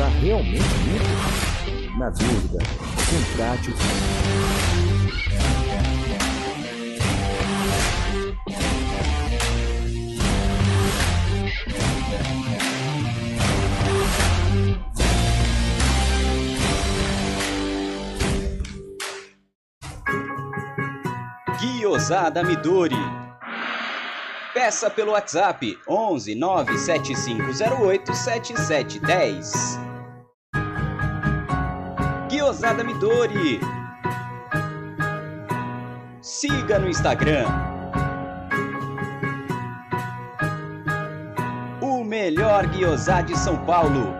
está realmente limpo? Na dúvida, contrate o. Guiosada Midori. Peça pelo WhatsApp 11 97508 7710. Guiosada Midori. Siga no Instagram. O melhor guiosá de São Paulo.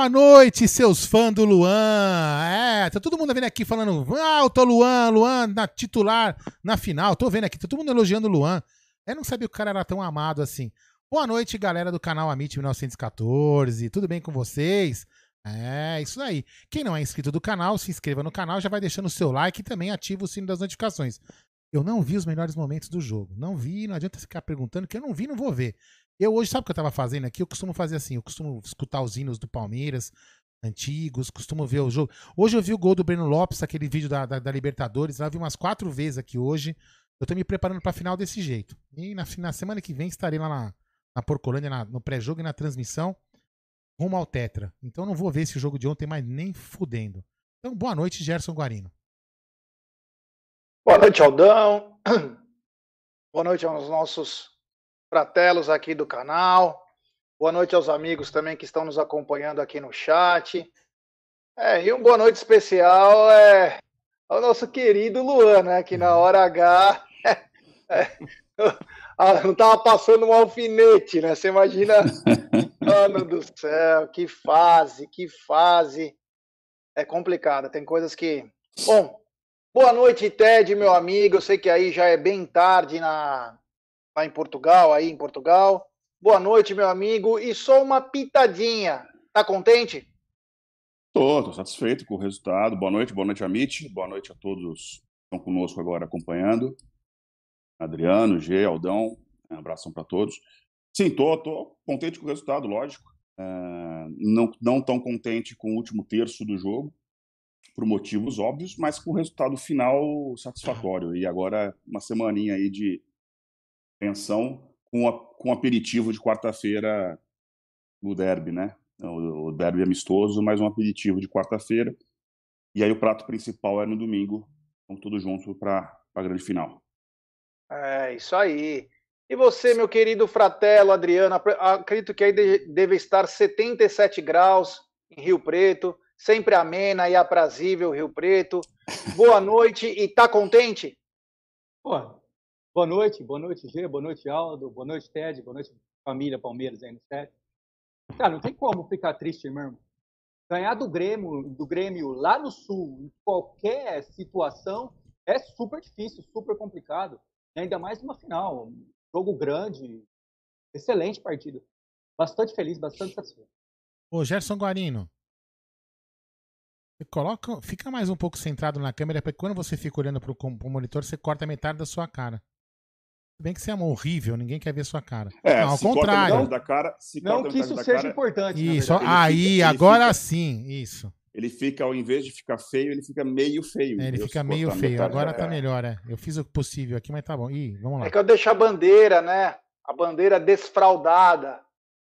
Boa noite, seus fãs do Luan. É, tá todo mundo vendo aqui falando, ah, eu tô Luan, Luan na titular na final. Tô vendo aqui, tá todo mundo elogiando o Luan. Eu não sabia que o cara era tão amado assim. Boa noite, galera do canal Amit 1914. Tudo bem com vocês? É, isso aí. Quem não é inscrito do canal, se inscreva no canal, já vai deixando o seu like e também ativa o sino das notificações. Eu não vi os melhores momentos do jogo. Não vi, não adianta ficar perguntando, que eu não vi, não vou ver. Eu hoje, sabe o que eu tava fazendo aqui? Eu costumo fazer assim, eu costumo escutar os hinos do Palmeiras, antigos, costumo ver o jogo. Hoje eu vi o gol do Breno Lopes, aquele vídeo da, da, da Libertadores, lá vi umas quatro vezes aqui hoje. Eu tô me preparando pra final desse jeito. E na, na semana que vem estarei lá na, na Porcolândia, na, no pré-jogo e na transmissão, rumo ao Tetra. Então não vou ver esse jogo de ontem, mas nem fudendo. Então, boa noite, Gerson Guarino. Boa noite, Aldão. Boa noite aos nossos fratelos aqui do canal. Boa noite aos amigos também que estão nos acompanhando aqui no chat. É, e um boa noite especial é ao nosso querido Luan, né? Que na hora H é, é, não tava passando um alfinete, né? Você imagina, mano do céu, que fase, que fase. É complicado, tem coisas que. Bom, boa noite, Ted, meu amigo. Eu sei que aí já é bem tarde na, lá em Portugal, aí em Portugal. Boa noite, meu amigo. E só uma pitadinha. Tá contente? Tô, tô satisfeito com o resultado. Boa noite, boa noite, Amit. Boa noite a todos que estão conosco agora acompanhando. Adriano, G, Aldão, um abração para todos. Sim, tô, tô contente com o resultado, lógico. É, não, não tão contente com o último terço do jogo, por motivos óbvios, mas com o resultado final satisfatório. E agora uma semaninha aí de tensão com, a, com aperitivo de quarta-feira no derby, né? O, o derby amistoso, mais um aperitivo de quarta-feira. E aí o prato principal é no domingo. Vamos todos juntos para a grande final. É, isso aí. E você, meu querido fratelo Adriano, acredito que aí deve estar 77 graus em Rio Preto, sempre amena e aprazível Rio Preto. Boa noite e tá contente? Pô, Boa noite, boa noite, Gê, boa noite, Aldo, boa noite, Ted, boa noite, família Palmeiras aí no chat. Cara, não tem como ficar triste, irmão. Ganhar do Grêmio, do Grêmio lá no Sul, em qualquer situação, é super difícil, super complicado. E ainda mais numa final. Jogo grande, excelente partida. Bastante feliz, bastante satisfeito. Ô, Gerson Guarino. Coloca, fica mais um pouco centrado na câmera, porque quando você fica olhando com- pro monitor, você corta metade da sua cara. Se bem que você é horrível, ninguém quer ver sua cara. É, Não, ao contrário. da cara, se Não corta que isso da seja cara, importante. Isso, aí, fica- agora fica- sim, isso. ele fica, ao invés de ficar feio, ele fica meio feio. É, ele fica meio feio. metade Agora tá cara. melhor, é. Eu fiz o possível aqui, mas tá bom. Ih, vamos lá. É que eu deixo a bandeira, né? A bandeira desfraldada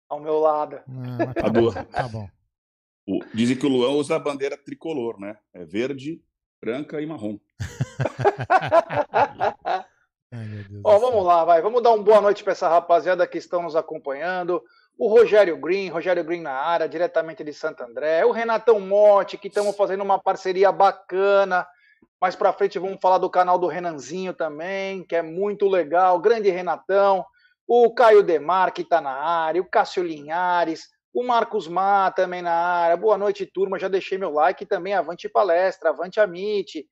ao meu lado. Mas tá, A bom, tá bom. O- dizem que o Luan usa a bandeira tricolor, né? É verde, branca e marrom. Ai, Ó, vamos lá, vai. Vamos dar uma boa noite para essa rapaziada que estão nos acompanhando. O Rogério Green, Rogério Green na área, diretamente de Santo André. O Renatão Motti, que estamos fazendo uma parceria bacana. Mais para frente vamos falar do canal do Renanzinho também, que é muito legal. Grande Renatão. O Caio Demar, que está na área. O Cássio Linhares. O Marcos Má também na área. Boa noite, turma. Já deixei meu like também. Avante palestra, avante Amit.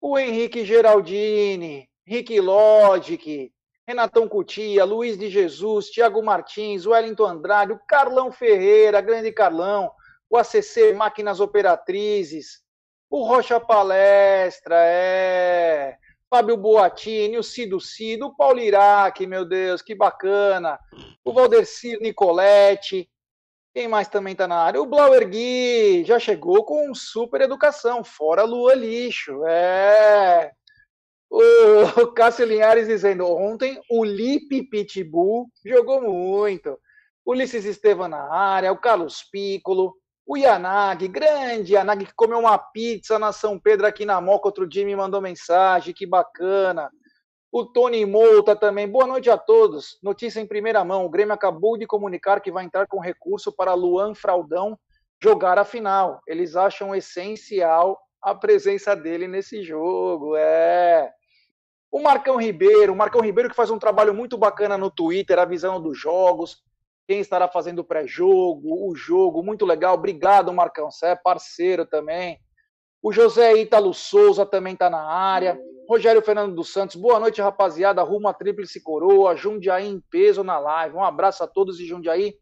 O Henrique Geraldini, Rick Logic, Renatão Cutia, Luiz de Jesus, Thiago Martins, Wellington Andrade, o Carlão Ferreira, grande Carlão, o ACC Máquinas Operatrizes, o Rocha Palestra, é. Fábio Boatini, o Cido Cido, o Paulo Iraque, meu Deus, que bacana. O Valdecir Nicoletti. Quem mais também tá na área? O Blauer Gui já chegou com super educação, fora Lua Lixo. É. O Cássio Linhares dizendo: ontem o Lipe Pitbull jogou muito. Ulisses Estevam na área, o Carlos Piccolo, o Yanagi, grande Yanagi, que comeu uma pizza na São Pedro aqui na Moca. Outro dia me mandou mensagem, que bacana. O Tony Mouta também. Boa noite a todos. Notícia em primeira mão: o Grêmio acabou de comunicar que vai entrar com recurso para Luan Fraldão jogar a final. Eles acham essencial a presença dele nesse jogo. É. O Marcão Ribeiro, o Marcão Ribeiro que faz um trabalho muito bacana no Twitter, avisando dos jogos, quem estará fazendo o pré-jogo, o jogo, muito legal. Obrigado, Marcão, você é parceiro também. O José Ítalo Souza também está na área. Rogério Fernando dos Santos, boa noite, rapaziada. Rumo a Tríplice Coroa, Jundiaí em peso na live. Um abraço a todos de Jundiaí,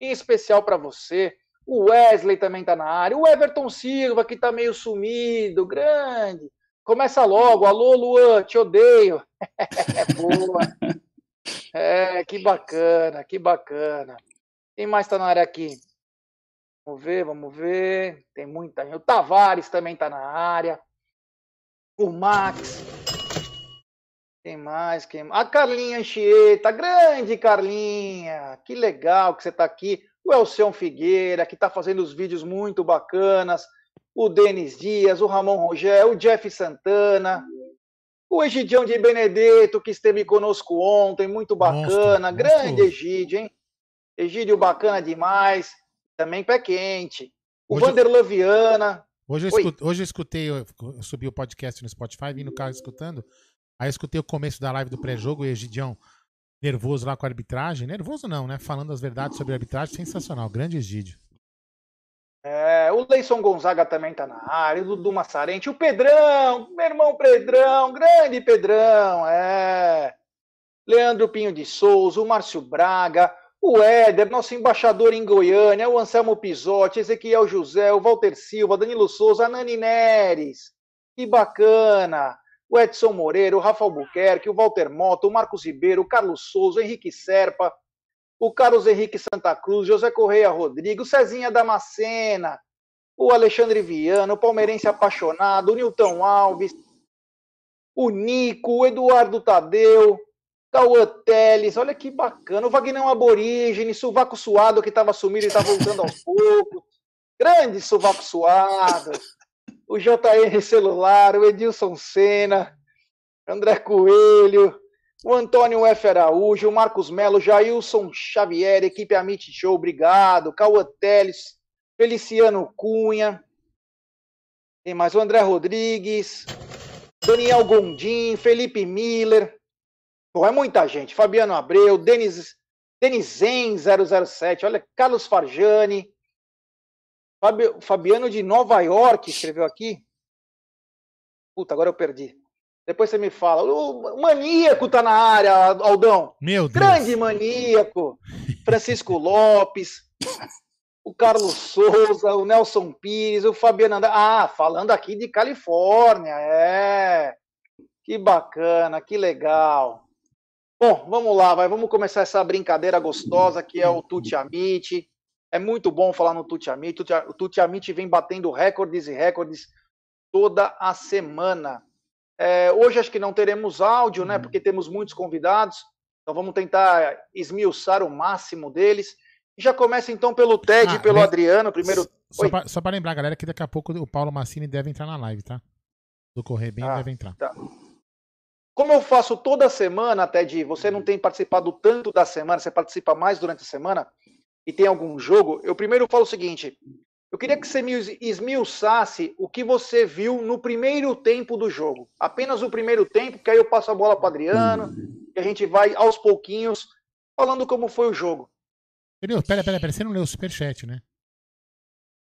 em especial para você. O Wesley também está na área. O Everton Silva, que está meio sumido, grande. Começa logo. Alô, Luan, te odeio. É boa. É, que bacana, que bacana. Quem mais está na área aqui? Vamos ver, vamos ver. Tem muita gente. O Tavares também está na área. O Max. Quem mais? Quem... A Carlinha Anchieta, grande Carlinha. Que legal que você está aqui. O Elcion Figueira, que está fazendo os vídeos muito bacanas. O Denis Dias, o Ramon Rogério, o Jeff Santana. O Egidião de Benedetto, que esteve conosco ontem, muito bacana. Monstro, grande monstruoso. Egídio, hein? Egídio bacana demais. Também pé quente. O Hoje- Vanderlan Viana. Hoje eu, Oi. escu- hoje eu escutei, eu, eu subi o podcast no Spotify, vim no carro escutando. Aí eu escutei o começo da live do pré-jogo e o Egidião nervoso lá com a arbitragem. Nervoso não, né? Falando as verdades sobre a arbitragem, sensacional. Grande Egídio. É, o Leison Gonzaga também tá na área, o Dudu Massarente, o Pedrão, meu irmão Pedrão, grande Pedrão, é. Leandro Pinho de Souza, o Márcio Braga, o Éder, nosso embaixador em Goiânia, o Anselmo Pisotti, Ezequiel José, o Walter Silva, Danilo Souza, a Nani Neres, que bacana. O Edson Moreira, o Rafa Albuquerque, o Walter Mota, o Marcos Ribeiro, o Carlos Souza, o Henrique Serpa, o Carlos Henrique Santa Cruz, José Correia Rodrigues, Cezinha Damascena, o Alexandre Viana, o palmeirense apaixonado, o Nilton Alves, o Nico, o Eduardo Tadeu, Cauã Teles, olha que bacana, o Vagnão Aborígene, Suvaco Suado, que estava sumido e está voltando aos poucos, grande Suvaco Suado, o JR Celular, o Edilson Senna, André Coelho, o Antônio F. Araújo, o Marcos Melo, Jailson Xavier, equipe Amit Show, obrigado. Cauã Teles, Feliciano Cunha. Tem mais o André Rodrigues, Daniel Gondim, Felipe Miller. Pô, é muita gente. Fabiano Abreu, Denis, Denizen 007, olha, Carlos Farjani. Fabi- Fabiano de Nova York escreveu aqui. Puta, agora eu perdi. Depois você me fala. O maníaco tá na área, Aldão. Meu Deus. Grande maníaco. Francisco Lopes. o Carlos Souza, o Nelson Pires, o Fabiano André. Ah, falando aqui de Califórnia, é. Que bacana, que legal. Bom, vamos lá, vai, vamos começar essa brincadeira gostosa que é o Tuti Amit. É muito bom falar no Tuti Amit. O Tuti Amit vem batendo recordes e recordes toda a semana. É, hoje acho que não teremos áudio, né? Porque temos muitos convidados. Então vamos tentar esmiuçar o máximo deles. Já começa então pelo Ted e Ah, pelo lem- Adriano. Primeiro. Só pra lembrar, galera, que daqui a pouco o Paulo Massini deve entrar na live, tá? Do Correr Bem Ah, deve entrar. Como eu faço toda semana, Ted, você não tem participado tanto da semana, você participa mais durante a semana e tem algum jogo, eu primeiro falo o seguinte: eu queria que você me esmiuçasse o que você viu no primeiro tempo do jogo. Apenas o primeiro tempo, que aí eu passo a bola para Adriano e a gente vai aos pouquinhos falando como foi o jogo. Pera, pera, pera. Você não leu o superchat, né?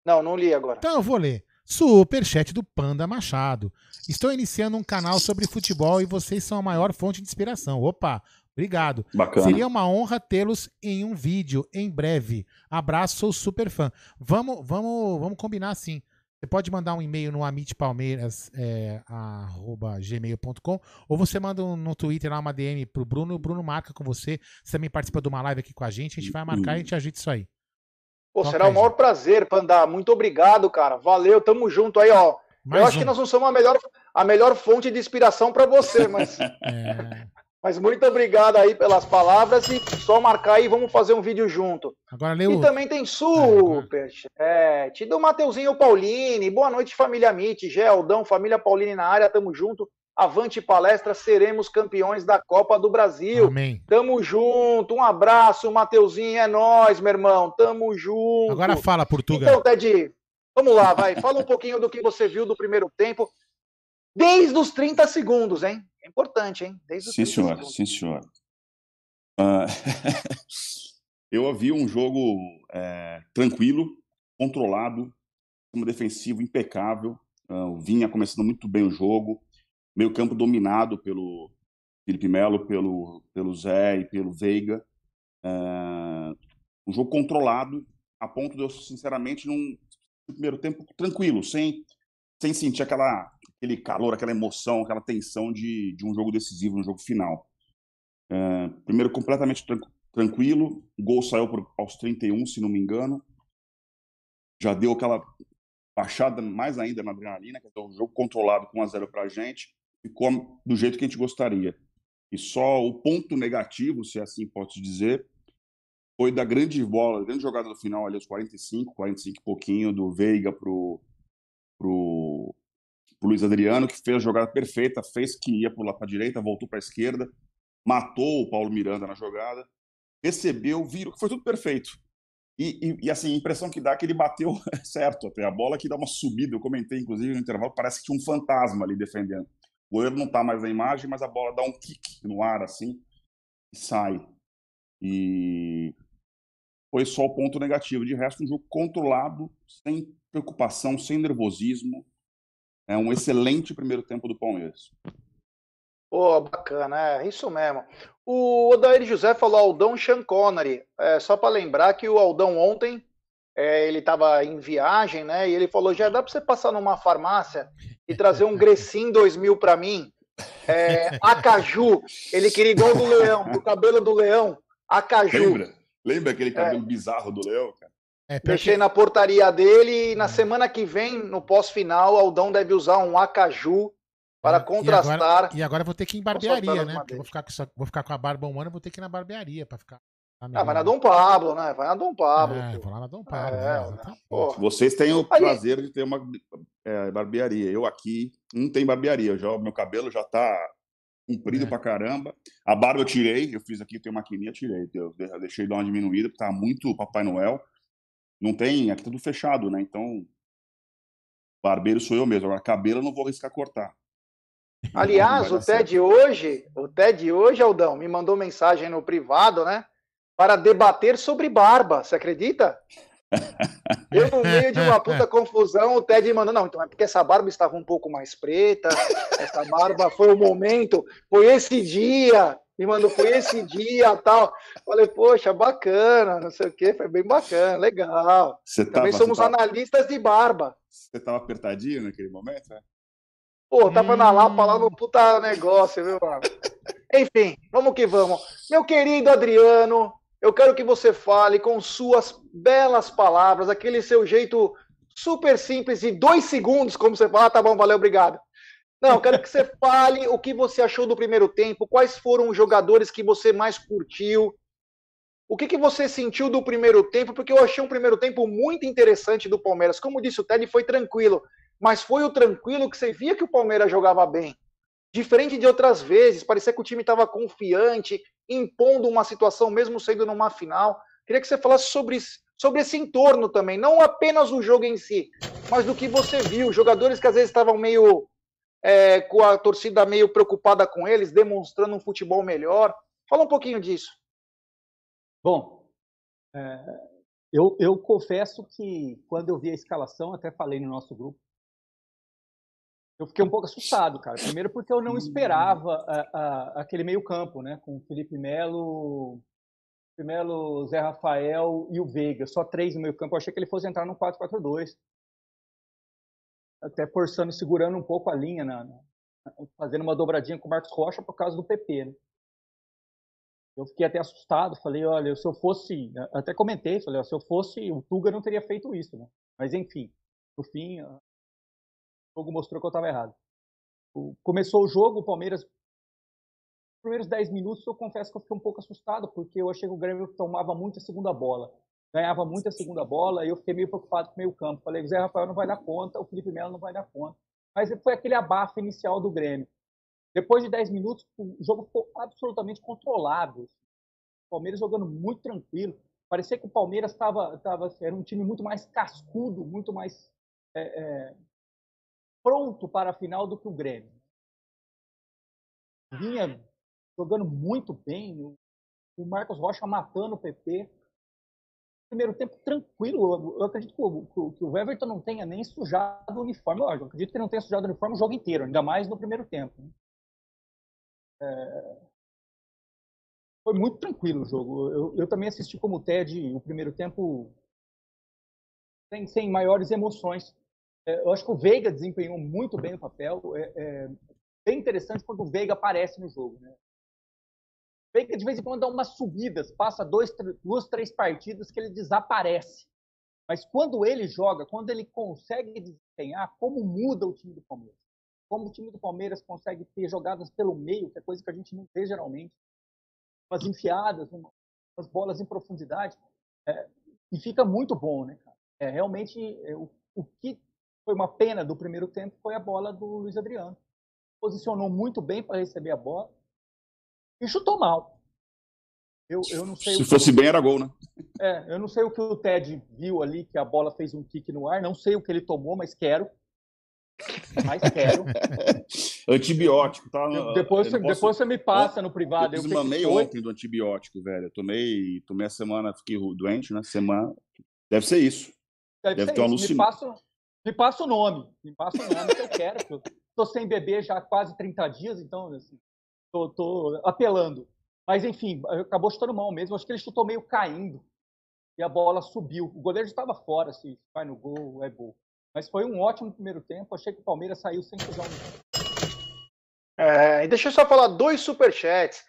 Não, não li agora. Então eu vou ler. Superchat do Panda Machado. Estou iniciando um canal sobre futebol e vocês são a maior fonte de inspiração. Opa, obrigado. Bacana. Seria uma honra tê-los em um vídeo em breve. Abraço, sou super fã. Vamos, vamos, vamos combinar assim. Você pode mandar um e-mail no amitpalmeiras@gmail.com ou você manda um- no Twitter lá uma DM pro Bruno, o Bruno marca com você. Você também participa de uma live aqui com a gente, a gente vai marcar e a gente ajeita isso aí. Pô, Toca será aí, o maior prazer, Panda. Muito obrigado, cara. Valeu, tamo junto aí, ó. Mais eu acho um. que nós não somos a melhor, a melhor fonte de inspiração para você, mas, É, mas muito obrigado aí pelas palavras e só marcar aí, vamos fazer um vídeo junto. agora E leu. também tem superchat do Mateuzinho Paulini. Boa noite, família Mit, Geldão, família Paulini na área, tamo junto. Avante palestra, seremos campeões da Copa do Brasil. Amém. Tamo junto, um abraço, Mateuzinho, é nóis, meu irmão, tamo junto. Agora fala, Portuga. Então, Ted, vamos lá, vai. Fala um pouquinho do que você viu do primeiro tempo. Desde os 30 segundos, hein? É importante, hein? Desde Sim, 30 senhor, sim, senhor. Ah, eu vi um jogo é, tranquilo, controlado, sistema defensivo impecável. O Vinha começando muito bem o jogo, meio campo dominado pelo Felipe Melo, pelo, pelo Zé e pelo Veiga. Ah, um jogo controlado, a ponto de eu, sinceramente, num primeiro tempo tranquilo, sem, sem sentir aquela, aquele calor, aquela emoção, aquela tensão de, de um jogo decisivo, um jogo final. É, primeiro, completamente tran- tranquilo, o gol saiu por, aos 31, se não me engano. Já deu aquela baixada mais ainda na adrenalina, que é um jogo controlado com 1 a 0 para a gente, ficou do jeito que a gente gostaria. E só o ponto negativo, se assim posso dizer, foi da grande bola, grande jogada do final ali aos 45, 45 e pouquinho, do Veiga pro, pro, pro Luiz Adriano, que fez a jogada perfeita, fez que ia para a direita, voltou para a esquerda, matou o Paulo Miranda na jogada, recebeu, virou, foi tudo perfeito. E, e, e, assim, a impressão que dá é que ele bateu certo até. A bola que dá uma subida, eu comentei inclusive no intervalo, parece que tinha um fantasma ali defendendo. O goleiro não está mais na imagem, mas a bola dá um kick no ar assim e sai. E foi só o ponto negativo. De resto, um jogo controlado, sem preocupação, sem nervosismo. É um excelente primeiro tempo do Palmeiras. Pô, bacana, é isso mesmo. O Odair José falou Aldão Sean Connery. É, só para lembrar que o Aldão ontem é, ele estava em viagem, né? E ele falou: já dá para você passar numa farmácia e trazer um Grecin 2000 para mim? É, Acaju. Ele queria igual do leão, o cabelo do leão. Acaju. Lembra? Lembra aquele cabelo é. bizarro do leão? É, Deixei que... na portaria dele e na semana que vem, no pós-final, Aldão deve usar um Acaju para contrastar. E agora, e agora vou ter que ir em barbearia, né? Porque vou ficar, com essa, vou ficar com a barba humana, vou ter que ir na barbearia para ficar. Ah, vai na Dom Pablo, né? Vai na Dom Pablo. É, vou lá na Dom Pablo. É, né? Vocês têm o Aí... prazer de ter uma é, barbearia. Eu aqui não tenho barbearia. Já, meu cabelo já tá comprido é. pra caramba. A barba eu tirei, eu fiz aqui, tem maquininha, tirei. Eu deixei dar uma diminuída, porque tá muito Papai Noel. Não tem, aqui tá tudo fechado, né? Então, barbeiro sou eu mesmo. Agora, cabelo eu não vou arriscar cortar. Aliás, o Ted hoje, o Ted hoje, Aldão, me mandou mensagem no privado, né? Para debater sobre barba, você acredita? Eu, no meio de uma puta confusão, o Ted mandou, não, então é porque essa barba estava um pouco mais preta, essa barba foi o momento, foi esse dia, me mandou, foi esse dia tal. Falei, poxa, bacana, não sei o quê, foi bem bacana, legal. Você Também tava, somos tava, analistas de barba. você tava apertadinho naquele momento, né? Pô, tava na Lapa lá no puta negócio, viu, mano? Enfim, vamos que vamos. Meu querido Adriano, eu quero que você fale com suas belas palavras, aquele seu jeito super simples de dois segundos, como você fala, ah, tá bom, valeu, obrigado. Não, quero que você fale o que você achou do primeiro tempo, quais foram os jogadores que você mais curtiu, o que, que você sentiu do primeiro tempo, porque eu achei um primeiro tempo muito interessante do Palmeiras. Como disse o Ted, foi tranquilo, mas foi o tranquilo que você via que o Palmeiras jogava bem. Diferente de outras vezes, parecia que o time estava confiante, impondo uma situação, mesmo sendo numa final. Queria que você falasse sobre, sobre esse entorno também, não apenas o jogo em si, mas do que você viu. Jogadores que às vezes estavam meio é, com a torcida meio preocupada com eles, demonstrando um futebol melhor. Fala um pouquinho disso. Bom, é, eu, eu confesso que quando eu vi a escalação, até falei no nosso grupo, eu fiquei um pouco assustado, cara. Primeiro porque eu não esperava a, a, aquele meio campo, né? Com Felipe Melo, Felipe Melo, Zé Rafael e o Veiga. Só três no meio campo. Eu achei que ele fosse entrar no 4-4-2. Até forçando, segurando um pouco a linha, na, fazendo uma dobradinha com o Marcos Rocha por causa do PP, né? Eu fiquei até assustado. Falei, olha, se eu fosse... Até comentei, falei, se eu fosse o Tuga, não teria feito isso, né? Mas, enfim, no fim, o jogo mostrou que eu estava errado. Começou o jogo, o Palmeiras. Primeiros 10 minutos, eu confesso que eu fiquei um pouco assustado, porque eu achei que o Grêmio tomava muito a segunda bola. Ganhava muito a segunda bola, e eu fiquei meio preocupado com o meio campo. Falei, o Zé Rafael não vai dar conta, o Felipe Melo não vai dar conta. Mas foi aquele abafo inicial do Grêmio. Depois de 10 minutos, o jogo ficou absolutamente controlado. O Palmeiras jogando muito tranquilo. Parecia que o Palmeiras estava. Era um time muito mais cascudo, muito mais. É, é, pronto para a final do que o Grêmio. Vinha jogando muito bem, o Marcos Rocha matando o PP. Primeiro tempo tranquilo, eu acredito que o, que o Everton não tenha nem sujado o uniforme. Eu acredito que não tenha sujado o uniforme o jogo inteiro, ainda mais no primeiro tempo. Né? É... Foi muito tranquilo o jogo. Eu, eu também assisti como TED o primeiro tempo sem, sem maiores emoções. É, eu acho que o Veiga desempenhou muito bem o papel. É, é bem interessante quando o Veiga aparece no jogo. Né? Veiga, de vez em quando, dá umas subidas, passa dois, duas, três partidas que ele desaparece. Mas quando ele joga, quando ele consegue desempenhar, como muda o time do Palmeiras? Como o time do Palmeiras consegue ter jogadas pelo meio, que é coisa que a gente não vê geralmente, umas enfiadas, umas bolas em profundidade, é, e fica muito bom, né, cara? É, realmente, é, o, o que foi uma pena do primeiro tempo foi a bola do Luiz Adriano. Posicionou muito bem para receber a bola e chutou mal. Eu, eu não sei Se fosse que... bem, era gol, né? É, eu não sei o que o Ted viu ali, que a bola fez um kick no ar. Não sei o que ele tomou, mas quero. Mas quero. antibiótico, tá? Depois, você, posso... depois você me passa no privado. Eu desmamei ontem do antibiótico, velho. Eu tomei, tomei a semana, fiquei doente, né? Semana. Deve ser isso. Deve, Deve ser ter uma alucinação. Me passa, me passa o nome. Me passa o nome que eu quero. Eu tô sem beber já há quase 30 dias, então assim, tô, tô apelando. Mas enfim, acabou chutando mão mesmo. Acho que ele chutou meio caindo. E a bola subiu. O goleiro estava fora, se vai no gol, é gol. Mas foi um ótimo primeiro tempo. Achei que o Palmeiras saiu sem fusão. É, e deixa eu só falar dois superchats.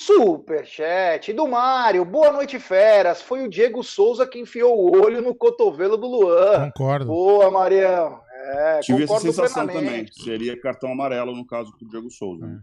Superchat do Mário. Boa noite, feras. Foi o Diego Souza que enfiou o olho no cotovelo do Luan. Concordo. Boa, Marião. É, Tive essa sensação também. Seria cartão amarelo no caso do Diego Souza. Né?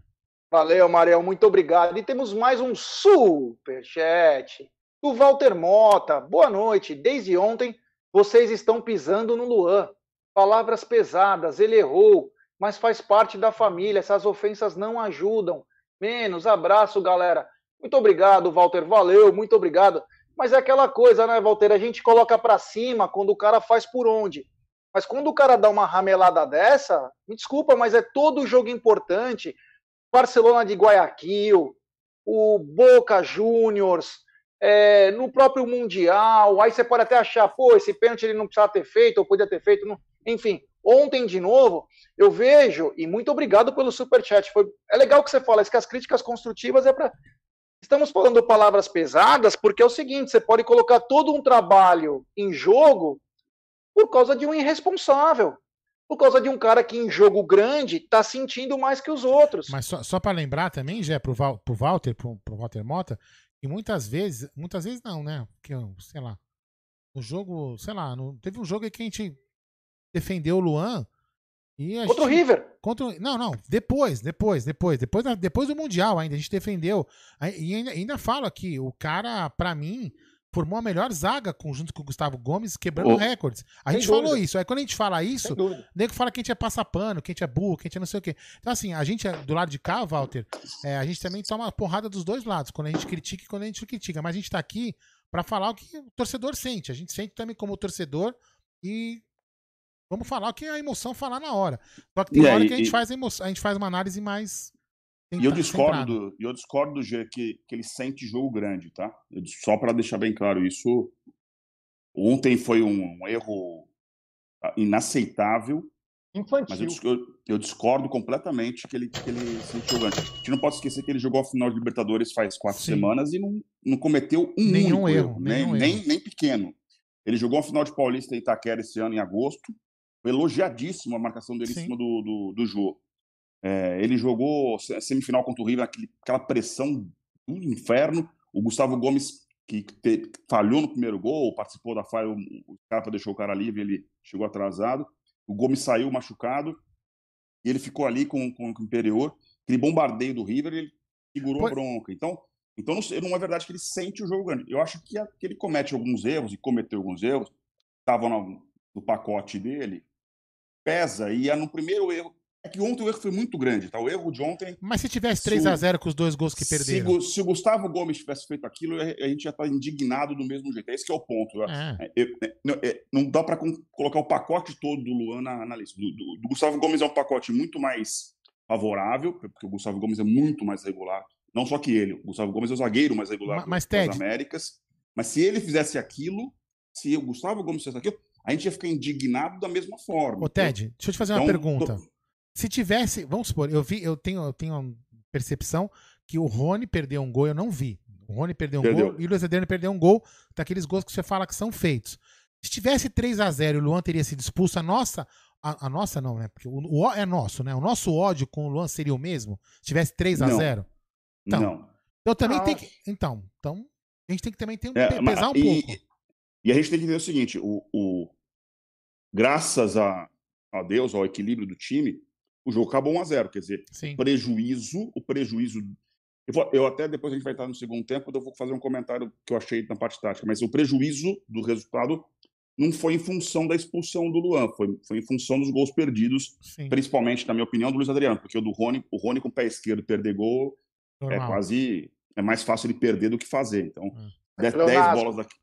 Valeu, Marião. Muito obrigado. E temos mais um superchat do Walter Mota. Boa noite. Desde ontem vocês estão pisando no Luan. Palavras pesadas. Ele errou, mas faz parte da família. Essas ofensas não ajudam menos. Abraço, galera. Muito obrigado, Walter. Valeu, muito obrigado. Mas é aquela coisa, né, Walter? A gente coloca para cima quando o cara faz por onde. Mas quando o cara dá uma ramelada dessa, me desculpa, mas é todo jogo importante. Barcelona de Guayaquil, o Boca Juniors, é, no próprio Mundial. Aí você pode até achar, pô, esse pênalti ele não precisava ter feito, ou podia ter feito. Não... Enfim, ontem de novo, eu vejo, e muito obrigado pelo superchat. Foi, é legal que você fala, que as críticas construtivas é para. Estamos falando palavras pesadas, porque é o seguinte: você pode colocar todo um trabalho em jogo por causa de um irresponsável. Por causa de um cara que em jogo grande está sentindo mais que os outros. Mas só, só para lembrar também, já pro, Val, pro Walter, pro, pro Walter Mota, que muitas vezes, muitas vezes não, né? Porque, sei lá, no jogo, sei lá, no, teve um jogo que a gente defendeu o Luan. E contra o River. Contra, não, não, depois, depois, depois, depois, depois do Mundial ainda, a gente defendeu. E ainda, ainda falo aqui, o cara, para mim, formou a melhor zaga junto com o Gustavo Gomes, quebrando oh, recordes. A gente dúvida. falou isso. Aí quando a gente fala isso, o nego fala que a gente é passapano, que a gente é burro, que a gente é não sei o quê. Então, assim, a gente, do lado de cá, Walter, é, a gente também toma porrada dos dois lados, quando a gente critica e quando a gente não critica. Mas a gente tá aqui para falar o que o torcedor sente. A gente sente também como torcedor e vamos falar o que a emoção falar na hora. Só que tem e hora aí, que a gente, e... faz a, emoção, a gente faz uma análise mais e eu discordo do, eu discordo do G que, que ele sente jogo grande, tá? Eu, só para deixar bem claro isso. Ontem foi um, um erro ah, inaceitável. Infantil. Mas eu, eu, eu, discordo completamente que ele, que ele sente jogo grande. A gente não pode esquecer que ele jogou a final de Libertadores faz quatro Sim. semanas e não, não cometeu um nenhum erro, erro nenhum nem, erro. Nem, nem pequeno. Ele jogou a final de Paulista em Itaquera esse ano, em agosto. Foi elogiadíssimo a marcação dele Sim. em cima do, do, do jogo. É, ele jogou semifinal contra o River, aquele, aquela pressão do inferno. O Gustavo Gomes, que te, falhou no primeiro gol, participou da falha, o, o deixou o cara livre, ele chegou atrasado. O Gomes saiu machucado e ele ficou ali com, com, com o Imperior. Aquele bombardeio do River, ele segurou a bronca. Então, então não, não, é verdade que ele sente o jogo grande. Eu acho que, a, que ele comete alguns erros e cometeu alguns erros, estavam no, no pacote dele, pesa. E é no primeiro erro, é que ontem o erro foi muito grande, tá? O erro de ontem. Mas se tivesse 3 a 0 com os dois gols que perderam. Se, se o Gustavo Gomes tivesse feito aquilo, a gente já tá indignado do mesmo jeito. Esse é o ponto. É. É, é, é não dá para colocar o pacote todo do Luan na, na lista. Do, do, do, Gustavo Gomes é um pacote muito mais favorável, porque o Gustavo Gomes é muito mais regular. Não só que ele, o Gustavo Gomes é o zagueiro mais regular mas, das Américas. Mas se ele fizesse aquilo, se o Gustavo Gomes fizesse aquilo, a gente ia ficar indignado da mesma forma. Ô, Ted, deixa eu te fazer uma então, pergunta. Tô se tivesse, vamos supor, eu vi, eu tenho, eu tenho uma percepção que o Rony perdeu um gol, eu não vi. O Rony perdeu um perdeu. gol e o Luiz Adriano perdeu um gol daqueles gols que você fala que são feitos. Se tivesse 3 a 0 e o Luan teria sido expulso, a nossa. A, a nossa não, né? Porque o, o, é nosso, né? O nosso ódio com o Luan seria o mesmo? Se tivesse 3 a 0 Então, não. Eu também tenho que. Então, então, a gente tem que também ter, é, pesar mas, um e, pouco. E a gente tem que entender o seguinte: o, o graças a, a Deus, ao equilíbrio do time, o jogo acabou 1 a 0 quer dizer, Sim. prejuízo, o prejuízo. Eu, vou, eu, até depois a gente vai estar no segundo tempo, eu vou fazer um comentário que eu achei na parte tática, mas o prejuízo do resultado não foi em função da expulsão do Luan, foi, foi em função dos gols perdidos, Sim. principalmente, na minha opinião, do Luiz Adriano, porque o do Rony, o Rony com o pé esquerdo perder gol é Normal. é quase é mais fácil ele perder do que fazer. Então, 10 é. bolas daqui.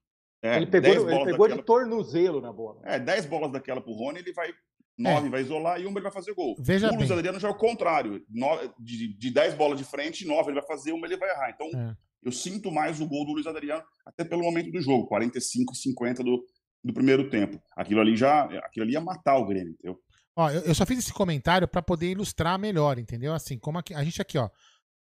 É, ele pegou, ele pegou daquela, de tornozelo na bola. É, 10 bolas daquela pro Rony, ele vai Nove é. vai isolar e uma ele vai fazer gol. Veja o Luiz Adriano já é o contrário. de, de dez bolas de frente, nove ele vai fazer, uma ele vai errar. Então, é. eu sinto mais o gol do Luiz Adriano, até pelo momento do jogo, 45 e 50 do, do primeiro tempo. Aquilo ali já aquilo ali ia matar o Grêmio, entendeu? Ó, eu, eu só fiz esse comentário para poder ilustrar melhor, entendeu? Assim, como aqui, a gente aqui, ó,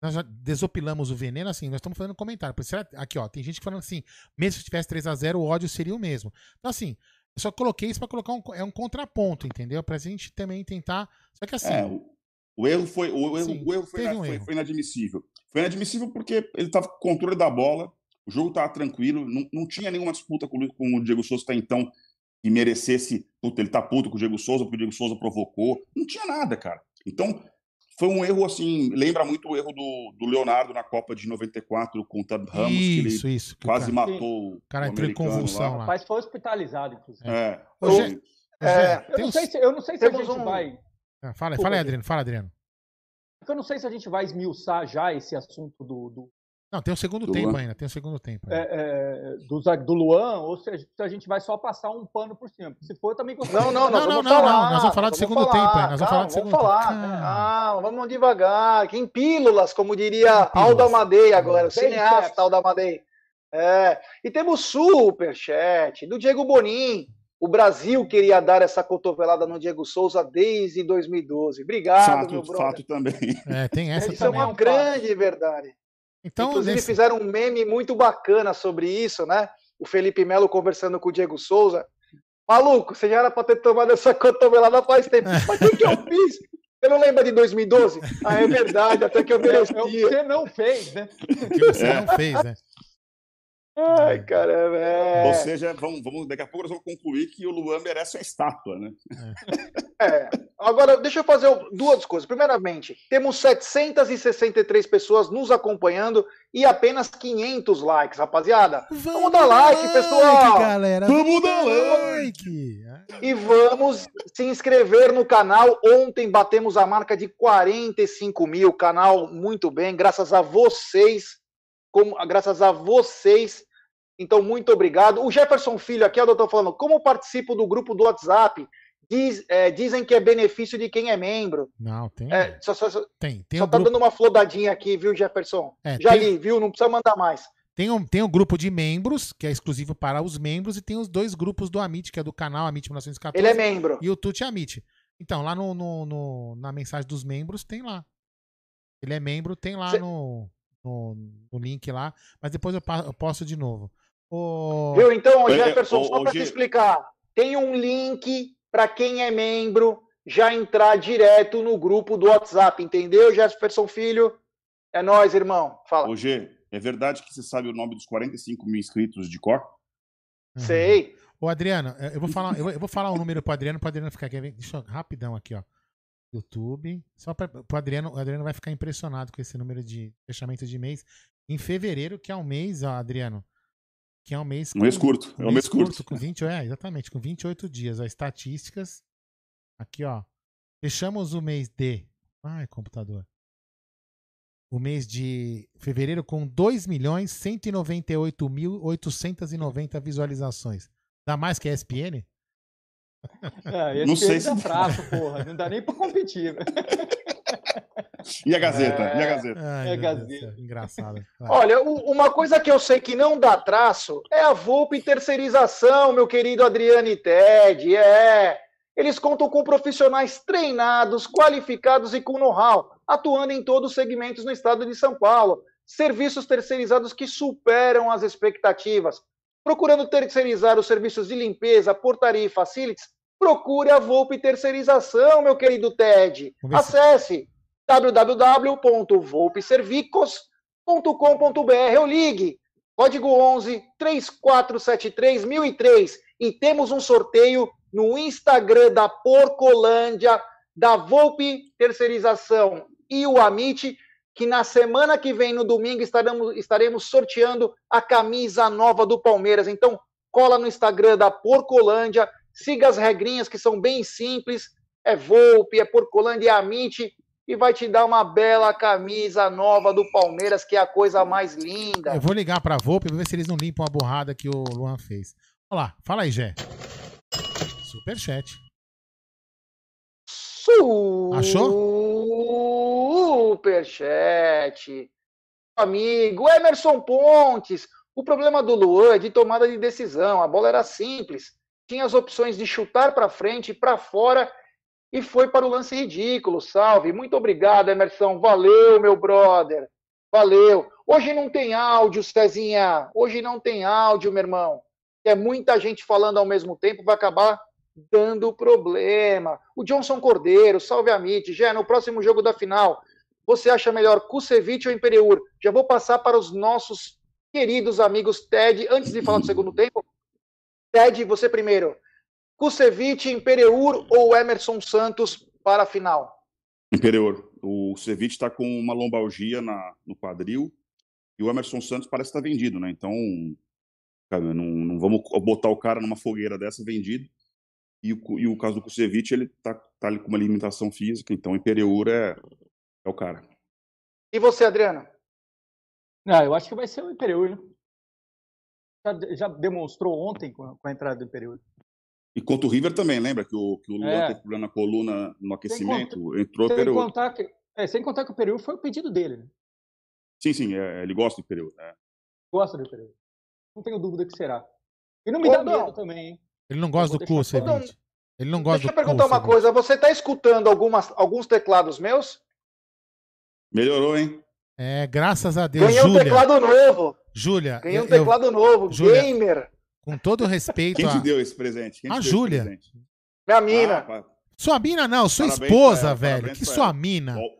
nós já desopilamos o veneno, assim, nós estamos fazendo um comentário. Aqui, ó, tem gente falando assim, mesmo se tivesse 3 a 0 o ódio seria o mesmo. Então, assim, eu só coloquei isso para colocar um, é um contraponto, entendeu? Pra gente também tentar. Só que assim. É, o, o, erro foi, o, erro, o erro foi, um foi, erro. foi, inadmissível. Foi inadmissível porque ele estava com controle da bola, o jogo estava tranquilo, não, não tinha nenhuma disputa com, com o Diego Souza até então que merecesse. Puta, ele tá puto com o Diego Souza, porque o Diego Souza provocou. Não tinha nada, cara. Então, foi um erro, assim, lembra muito o erro do, do Leonardo na Copa de 94 com o Tab Ramos, isso, que ele isso, quase cara, matou o cara entrou em convulsão lá. Mas foi hospitalizado, inclusive. É. Hoje, é, eu, não sei se, eu não sei se a gente um... vai... É, fala, fala aí, Adriano, fala, Adriano. Eu não sei se a gente vai esmiuçar já esse assunto do, do não, tem o segundo do tempo Luan. ainda, tem o segundo tempo. É, é, do, do Luan, ou se a, se a, gente vai só passar um pano por cima. Se for, também gostaria. Não, não, não, não, não, falar, não, nós vamos falar do segundo falar, tempo aí. Nós vamos falar do segundo falar, tempo. Ah, vamos devagar. Em pílulas, como diria Aldo Amadei agora, o cineasta Aldo Amadei. É, e temos superchat do Diego Bonin. O Brasil queria dar essa cotovelada no Diego Souza desde 2012. Obrigado, meu Fato, brother. fato também. É, tem essa Isso é também. uma grande verdade. Então, Inclusive nesse- fizeram um meme muito bacana sobre isso, né? O Felipe Melo conversando com o Diego Souza. Maluco, você já era para ter tomado essa cotovelada faz tempo. Mas o que, que eu fiz? Você não lembra de 2012? Ah, é verdade, até que eu É, é o que merecia. você não fez, né? que você não fez, né? Ai, caramba. É. Ou seja, vamos, vamos, daqui a pouco nós vamos concluir que o Luan merece uma estátua, né? É. Agora, deixa eu fazer duas coisas. Primeiramente, temos 763 pessoas nos acompanhando e apenas 500 likes, rapaziada. Vamos dar like, pessoal. galera. Vamos dar like. E vamos se inscrever no canal. Ontem batemos a marca de 45 mil. Canal muito bem, graças a vocês. Como, graças a vocês. Então, muito obrigado. O Jefferson Filho aqui, ó, doutor, falando, como participo do grupo do WhatsApp? Diz- é, dizem que é benefício de quem é membro. Não, tem. É, só só, Tem, tem, só um tá grupo, dando uma flodadinha aqui, viu, Jefferson? É, Já tem- li, viu? Não precisa mandar mais. tem, um, tem um grupo de membros, que é exclusivo para os membros, e tem os dois grupos do Amit, que é do canal Amit 1914. Ele é membro. E o Tuti Amit. Então, lá no, no- no- na mensagem dos membros, tem lá. Ele é membro, tem lá Cê- no, no, no link lá, mas depois eu, eu posto de novo. O... Viu? Então, É, é, Jefferson, só para te explicar, tem um link para quem é membro já entrar direto no grupo do WhatsApp, entendeu, Jefferson Filho? É nós, irmão. Fala. Ô, G, é verdade que você sabe o nome dos 45 mil inscritos de cor? Uhum. Sei. Ô, Adriano, eu eu vou falar, eu vou, eu vou falar um número pro Adriano, pro Adriano ficar. Ver? Deixa eu, rapidão aqui, ó. YouTube. Só para pro Adriano, o Adriano vai ficar impressionado com esse número de fechamento de mês. Em fevereiro, que é um mês, ó, Adriano. Que é um mês. Um mês curto. É um mês curto. Com 20, é, exatamente, com 28 dias. Ó, estatísticas. Aqui, ó. Fechamos o mês de. Ai, computador. O mês de fevereiro com 2.198.890 visualizações. Dá mais que a ESPN? É, Não sei aí se dá dá. traço, porra. Não dá nem pra competir. E a Gazeta? É. E a Gazeta? Ai, É Deus do Gazeta. Engraçado. Olha, uma coisa que eu sei que não dá traço é a Volpe Terceirização, meu querido Adriano e Ted. É. Eles contam com profissionais treinados, qualificados e com know-how, atuando em todos os segmentos no estado de São Paulo. Serviços terceirizados que superam as expectativas. Procurando terceirizar os serviços de limpeza, portaria e facilities, procure a Volpe Terceirização, meu querido Ted. Acesse www.volpeservicos.com.br ou ligue. Código 11 3473 1003 e temos um sorteio no Instagram da Porcolândia, da Volpe Terceirização e o Amit, que na semana que vem, no domingo, estaremos, estaremos sorteando a camisa nova do Palmeiras. Então, cola no Instagram da Porcolândia, siga as regrinhas que são bem simples, é Volpe, é Porcolândia, é Amit, e vai te dar uma bela camisa nova do Palmeiras, que é a coisa mais linda. Eu vou ligar pra Volpe pra ver se eles não limpam a borrada que o Luan fez. Olha lá, fala aí, Jé. Superchat. Superchat. Amigo, Emerson Pontes. O problema do Luan é de tomada de decisão. A bola era simples. Tinha as opções de chutar para frente, para fora e foi para o lance ridículo. Salve. Muito obrigado, Emerson. Valeu, meu brother. Valeu. Hoje não tem áudio, Cezinha. Hoje não tem áudio, meu irmão. É muita gente falando ao mesmo tempo, vai acabar dando problema. O Johnson Cordeiro, salve a Mit. Já no próximo jogo da final, você acha melhor Kusevich ou Imperiur? Já vou passar para os nossos queridos amigos Ted, antes de falar do segundo tempo. Ted, você primeiro. Kusevich, Imperiur ou Emerson Santos para a final? Imperior. O Ceviche está com uma lombalgia na, no quadril e o Emerson Santos parece estar vendido, né? Então, cara, não, não vamos botar o cara numa fogueira dessa vendido. E o, e o caso do Kusevich, ele tá, tá ali com uma limitação física, então o Imperiur é, é o cara. E você, Adriano? Não, eu acho que vai ser o Imperiur, né? Já, já demonstrou ontem com a, com a entrada do Imperiur. E contra o River também, lembra que o, que o Luan É. teve problema na coluna no aquecimento? Entrou o Sem contar, que, é, sem contar que o Imperiur foi o pedido dele, né? Sim, sim, é, ele gosta do Imperiur. É. Gosta do Imperiur. Não tenho dúvida que será. E não me dá Aldão. medo também, hein? Ele não gosta do deixar- cu, Cevite. Ele não gosta Deixa eu perguntar cu, uma coisa. Você tá escutando algumas, alguns teclados meus? Melhorou, hein? É, graças a Deus, Ganhei um Júlia. teclado novo. Júlia, Ganhei um eu- eu- teclado novo. Júlia, Gamer. Com todo respeito Quem te a... deu esse presente? Quem te A Júlia. presente? Minha mina. Ah, Sua mina não, sua Parabéns esposa, ela, velho. Que sua ela. mina. Bom,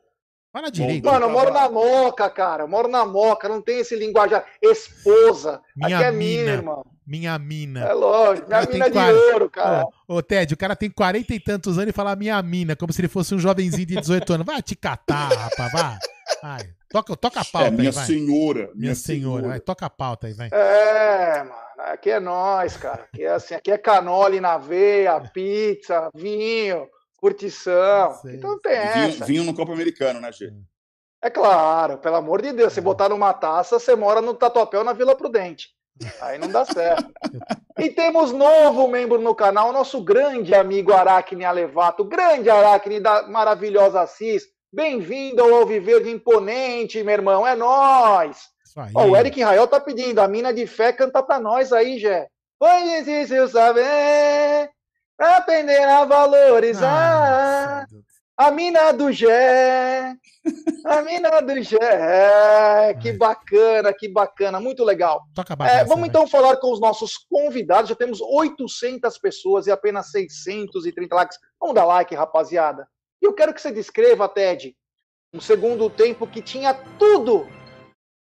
Fala direito. Mano, eu moro na moca, cara. Eu moro na moca. Não tem esse linguajar. Esposa. Minha Aqui é mina. minha, irmão. Minha mina. É lógico. Minha tem mina de quase- ouro, cara. Ô, ô, Ted, o cara tem 40 e tantos anos e fala minha mina, como se ele fosse um jovenzinho de 18 anos. Vai te catar, rapaz, vai. vai. Toca, toca a pauta É, minha aí, vai. senhora. Minha senhora, vai, toca a pauta aí, vai. É, mano. Aqui é nós, cara. Aqui é assim. Aqui é canole na veia, pizza, vinho, curtição. Então não tem Vinho, essa. vinho no copo americano, né, Gê? É claro, pelo amor de Deus. Se botar numa taça, você mora no Tatuapé ou na Vila Prudente. Aí não dá certo. E temos novo membro no canal, nosso grande amigo Aracne Alevato, grande Aracne da maravilhosa Assis. Bem-vindo ao Alviverde Imponente, meu irmão. É nós. Ó, o Eric Rael tá pedindo, a mina de fé canta pra nós aí, Jé. Foi difícil saber, aprender a valorizar. Nossa. A mina do Gé. A mina do Gé. Que bacana, que bacana. Muito legal. É, vamos vai. então falar com os nossos convidados. Já temos 800 pessoas e apenas 630 likes. Vamos dar like, rapaziada. E eu quero que você descreva, Ted, um segundo tempo que tinha tudo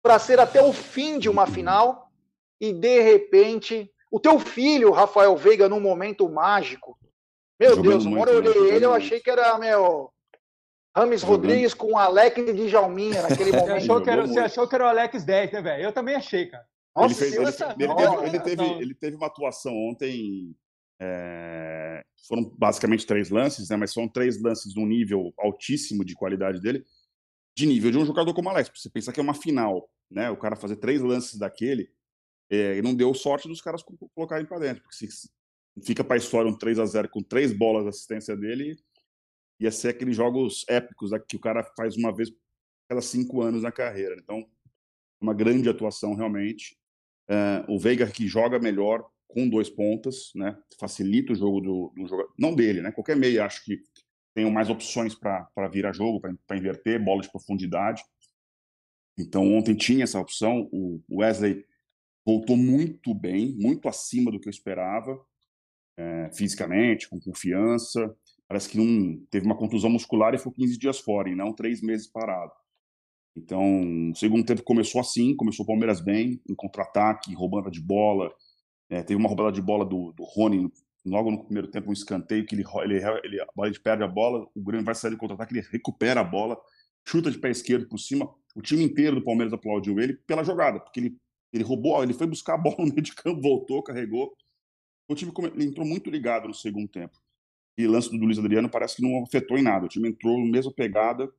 para ser até o fim de uma final e de repente o teu filho, Rafael Veiga, num momento mágico. Meu Jogando Deus, uma hora eu né? olhei ele, eu achei que era meu Rames Jogando. Rodrigues com Alex de Jalminha naquele Você momento. achou, que era, você achou que era o Alex 10, né, velho? Eu também achei, cara. ele, Nossa, fez, ele, Nossa, ele nossa, teve, ele, teve, ele teve uma atuação ontem. é, foram basicamente três lances, né? Mas foram três lances num nível altíssimo de qualidade dele, de nível de um jogador como o Alex. Você pensar que é uma final, né? O cara fazer três lances daquele, é, e não deu sorte dos caras co- colocarem pra dentro. Porque se fica pra história um 3 a 0 com três bolas de assistência dele, ia ser aqueles jogos épicos que o cara faz uma vez a cada cinco anos na carreira. Então, uma grande atuação realmente. É, o Veiga que joga melhor com dois pontas, né? Facilita o jogo do, do jogador. Não dele, né? Qualquer meia acho que tem mais opções para virar jogo, para inverter, bola de profundidade. Então ontem tinha essa opção. O Wesley voltou muito bem, muito acima do que eu esperava, é, fisicamente, com confiança. Parece que não teve uma contusão muscular e ficou 15 dias fora, e não três meses parado. Então, o segundo tempo começou assim, começou o Palmeiras bem, em contra-ataque, roubando de bola. É, teve uma roubada de bola do, do Rony logo no primeiro tempo, um escanteio que ele, ele, ele, a perde a bola, o Grêmio vai sair do contra-ataque, ele recupera a bola, chuta de pé esquerdo por cima. O time inteiro do Palmeiras aplaudiu ele pela jogada, porque ele, ele roubou, ele foi buscar a bola no meio de campo, voltou, carregou. O time entrou muito ligado no segundo tempo. E o lance do Luiz Adriano parece que não afetou em nada. O time entrou na mesma pegada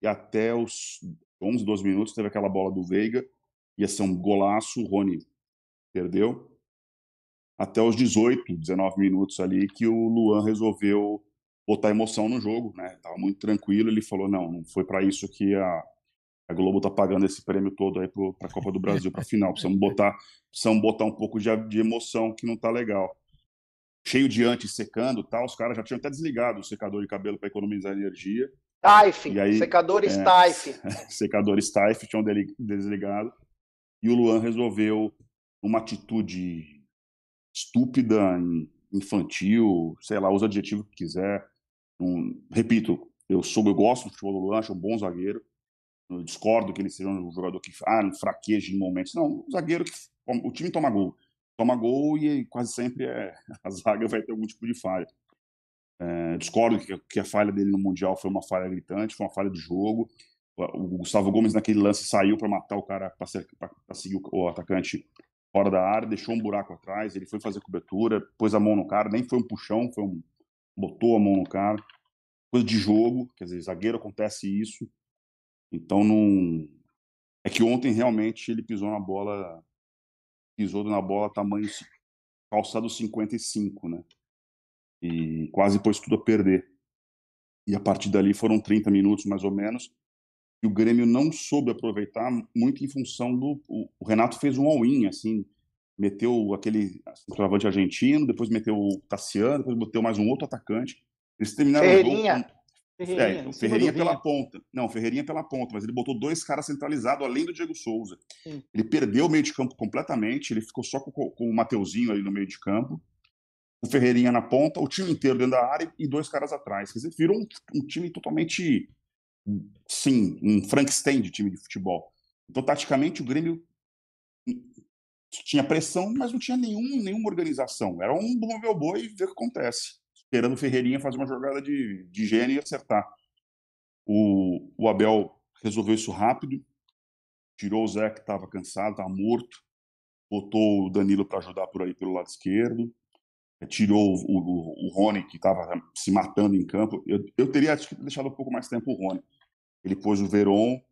e até os 11, 12 minutos teve aquela bola do Veiga, ia ser um golaço, o Rony perdeu. Até os 18, 19 minutos ali que o Luan resolveu botar emoção no jogo, né? Tava muito tranquilo, ele falou: "Não, não foi para isso que a a Globo tá pagando esse prêmio todo aí para a Copa do Brasil, para final. Precisamos botar, precisamos botar um pouco de, de emoção que não tá legal. Cheio de antes secando, e tal, os caras já tinham até desligado o secador de cabelo para economizar energia. Taif, aí, secadores é, Taif. secador Stife tinham desligado. E o Luan resolveu uma atitude estúpida, in- infantil, sei lá, usa o adjetivo que quiser. Um- repito, eu sou, eu gosto do futebol do Luan, acho um bom zagueiro. Eu discordo que ele seja um jogador que ah, fraqueja em momentos. Não, um zagueiro que o time toma gol. Toma gol e quase sempre é, a zaga vai ter algum tipo de falha. É, discordo que, que a falha dele no Mundial foi uma falha gritante, foi uma falha de jogo. O o Gustavo Gomes, naquele lance, saiu para matar o cara, para seguir o, o atacante fora da área, deixou um buraco atrás. Ele foi fazer cobertura, pôs a mão no cara, nem foi um puxão, foi um, botou a mão no cara. Coisa de jogo, quer dizer, zagueiro acontece isso. Então não. É que ontem realmente ele pisou na bola, pisou na bola tamanho calçado 55, né? E quase pôs tudo a perder. E a partir dali foram 30 minutos mais ou menos. E o Grêmio não soube aproveitar muito em função do. O, o Renato fez um all-in, assim. meteu aquele centroavante argentino, depois meteu o Tassiano, depois meteu mais um outro atacante. Eles terminaram Ferreirinha. o jogo. Com- Ferreirinha, É, o cima Ferreirinha pela ponta. Não, o Ferreirinha pela ponta, mas ele botou dois caras centralizados além do Diego Souza. Sim. Ele perdeu o meio de campo completamente, ele ficou só com, com o Mateuzinho ali no meio de campo. O Ferreirinha na ponta, o time inteiro dentro da área e dois caras atrás. Quer dizer, virou um, um time totalmente, sim, um Frankenstein de time de futebol. Então, taticamente, o Grêmio tinha pressão, mas não tinha nenhum, nenhuma organização. Era um mover o boi e ver o que acontece. Esperando o Ferreirinha fazer uma jogada de, de gênio e acertar. O, o Abel resolveu isso rápido, tirou o Zé, que estava cansado, estava morto, botou o Danilo para ajudar por aí pelo lado esquerdo, eh, tirou o, o, o Rony, que estava se matando em campo. Eu, eu teria deixado um pouco mais tempo o Rony. Ele pôs o Veron,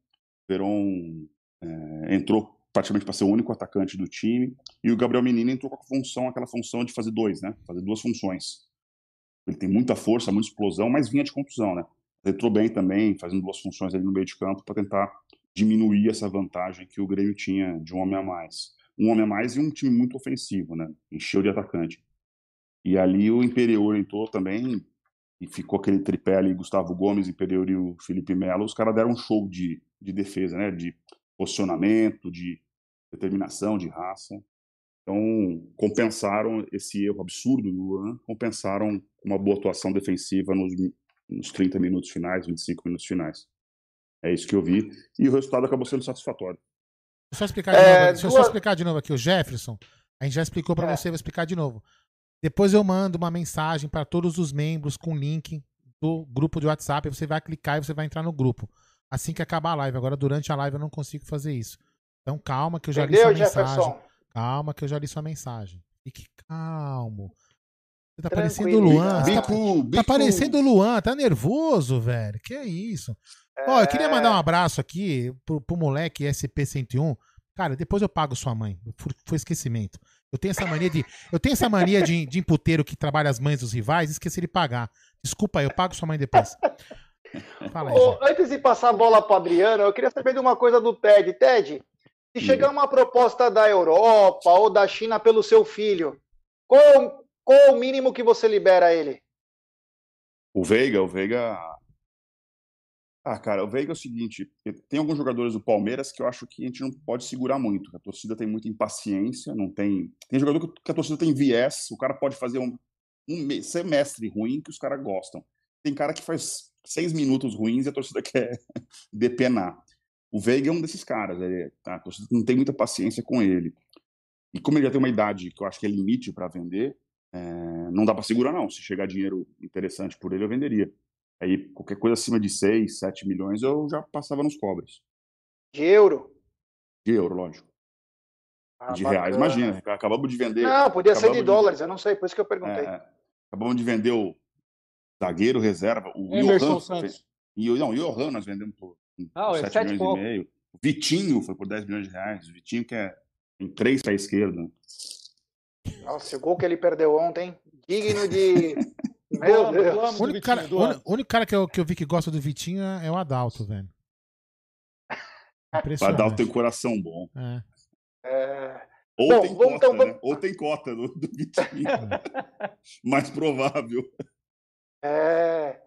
Veron eh, entrou praticamente para ser o único atacante do time, e o Gabriel Menino entrou com a função, aquela função de fazer dois, né? Fazer duas funções. Ele tem muita força, muita explosão, mas vinha de contusão, né? Entrou bem também, fazendo duas funções ali no meio de campo para tentar diminuir essa vantagem que o Grêmio tinha de um homem a mais. Um homem a mais e um time muito ofensivo, né? Encheu de atacante. E ali o Imperior entrou também e ficou aquele tripé ali, Gustavo Gomes, Imperior e o Felipe Melo. Os caras deram um show de, de defesa, né? De posicionamento, de determinação, de raça. Então, compensaram esse erro absurdo do Luan, compensaram uma boa atuação defensiva nos, nos 30 minutos finais, 25 minutos finais. É isso que eu vi. E o resultado acabou sendo satisfatório. Deixa eu só explicar de É, novo. Deixa eu só explicar de novo aqui. O Jefferson, a gente já explicou pra É. você, vou explicar de novo. Depois eu mando uma mensagem pra todos os membros com link do grupo de WhatsApp. Você vai clicar e você vai entrar no grupo. Assim que acabar a live. Agora, durante a live, eu não consigo fazer isso. Então, calma que eu já li Entendeu, sua mensagem. Jefferson? Calma que eu já li sua mensagem. Fique calmo. Você tá parecendo o Luan. Você tá, Bico, tá bico. parecendo o Luan. Tá nervoso, velho. Que isso? Ó, eu queria mandar um abraço aqui pro, pro moleque SP101. Cara, depois eu pago sua mãe. Foi, esquecimento. Eu tenho essa mania de. Eu tenho essa mania de, de imputeiro que trabalha as mães dos rivais e esquecer de pagar. Desculpa aí, eu pago sua mãe depois. Fala aí, Ô, antes de passar a bola para Adriano, eu queria saber de uma coisa do Ted. Ted, se chegar uma proposta da Europa ou da China pelo seu filho, qual, qual o mínimo que você libera ele? O Veiga, o Veiga. Ah, cara, o Veiga é o seguinte: tem alguns jogadores do Palmeiras que eu acho que a gente não pode segurar muito. A torcida tem muita impaciência, não tem. Tem jogador que- a torcida tem viés, o cara pode fazer um, um me- semestre ruim que os caras gostam. Tem cara que faz seis minutos ruins e a torcida quer depenar. O Veiga é um desses caras, ele- a torcida não tem muita paciência com ele. E como ele já tem uma idade que eu acho que é limite para vender, é, não dá para segurar, não. Se chegar dinheiro interessante por ele, eu venderia. Aí, qualquer coisa acima de 6, 7 milhões, eu já passava nos cobras. De euro? De euro, lógico. Ah, de bacana. reais, imagina. Acabamos de vender. Não, podia ser de de- dólares, eu não sei, por isso que eu perguntei. é, acabamos de vender o zagueiro reserva, o Emerson Johan. Santos. E, o- não, o Johan nós vendemos por Ah, é 7 sete e milhões pouco. e meio. O Vitinho foi por 10 milhões de reais. O Vitinho que é em três para a esquerda. Nossa, o gol que ele perdeu ontem, digno de. Meu Vamos, Deus. O único cara, o único cara que eu, que eu vi que gosta do Vitinho é é o Adalto, velho. O. Adalto tem um coração bom. É. É, Ou Bom, tem vamos cota, então, vamos- né? Ou tem cota do, do Vitinho. Mais provável. É,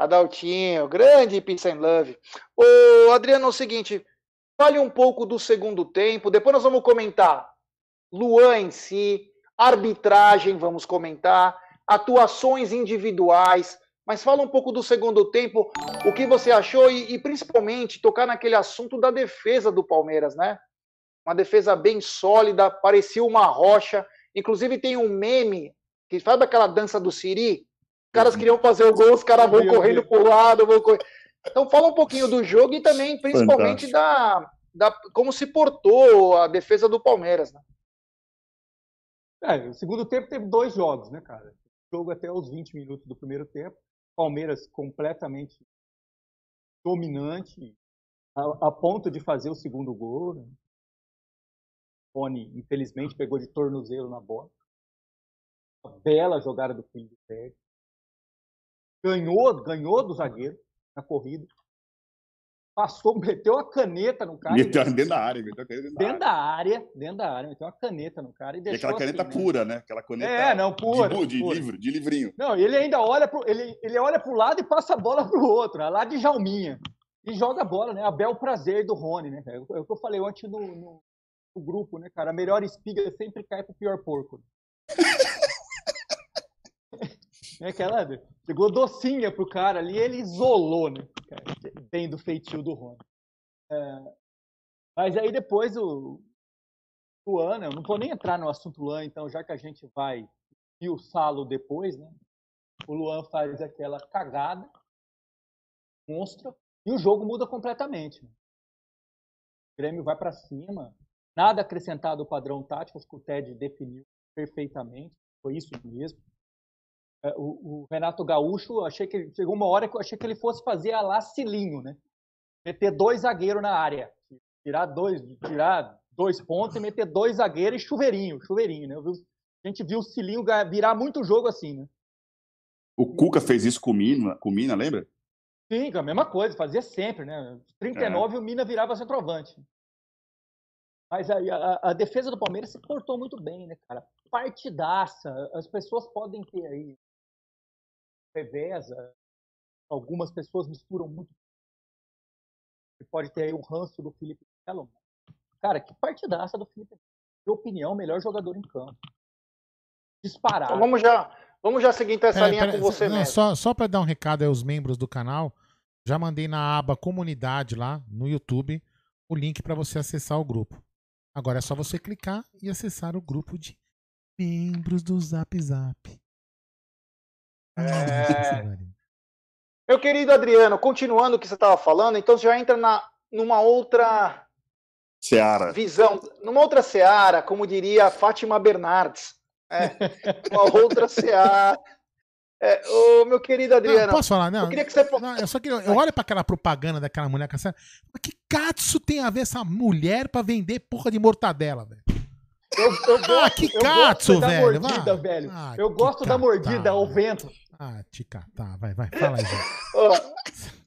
Adaltinho, grande Peace and Love. Ô, Adriano, é o seguinte, fale um pouco do segundo tempo, depois nós vamos comentar Luan em si, arbitragem, vamos comentar, atuações individuais, mas fala um pouco do segundo tempo, o que você achou e, e principalmente tocar naquele assunto da defesa do Palmeiras, né? Uma defesa bem sólida, parecia uma rocha. Inclusive tem um meme que sabe aquela dança do Siri? Os caras queriam fazer o gol, os caras vão correndo pro lado, vão correr. Então fala um pouquinho do jogo e também, principalmente, da, da como se portou a defesa do Palmeiras, né? É, o segundo tempo teve dois jogos, né, cara? Jogo até os 20 minutos do primeiro tempo. Palmeiras completamente dominante, a, a ponto de fazer o segundo gol. Né? Rony, infelizmente, pegou de tornozelo na bola. Uma bela jogada do filho do. Ganhou, ganhou do zagueiro na corrida. passou, meteu a caneta no cara. Meteu dentro da área, meteu a caneta dentro, dentro da área. área, dentro da área, meteu uma caneta no cara e E deixou aquela caneta assim, né? pura, né? Aquela caneta É, não, pura, de, de pura. livro, de livrinho. Não, ele ainda olha pro, ele, ele olha pro lado e passa a bola pro outro, lá de Jalminha. E joga a bola, né? A bel prazer do Rony, né? É o que eu falei ontem no, no- no grupo, né, cara? A melhor espiga sempre cai pro pior porco. é aquela, chegou docinha pro cara ali, ele isolou, né? Bem do feitio do Rony. É, mas aí depois o Luan, né, eu não vou nem entrar no assunto Luan, então, já que a gente vai e o Salo depois, né? O Luan faz aquela cagada monstra e o jogo muda completamente. O Grêmio vai para cima, nada acrescentado ao padrão tático, acho que o Ted definiu perfeitamente, foi isso mesmo. É, O, o Renato Gaúcho, achei que chegou uma hora que eu achei que ele fosse fazer a lá Cilinho, né? Meter dois zagueiros na área, tirar dois, tirar dois pontos e meter dois zagueiros e chuveirinho, chuveirinho, né? Vi- a gente viu o Cilinho virar muito jogo assim, né? O Cuca fez isso com o Mina, com o Mina lembra? Sim, a mesma coisa, fazia sempre, né? 39 o Mina virava centroavante. Mas aí a, a defesa do Palmeiras se portou muito bem, né, cara? Partidaça. As pessoas podem ter aí reveza. Algumas pessoas misturam muito. Pode ter aí o ranço do Felipe Melo. Cara, que partidaça do Felipe Melo. Minha opinião, melhor jogador em campo. Disparado. Então vamos já, vamos já seguir então essa Pera- linha pera- com você não, mesmo. Só, só para dar um recado aí aos membros do canal, já mandei na aba comunidade lá no YouTube o link para você acessar o grupo. Agora é só você clicar e acessar o grupo de membros do Zap Zap. É. Meu querido Adriano, continuando o que você estava falando, então você já entra na, numa outra Seara. visão, numa outra seara, como diria a Fátima Bernardes. É, uma outra seara. É, ô, meu querido Não, Adriano, posso falar? Não, eu queria que você. não, eu só queria, eu olho para aquela propaganda daquela mulher com essa. Mas que catso tem a ver essa mulher para vender porra de mortadela, velho? Eu, eu gosto, Ah, que eu gosto da velho, mordida, vai. velho. Ah, eu gosto da mordida ao velho. vento. Ah, te catar, vai, vai, fala aí.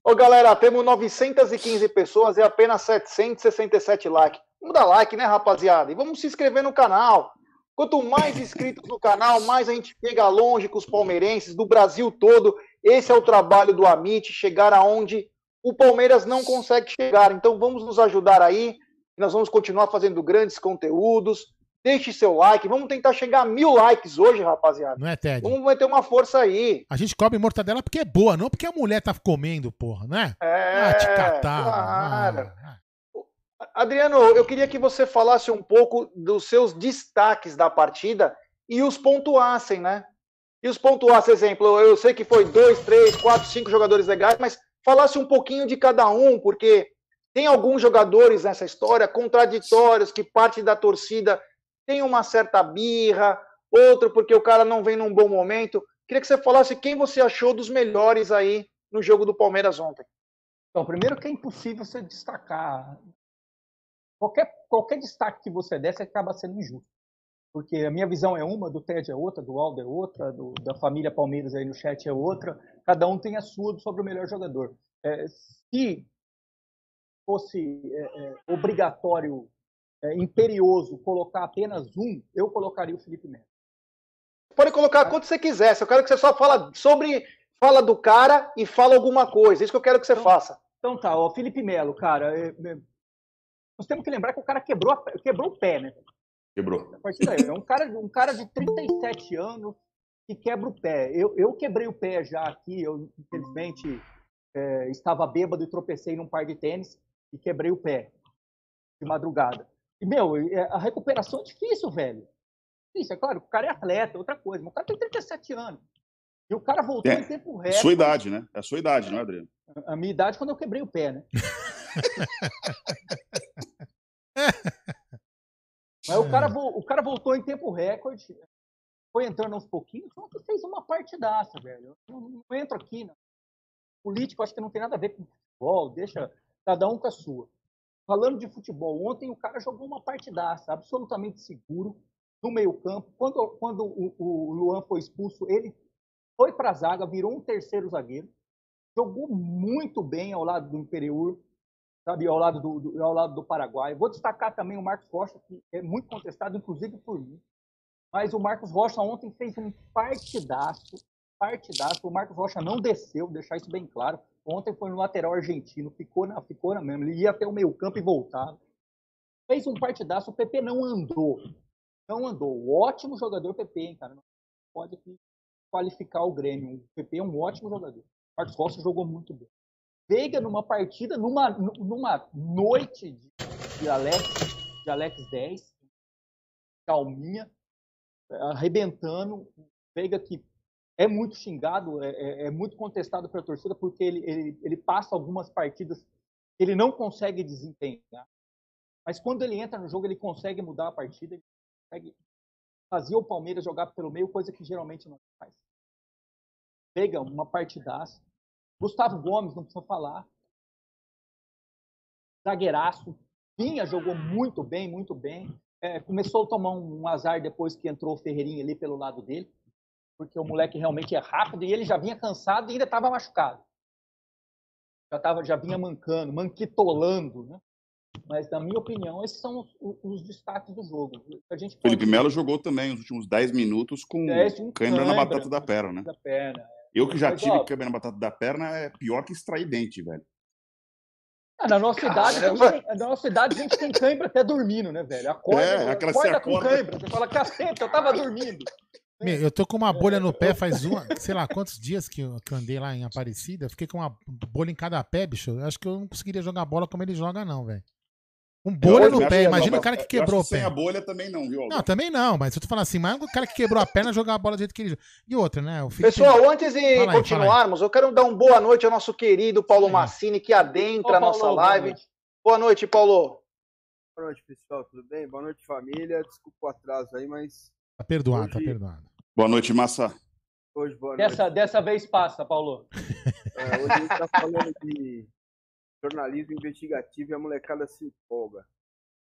Ô, galera, temos 915 pessoas e apenas 767 likes. Vamos dar like, né, rapaziada? E vamos se inscrever no canal. Quanto mais inscritos no canal, mais a gente chega longe com os palmeirenses do Brasil todo. Esse é o trabalho do Amit, chegar aonde o Palmeiras não consegue chegar. Então vamos nos ajudar aí. Nós vamos continuar fazendo grandes conteúdos. Deixe seu like. Vamos tentar chegar a mil likes hoje, rapaziada. Não é, Ted? Vamos meter uma força aí. A gente come mortadela porque é boa, não porque a mulher tá comendo, porra, não é? Ah, te catar. claro. mano. Ah, Adriano, eu queria que você falasse um pouco dos seus destaques da partida e os pontuassem, né? E os pontuassem, exemplo, eu sei que foi dois, três, quatro, cinco jogadores legais, mas falasse um pouquinho de cada um, porque tem alguns jogadores nessa história contraditórios, que parte da torcida tem uma certa birra, outro porque o cara não vem num bom momento. Queria que você falasse quem você achou dos melhores aí no jogo do Palmeiras ontem. Então, primeiro que é impossível você destacar. Qualquer, qualquer destaque que você você acaba sendo injusto. Porque a minha visão é uma, do Ted é outra, do Aldo é outra, do- da família Palmeiras aí no chat é outra. Cada um tem a sua sobre o melhor jogador. É, se fosse é, é, obrigatório, é, imperioso, colocar apenas um, eu colocaria o Felipe Melo. Pode colocar quanto você quiser. Eu quero que você só fala sobre. Fala do cara e fala alguma coisa. Isso que eu quero que você faça. Então tá, ó, Felipe Melo, cara. é, é, nós temos que lembrar que o cara quebrou, a- quebrou o pé, né? Quebrou. A partir daí, é um cara, um cara de 37 anos que quebra o pé. Eu, eu quebrei o pé já aqui, eu infelizmente é, estava bêbado e tropecei num par de tênis e quebrei o pé de madrugada. Meu, é- a recuperação é difícil, velho. Difícil, é claro, o cara é atleta, é outra coisa, mas o cara tem 37 anos. E o cara voltou É, em tempo É recorde. sua idade, né? É a sua idade, não é, Adriano? A minha idade quando eu quebrei o pé, né? Mas o cara, o cara voltou em tempo recorde, foi entrando aos pouquinhos, ontem fez uma partidaça, velho. Eu não, não entro aqui, né? Político, acho que não tem nada a ver com futebol, deixa cada um com a sua. Falando de futebol, ontem o cara jogou uma partidaça, absolutamente seguro, no meio-campo. Quando, quando o, o Luan foi expulso, ele foi para a zaga, virou um terceiro zagueiro, jogou muito bem ao lado do Imperiur, sabe, ao lado do, do, ao lado do Paraguai. Vou destacar também o Marcos Rocha, que é muito contestado, inclusive por mim. Mas o Marcos Rocha ontem fez um partidaço, partidaço. O Marcos Rocha não desceu, deixar isso bem claro. Ontem foi no lateral argentino, ficou na, ficou na mesma. Ele ia até o meio campo e voltava. Fez um partidaço, o PP não andou. Não andou. Ótimo jogador PP, hein, cara. Não pode qualificar o Grêmio. O PP é um ótimo jogador. Marcos Rocha jogou muito bem. Veiga numa partida, numa, numa noite de Alex, de Alex 10, calminha, arrebentando. Veiga que é muito xingado, é, é, é muito contestado pela torcida, porque ele, ele, ele passa algumas partidas que ele não consegue desempenhar. Mas quando ele entra no jogo, ele consegue mudar a partida, ele consegue fazer o Palmeiras jogar pelo meio, coisa que geralmente não faz. Pega uma partidaça. Gustavo Gomes, não precisa falar. Zagueiraço. Vinha, jogou muito bem, muito bem. É, começou a tomar um azar depois que entrou o Ferreirinha ali pelo lado dele, porque o moleque realmente é rápido e ele já vinha cansado e ainda estava machucado. Já, tava, já vinha mancando, manquitolando, né? Mas, na minha opinião, esses são os, os destaques do jogo. A gente. Felipe Melo jogou também os últimos 10 minutos com um câimbra na batata da perna, né? Da perna. É. Eu que já Mas, tive câimbra na batata da perna é pior que extrair dente, velho. Ah, na, nossa idade, tem, na nossa idade, a gente tem cãibra até dormindo, né, velho? Acorda, é, aquela acorda, com cãibra. Você fala, cacete, eu tava dormindo. Meu, eu tô com uma bolha no pé faz uma, sei lá, quantos dias que eu, que eu andei lá em Aparecida. Fiquei com uma bolha em cada pé, bicho. Eu acho que eu não conseguiria jogar bola como ele joga, não, velho. Um bolha no pé. Imagina o cara que quebrou o pé. Sem a bolha também não, viu? Não, também não, mas eu tô falando assim, mas o cara que quebrou a perna jogar a bola do jeito que ele. E outra, né? Pessoal, antes de fala continuarmos, aí, eu quero dar uma boa noite ao nosso querido Paulo Massini, que adentra Ô, a nossa Paulo, live. Boa noite. boa noite, Paulo. Boa noite, pessoal. Tudo bem? Boa noite, família. Desculpa o atraso aí, mas. Tá perdoado, tá hoje... tá perdoado. Boa noite, Massa. Hoje, boa noite. Dessa, dessa vez passa, Paulo. É, hoje a gente tá falando de jornalismo investigativo e a molecada se empolga.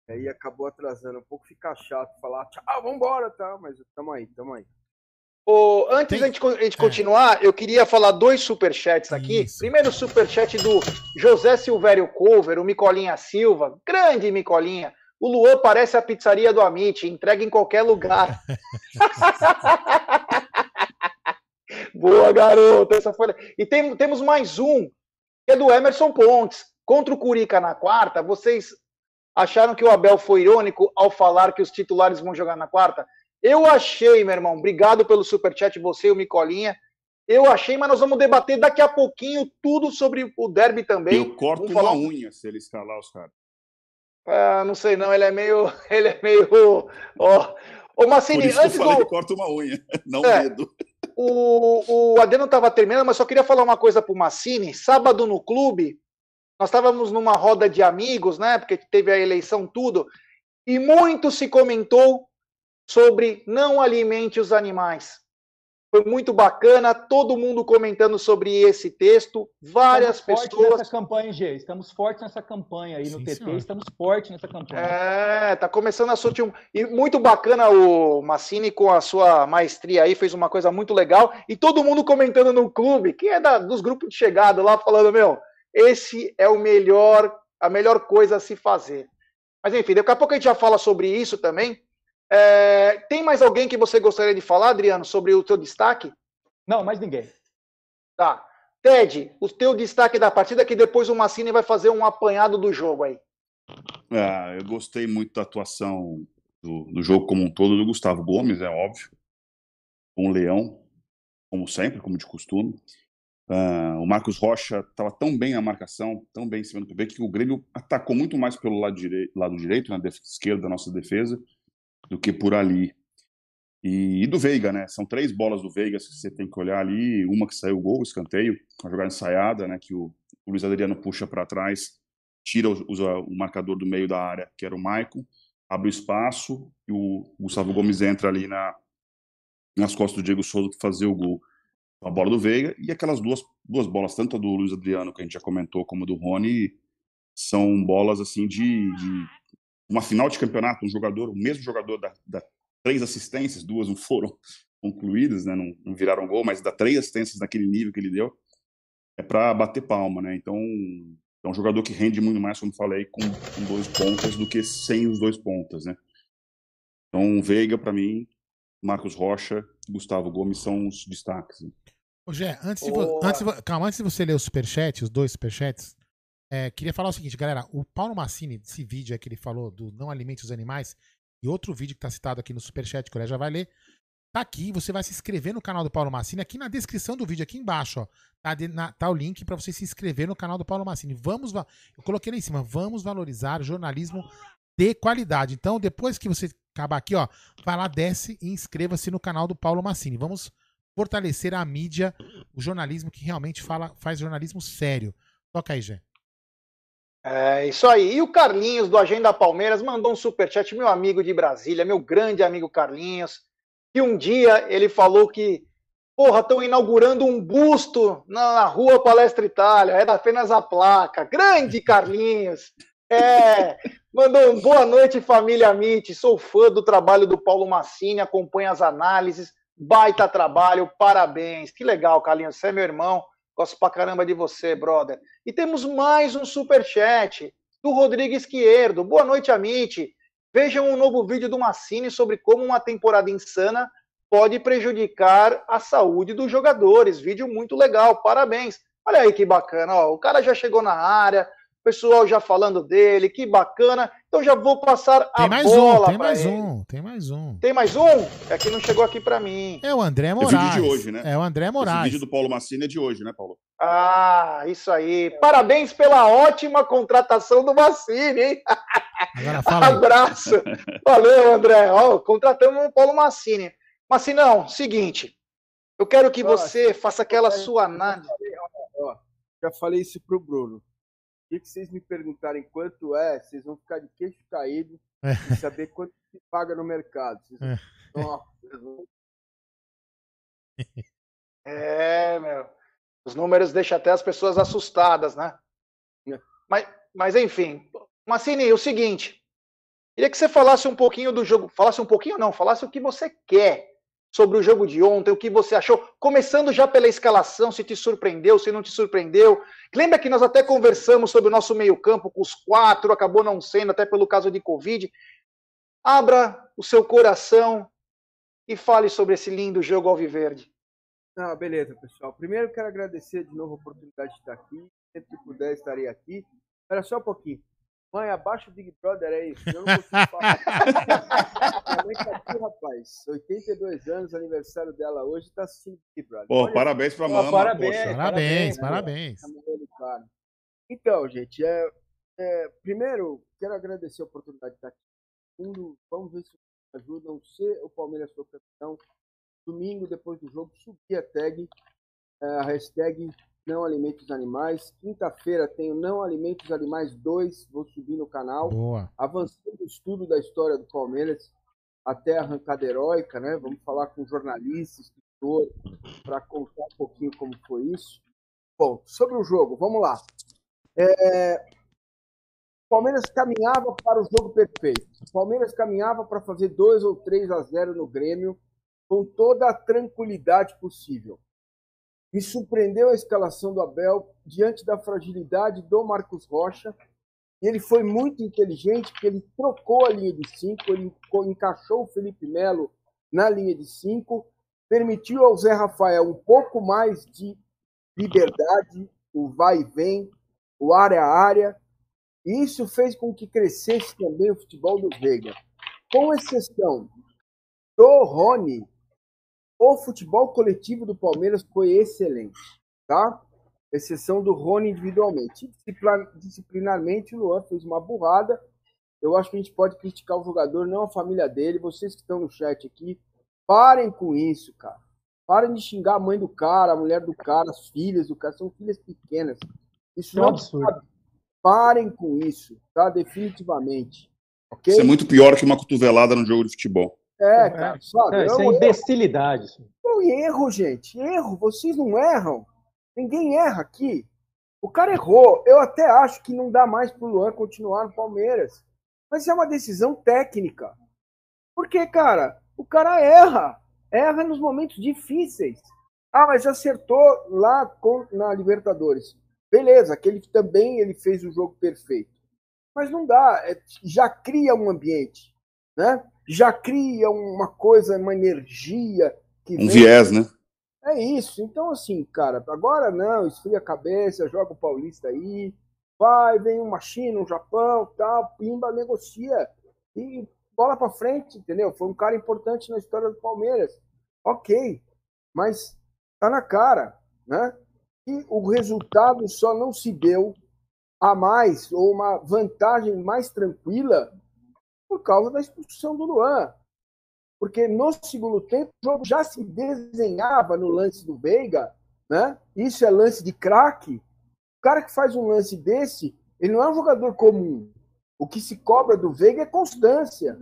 Aí acabou atrasando um pouco, fica chato falar, tchau, vambora, tá? Mas tamo aí, tamo aí. Oh, antes Tem... da gente, continuar, eu queria falar dois superchats aqui. Isso. Primeiro superchat do José Silvério Cover, o Micolinha Silva. Grande Micolinha. O Luan parece a pizzaria do Amit, entrega em qualquer lugar. Boa, garoto. Essa foi... E tem, temos mais um, que é do Emerson Pontes. Contra o Curica na quarta, vocês Acharam que o Abel foi irônico ao falar que os titulares vão jogar na quarta? Eu achei, meu irmão. Obrigado pelo superchat, você e o Micolinha. Eu achei, mas nós vamos debater daqui a pouquinho tudo sobre o derby também. Eu corto uma unha se ele escalar os caras. Ah, não sei não, ele é meio. Ele é meio. Ó, Ô, Massini, Por isso antes que eu falei do... corta uma unha, não é, medo. O, o Adeno estava terminando, mas só queria falar uma coisa pro Massini. Sábado no clube, nós estávamos numa roda de amigos, né? Porque teve a eleição, tudo, e muito se comentou sobre não alimente os animais. Foi muito bacana, todo mundo comentando sobre esse texto, várias estamos pessoas. Fortes nessa campanha, G. Estamos fortes nessa campanha aí no Sim, TT, senhor. estamos fortes nessa campanha. É, tá começando a surtir um. E muito bacana o Massini com a sua maestria aí, fez uma coisa muito legal. E todo mundo comentando no clube, que é da, dos grupos de chegada lá, falando, meu, esse é o melhor, a melhor coisa a se fazer. Mas enfim, daqui a pouco a gente já fala sobre isso também. É, tem mais alguém que você gostaria de falar, Adriano, sobre o teu destaque? Não, mais ninguém. Tá. Ted, o teu destaque da partida, que depois o Massini vai fazer um apanhado do jogo aí. É, eu gostei muito da atuação do, do, jogo como um todo do Gustavo Gomes, é óbvio. Um leão, como sempre, como de costume. Uh, o Marcos Rocha estava tão bem na marcação, tão bem em cima do PV, que o Grêmio atacou muito mais pelo lado, direi lado direito, na esquerda da nossa defesa, do que por ali. E, e, do Veiga, né? São três bolas do Veiga que você tem que olhar ali. Uma que saiu o gol, escanteio, uma jogada ensaiada, né? Que o, o Luiz Adriano puxa para trás, tira, usa o marcador do meio da área, que era o Maicon, abre o espaço e o Gustavo Gomes entra ali na, nas costas do Diego Souza para fazer o gol a bola do Veiga e aquelas duas, duas bolas, tanto a do Luiz Adriano, que a gente já comentou, como a do Rony, são bolas assim de, de uma final de campeonato, um jogador, o mesmo jogador da, da três assistências, duas não foram concluídas, né, não, não, viraram gol, mas dá três assistências naquele nível que ele deu, é para bater palma, né? Então, É um jogador que rende muito mais, como falei, com, com dois pontas do que sem os dois pontas, né? Então, Veiga, para mim, Marcos Rocha, Gustavo Gomes são os destaques. Né? Ô, Gé, antes de, antes de calma, antes de você ler os superchats, os dois superchats, é, queria falar o seguinte, galera. O Paulo Massini, desse vídeo aí que ele falou do Não Alimente os Animais, e outro vídeo que tá citado aqui no superchat, que o Léo já vai ler, tá aqui. Você vai se inscrever no canal do Paulo Massini, aqui na descrição do vídeo, aqui embaixo, ó. Tá, de- na- tá o link pra você se inscrever no canal do Paulo Massini. Vamos, va- eu coloquei lá em cima, vamos valorizar jornalismo de qualidade. Então, depois que você acabar aqui, ó, vai lá, desce e inscreva-se no canal do Paulo Massini. Vamos fortalecer a mídia, o jornalismo que realmente fala, faz jornalismo sério. Toca aí, Gé. É isso aí. E o Carlinhos do Agenda Palmeiras mandou um superchat, meu amigo de Brasília, meu grande amigo Carlinhos, que um dia ele falou que, porra, estão inaugurando um busto na, rua Palestra Itália, era apenas a placa. Grande Carlinhos! É, mandou um boa noite, família Amit. Sou fã do trabalho do Paulo Massini, acompanho as análises. Baita trabalho, parabéns. Que legal, Carlinhos. Você é meu irmão. Gosto pra caramba de você, brother. E temos mais um superchat do Rodrigo Esquerdo. Boa noite, Amit. Vejam um novo vídeo do Massini sobre como uma temporada insana pode prejudicar a saúde dos jogadores. Vídeo muito legal, parabéns. Olha aí que bacana, ó. o cara já chegou na área, pessoal já falando dele, que bacana. Então já vou passar Tem a mais bola um, tem mais ele. um, tem mais um. Tem mais um? É que não chegou aqui para mim. É o André É Moraes. vídeo de hoje, né? É o André Esse Moraes. vídeo do Paulo Massini é de hoje, né, Paulo? Ah, isso aí. Parabéns pela ótima contratação do Massini, hein? Agora fala. Abraço. Valeu, André. Ó, contratamos o Paulo Massini. Massinão, seguinte. Eu quero que você faça aquela sua análise. Já falei isso pro Bruno. O dia que vocês me perguntarem quanto é, vocês vão ficar de queixo caído É. e saber quanto se paga no mercado. Vocês vão- É. Nossa, vão- É, meu. Os números deixam até as pessoas assustadas, né? É. Mas, mas enfim. Massini, o seguinte. Queria que você falasse um pouquinho do jogo. Falasse um pouquinho, não, falasse o que você quer sobre o jogo de ontem, o que você achou. Começando já pela escalação, se te surpreendeu, se não te surpreendeu. Lembra que nós até conversamos sobre o nosso meio-campo com os quatro, acabou não sendo, até pelo caso de Covid. Abra o seu coração e fale sobre esse lindo jogo alviverde. Ah, beleza, pessoal. Primeiro quero agradecer de novo a oportunidade de estar aqui. Sempre que puder, estarei aqui. Espera só um pouquinho. Mãe, abaixa o Big Brother aí. Eu não consigo falar. Minha mãe tá aqui, rapaz. 82 anos, aniversário dela hoje, tá assistindo Big Brother. Pô, Olha parabéns pra Ó, mama. parabéns. poxa. Parabéns, Parabéns, parabéns. Tá. Então, gente, é, é, primeiro, quero agradecer a oportunidade de estar aqui. Segundo, vamos ver se vocês ajudam. Se o Palmeiras for campeão, domingo, depois do jogo, subir a tag, é, a hashtag Não Alimente os Animais. Quinta-feira tem o Não Alimente os Animais 2, vou subir no canal. Boa. Avançando o estudo da história do Palmeiras até a arrancada heróica, né? Vamos falar com jornalistas, escritor, para contar um pouquinho como foi isso. Bom, sobre o jogo, vamos lá. É, O Palmeiras caminhava para o jogo perfeito. O Palmeiras caminhava para fazer 2 ou 3 a 0 no Grêmio com toda a tranquilidade possível. Me surpreendeu a escalação do Abel diante da fragilidade do Marcos Rocha. E ele foi muito inteligente, porque ele trocou a linha de 5, ele encaixou o Felipe Melo na linha de 5, permitiu ao Zé Rafael um pouco mais de liberdade, o vai e vem, o área a área, e isso fez com que crescesse também o futebol do Veiga. Com exceção do Rony, o futebol coletivo do Palmeiras foi excelente, tá? Exceção do Rony individualmente. Disciplinar- Disciplinarmente, o Luan fez uma burrada. Eu acho que a gente pode criticar o jogador, não a família dele. Vocês que estão no chat aqui, parem com isso, cara. Parem de xingar a mãe do cara, a mulher do cara, as filhas do cara. São filhas pequenas. Isso É um não absurdo. cabe. Parem com isso, tá? Definitivamente. Ok? Isso é muito pior que uma cotovelada no jogo de futebol. É, cara, sabe? É, isso é imbecilidade. isso. Foi erro, gente. Erro. Vocês não erram. Ninguém erra aqui. O cara errou. Eu até acho que não dá mais pro Luan continuar no Palmeiras. Mas é uma decisão técnica. Porque, cara, o cara erra. Erra nos momentos difíceis. Ah, mas acertou lá com- na Libertadores. beleza, aquele também ele fez o jogo perfeito. Mas não dá, é, já cria um ambiente, né? Já cria uma coisa, uma energia que Um vem- viés, né? é isso. Então, assim, cara, agora não, esfria a cabeça, joga o Paulista aí, vai, vem uma China, um Japão, tal, pimba, negocia. E bola pra frente, entendeu? Foi um cara importante na história do Palmeiras. Ok, mas tá na cara, né? E o resultado só não se deu a mais, ou uma vantagem mais tranquila, por causa da expulsão do Luan porque no segundo tempo o jogo já se desenhava no lance do Veiga, né? Isso é lance de craque. O cara que faz um lance desse, ele não é um jogador comum. O que se cobra do Veiga é constância.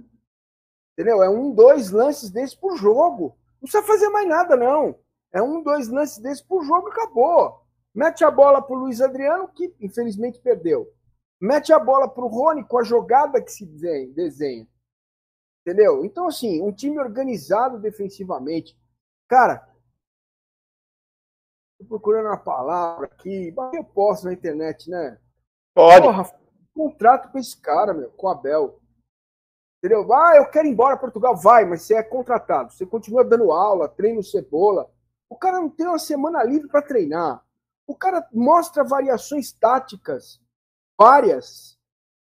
Entendeu? É um, dois lances desses por jogo. Não precisa fazer mais nada, não. É um, dois lances desses por jogo e acabou. Mete a bola pro Luiz Adriano, que infelizmente perdeu. Mete a bola pro Rony com a jogada que se desenha. desenha. Entendeu? Então, assim, um time organizado defensivamente. Cara, tô procurando uma palavra aqui. Eu posso na internet, né? Pode. Porra, contrato com esse cara, meu, com o Abel. Entendeu? Ah, eu quero ir embora Portugal. Vai, mas você é contratado. Você continua dando aula, treino cebola. O cara não tem uma semana livre para treinar. O cara mostra variações táticas. Várias.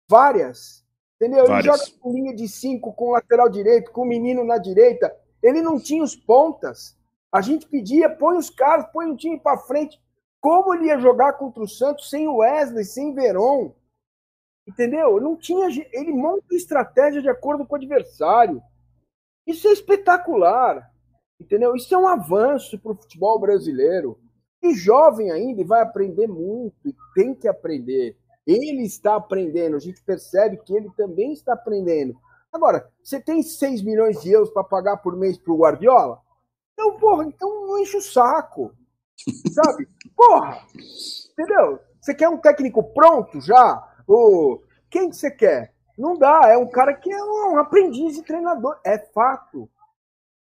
Várias. Entendeu? Ele Várias. joga com linha de cinco, com lateral direito, com o menino na direita. Ele não tinha os pontas. A gente pedia, põe os caras, põe o time para frente. Como ele ia jogar contra o Santos sem o Wesley, sem Veron? Entendeu? Não tinha. Ele monta estratégia de acordo com o adversário. Isso é espetacular. Entendeu? Isso é um avanço para o futebol brasileiro. E jovem ainda, e vai aprender muito, e tem que aprender. Ele está aprendendo, a gente percebe que ele também está aprendendo. Agora, você tem 6 milhões de euros para pagar por mês para o Guardiola? Então, porra, então não enche o saco. Sabe? Porra! Entendeu? Você quer um técnico pronto já? Ou quem que você quer? Não dá, é um cara que é um aprendiz de treinador. É fato.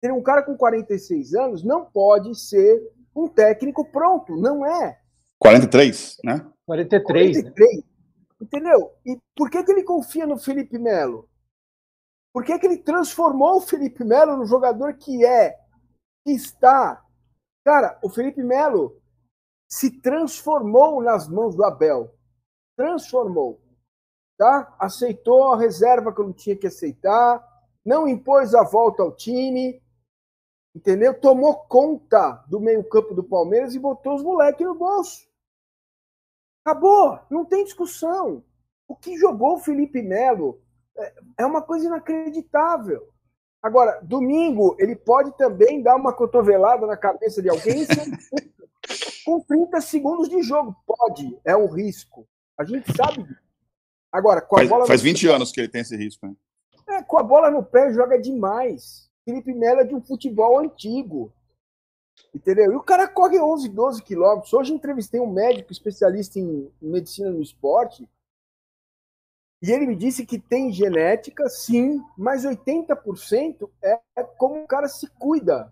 Ter um cara com 46 anos não pode ser um técnico pronto, não é. 43, né? 43, né? 43. Entendeu? E por que, que ele confia no Felipe Melo? Por que, que ele transformou o Felipe Melo no jogador que é, que está? Cara, o Felipe Melo se transformou nas mãos do Abel. Transformou. Tá? Aceitou a reserva que não tinha que aceitar, não impôs a volta ao time, entendeu? Tomou conta do meio-campo do Palmeiras e botou os moleques no bolso. Acabou, não tem discussão. O que jogou o Felipe Melo é- é uma coisa inacreditável. Agora, domingo, ele pode também dar uma cotovelada na cabeça de alguém com 30 segundos de jogo. Pode, é um risco. A gente sabe disso. Agora, com a Faz, bola faz no 20 anos que ele tem esse risco, né? é, com a bola no pé joga demais. Felipe Melo é de um futebol antigo. Entendeu? E o cara corre 11, 12 quilômetros. Hoje entrevistei um médico especialista em medicina no esporte. E ele me disse que tem genética, sim, mas 80% é como o cara se cuida.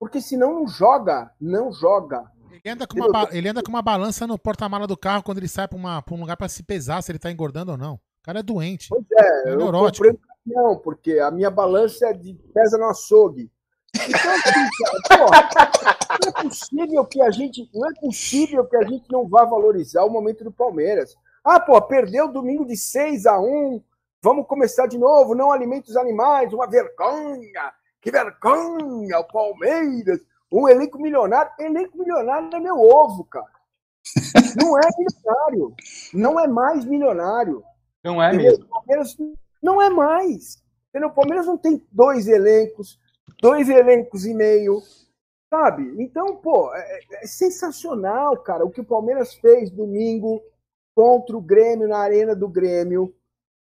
Porque senão não joga, não joga. Ele anda, com uma, ele anda com uma balança no porta-mala do carro quando ele sai pra um lugar pra se pesar se ele tá engordando ou não. O cara é doente. Pois é, É eu neurótico. comprei um caminhão, porque a minha balança é de pesa no açougue. Então, assim, cara, pô, não é possível que a gente, não é possível que a gente não vá valorizar o momento do Palmeiras. Ah, pô, perdeu domingo de 6 a 1 vamos começar de novo, não alimente os animais, uma vergonha, que vergonha, o Palmeiras, um elenco milionário, elenco milionário é meu ovo, cara. Não é milionário, não é mais milionário. Não é mesmo. O Palmeiras não é mais. Entendeu? O Palmeiras não tem dois elencos, dois elencos e meio, sabe? Então, pô, é, é sensacional, cara, o que o Palmeiras fez domingo contra o Grêmio na arena do Grêmio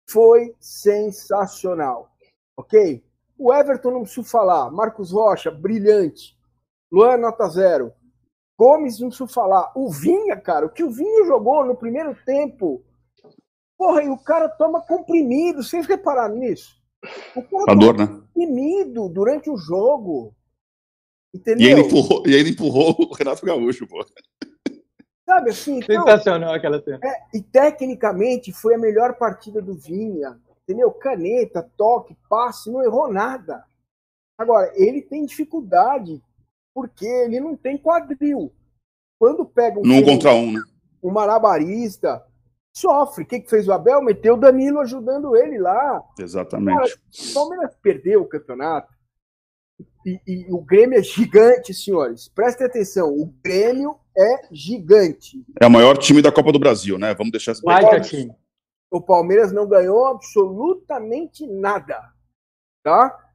foi sensacional, ok? O Everton não preciso falar, Marcos Rocha, brilhante, Luan nota zero, Gomes não preciso falar, o Vinha, cara, o que o Vinha jogou no primeiro tempo Porra, e o cara toma comprimido. Vocês repararam nisso? O cara A dor, né? durante o jogo. E Entendeu? ainda, empurrou, e ainda empurrou o Renato Gaúcho, pô. Sabe assim? Então, Sensacional aquela cena. é, e tecnicamente foi a melhor partida do Vinha. Entendeu? Caneta, toque, passe, não errou nada. Agora, ele tem dificuldade porque ele não tem quadril. Quando pega um, Num contra um, né? um malabarista, sofre. O que, que fez o Abel? Meteu o Danilo ajudando ele lá. Exatamente. O Palmeiras perdeu o campeonato. E, e o Grêmio é gigante, senhores. Prestem atenção. O Grêmio é gigante. É o maior time da Copa do Brasil, né? Vamos deixar isso bem Baita time. O Palmeiras não ganhou absolutamente nada. Tá?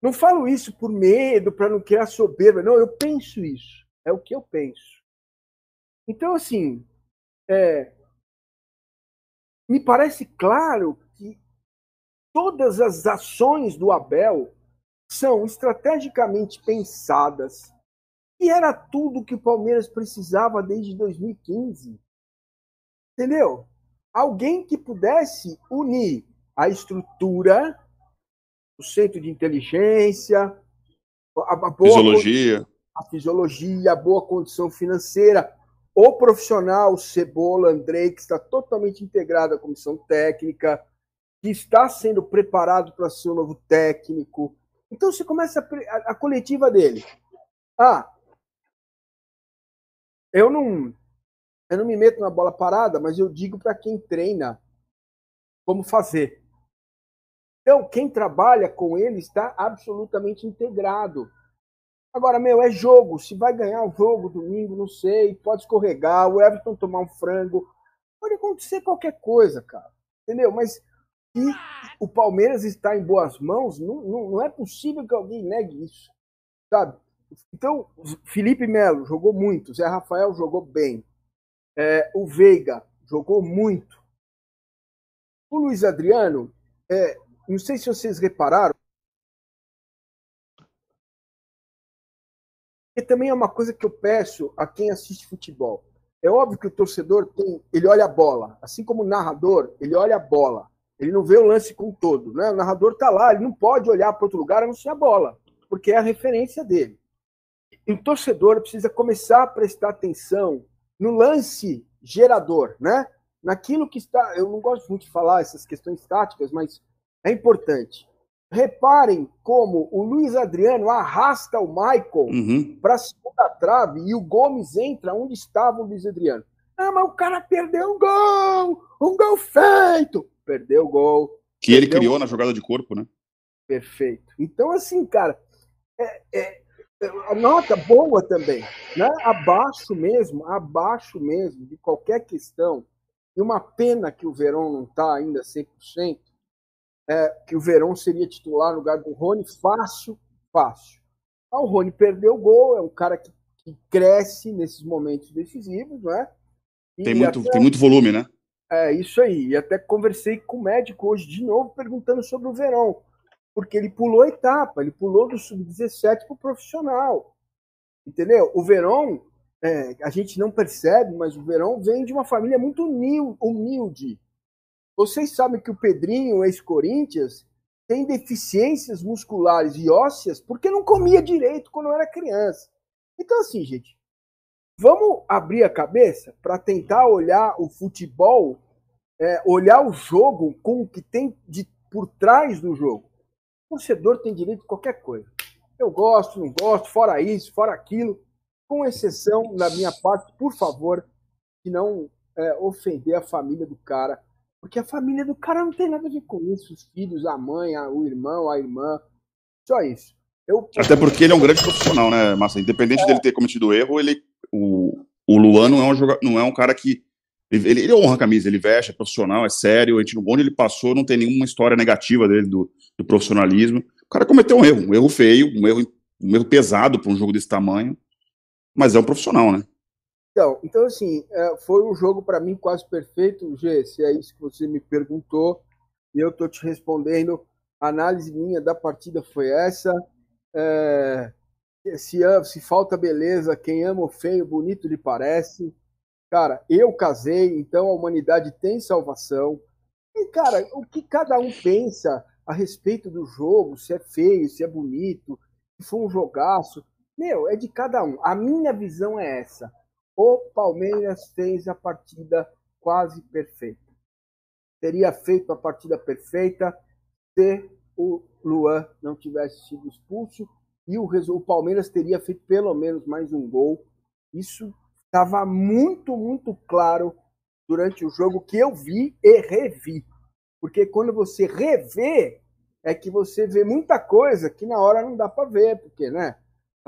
Não falo isso por medo, para não criar soberba. Não, eu penso isso. É o que eu penso. Então, assim, é, me parece claro que todas as ações do Abel são estrategicamente pensadas e era tudo que o Palmeiras precisava desde 2015. Entendeu? Alguém que pudesse unir a estrutura, o centro de inteligência, a, a boa Fisiologia. a fisiologia, a boa condição financeira, o profissional Cebola Andrei, que está totalmente integrado à comissão técnica, que está sendo preparado para ser o novo técnico. Então você começa a, a- a coletiva dele. Ah, eu não, eu não me meto na bola parada, mas eu digo para quem treina como fazer. Então, quem trabalha com ele está absolutamente integrado. Agora, meu, é jogo. Se vai ganhar o jogo domingo, não sei. Pode escorregar, o Everton tomar um frango. Pode acontecer qualquer coisa, cara. Entendeu? Mas se o Palmeiras está em boas mãos, não, não, não é possível que alguém negue isso. Sabe? Então, Felipe Melo jogou muito. Zé Rafael jogou bem. É, o Veiga jogou muito. O Luiz Adriano, é, não sei se vocês repararam, E também é uma coisa que eu peço a quem assiste futebol. É óbvio que o torcedor tem, ele olha a bola, assim como o narrador, ele olha a bola. Ele não vê o lance com todo, né? O narrador está lá, ele não pode olhar para outro lugar a não ser a bola, porque é a referência dele. E o torcedor precisa começar a prestar atenção no lance gerador, né? Naquilo que está, eu não gosto muito de falar essas questões táticas, mas é importante. Reparem como o Luiz Adriano arrasta o Michael Uhum. para a segunda trave e o Gomes entra onde estava o Luiz Adriano. Ah, mas o cara perdeu um gol! Um gol feito! Perdeu o gol. Que ele criou na jogada de corpo, né? Perfeito. Então, assim, cara, é, é- é a nota boa também, né? Abaixo mesmo, abaixo mesmo de qualquer questão. E uma pena que o Verón não está ainda 100%, é, que o Verón seria titular no lugar do Rony, fácil, fácil. Ah, o Rony perdeu o gol, é um cara que, que cresce nesses momentos decisivos, né? E Tem muito, até- tem muito volume, né? é, isso aí. E até conversei com o médico hoje de novo perguntando sobre o Verão. Porque ele pulou a etapa, ele pulou do sub-17 para o profissional. Entendeu? O Verão, é, a gente não percebe, mas o Verão vem de uma família muito humil- humilde. Vocês sabem que o Pedrinho, ex-Corinthians, tem deficiências musculares e ósseas porque não comia direito quando era criança. Então, assim, gente, vamos abrir a cabeça para tentar olhar o futebol, é, olhar o jogo com o que tem de, por trás do jogo. O torcedor tem direito a qualquer coisa. Eu gosto, não gosto, fora isso, fora aquilo, com exceção da minha parte, por favor, de não é, ofender a família do cara, porque a família do cara não tem nada a ver com isso, os filhos, a mãe, a- o irmão, a irmã, só isso. Eu, Até porque ele é um grande profissional, né, Massa? Independente dele ter cometido erro, ele, o, o Luan não é, um joga, não é um cara que. Ele, ele honra a camisa, ele veste, é profissional, é sério. A gente, onde ele passou, não tem nenhuma história negativa dele do, do profissionalismo. O cara cometeu um erro, um erro feio, um erro, um erro pesado para um jogo desse tamanho, mas é um profissional, né? Então, então assim, é, foi um jogo para mim quase perfeito, G, se é isso que você me perguntou, e eu estou te respondendo. A análise minha da partida foi essa. É, se, am- se falta beleza, quem ama o feio, bonito lhe parece. Cara, eu casei, então a humanidade tem salvação. E, cara, o que cada um pensa a respeito do jogo, se é feio, se é bonito, se foi um jogaço, meu, é de cada um. A minha visão é essa. O Palmeiras fez a partida quase perfeita. Teria feito a partida perfeita se o Luan não tivesse sido expulso e o, o Palmeiras teria feito pelo menos mais um gol. Isso estava muito, muito claro durante o jogo que eu vi e revi. Porque quando você revê, é que você vê muita coisa que na hora não dá para ver, porque, né?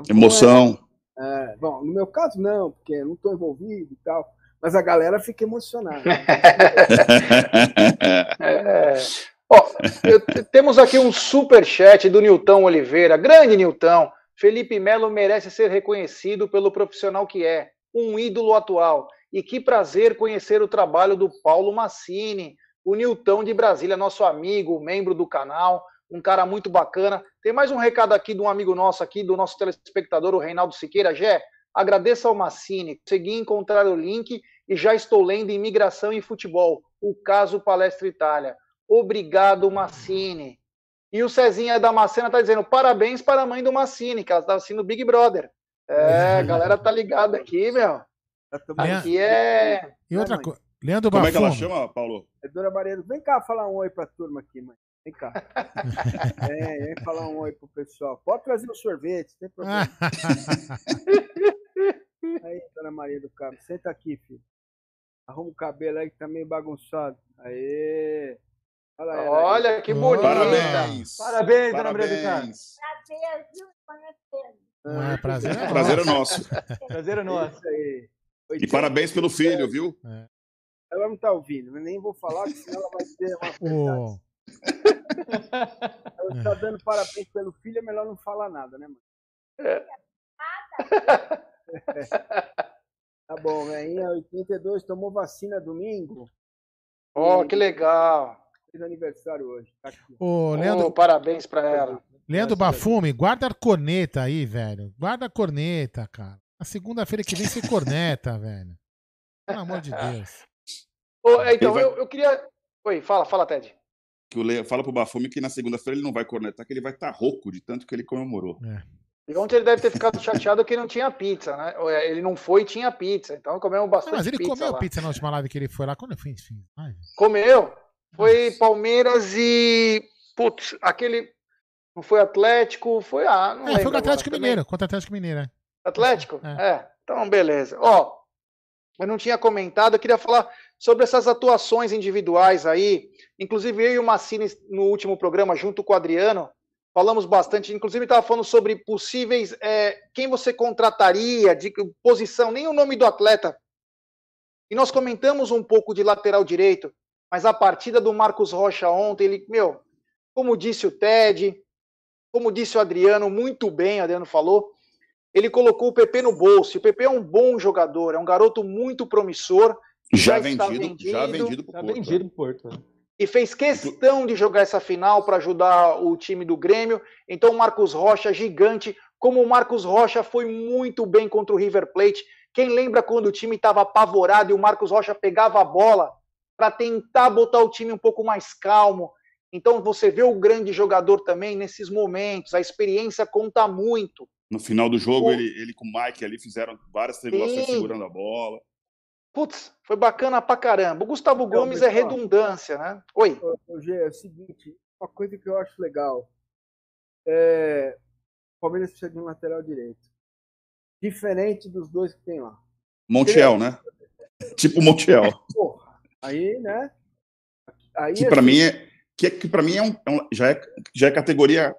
Emoção. É, bom, no meu caso, não, porque eu não estou envolvido e tal. Mas a galera fica emocionada. É. Eu- temos aqui um super chat do Nilton Oliveira. Grande Nilton. Felipe Melo merece ser reconhecido pelo profissional que é, um ídolo atual. E que prazer conhecer o trabalho do Paulo Massini, o Nilton de Brasília, nosso amigo, membro do canal, um cara muito bacana. Tem mais um recado aqui de um amigo nosso aqui, do nosso telespectador, o Reinaldo Siqueira. Gé, agradeça ao Massini. Consegui encontrar o link e já estou lendo Imigração e Futebol, o caso Palestra Itália. Obrigado, Massini. E o Cezinha da Macena tá dizendo parabéns para a mãe do Massini, que ela está assistindo Big Brother. É, a galera tá ligada aqui, meu. Aqui é. E outra coisa. Leandro Como é que ela chama, Paulo? É Dona Maria, vem cá falar um oi pra turma aqui, mãe. Vem cá. É, vem falar um oi pro pessoal. Pode trazer um sorvete, não tem problema. Aí, Dona Maria do Carmo, senta aqui, filho. Arruma o cabelo aí que tá meio bagunçado. Aê! Olha ela aí. Olha que bonita. Parabéns. Parabéns, Dona Maria do Carmo. Não é prazer, é Prazer é nosso. nosso. Prazer é nosso. Isso aí. E parabéns pelo filho, viu? Ela não tá ouvindo, mas nem vou falar, senão ela vai ter uma Ela tá dando parabéns pelo filho, é melhor não falar nada, né, mãe? Tá bom, velhinha, 82, tomou vacina domingo, Ó, que legal. fez aniversário hoje. Tá aqui. ô, Leandro, parabéns para ela. Leandro Bafume, guarda a corneta aí, velho. Guarda a corneta, cara. A segunda-feira que vem você corneta, velho. Pelo amor de Deus. Ô, é, então, eu, eu queria. Oi, fala, fala, Ted. Que o Le... Fala pro Bafume que na segunda-feira ele não vai cornetar, que ele vai estar rouco de tanto que ele comemorou. E ontem ele deve ter ficado chateado que não tinha pizza, né? É, Ele não foi e tinha pizza. Então comemos Não, bastante mas ele pizza. comeu lá. pizza na última live que ele foi lá. Quando foi? Enfim. Ai, Comeu. Foi Palmeiras e. Putz, aquele. Não foi Atlético, foi. Ah, não É, lembro foi com o agora Atlético também. Mineiro. Contra o Atlético Mineiro, é. Atlético? É. É. Então, beleza. Ó, eu não tinha comentado, eu queria falar sobre essas atuações individuais aí. Inclusive, eu e o Massini, no último programa, junto com o Adriano, falamos bastante. Inclusive, estava falando sobre possíveis. é, quem você contrataria, de posição, nem o nome do atleta. E nós comentamos um pouco de lateral direito, mas a partida do Marcos Rocha ontem, ele, meu, como disse o Ted, como disse o Adriano, muito bem, o Adriano falou, ele colocou o PP no bolso. O PP é um bom jogador, é um garoto muito promissor. Já, Já está vendido, já vendido. vendido pro Tá Porto. vendido pro Porto. né? e fez questão de jogar essa final para ajudar o time do Grêmio. Então, o Marcos Rocha, gigante, como o Marcos Rocha foi muito bem contra o River Plate. Quem lembra quando o time estava apavorado e o Marcos Rocha pegava a bola para tentar botar o time um pouco mais calmo? Então, você vê o grande jogador também nesses momentos, a experiência conta muito. No final do jogo, Pô. ele, ele com o Mike ali fizeram várias triangulações segurando a bola. Putz, foi bacana pra caramba. O Gustavo Então, Gomes é redundância, né? Oi. Gê, é o seguinte, uma coisa que eu acho legal. É, o Palmeiras precisa de um lateral direito. Diferente dos dois que tem lá. Montiel, né? Tipo Montiel. Porra, aí, né? Aí, Que pra assim, mim é. Que, que para mim é um, é um- já, é, já é categoria.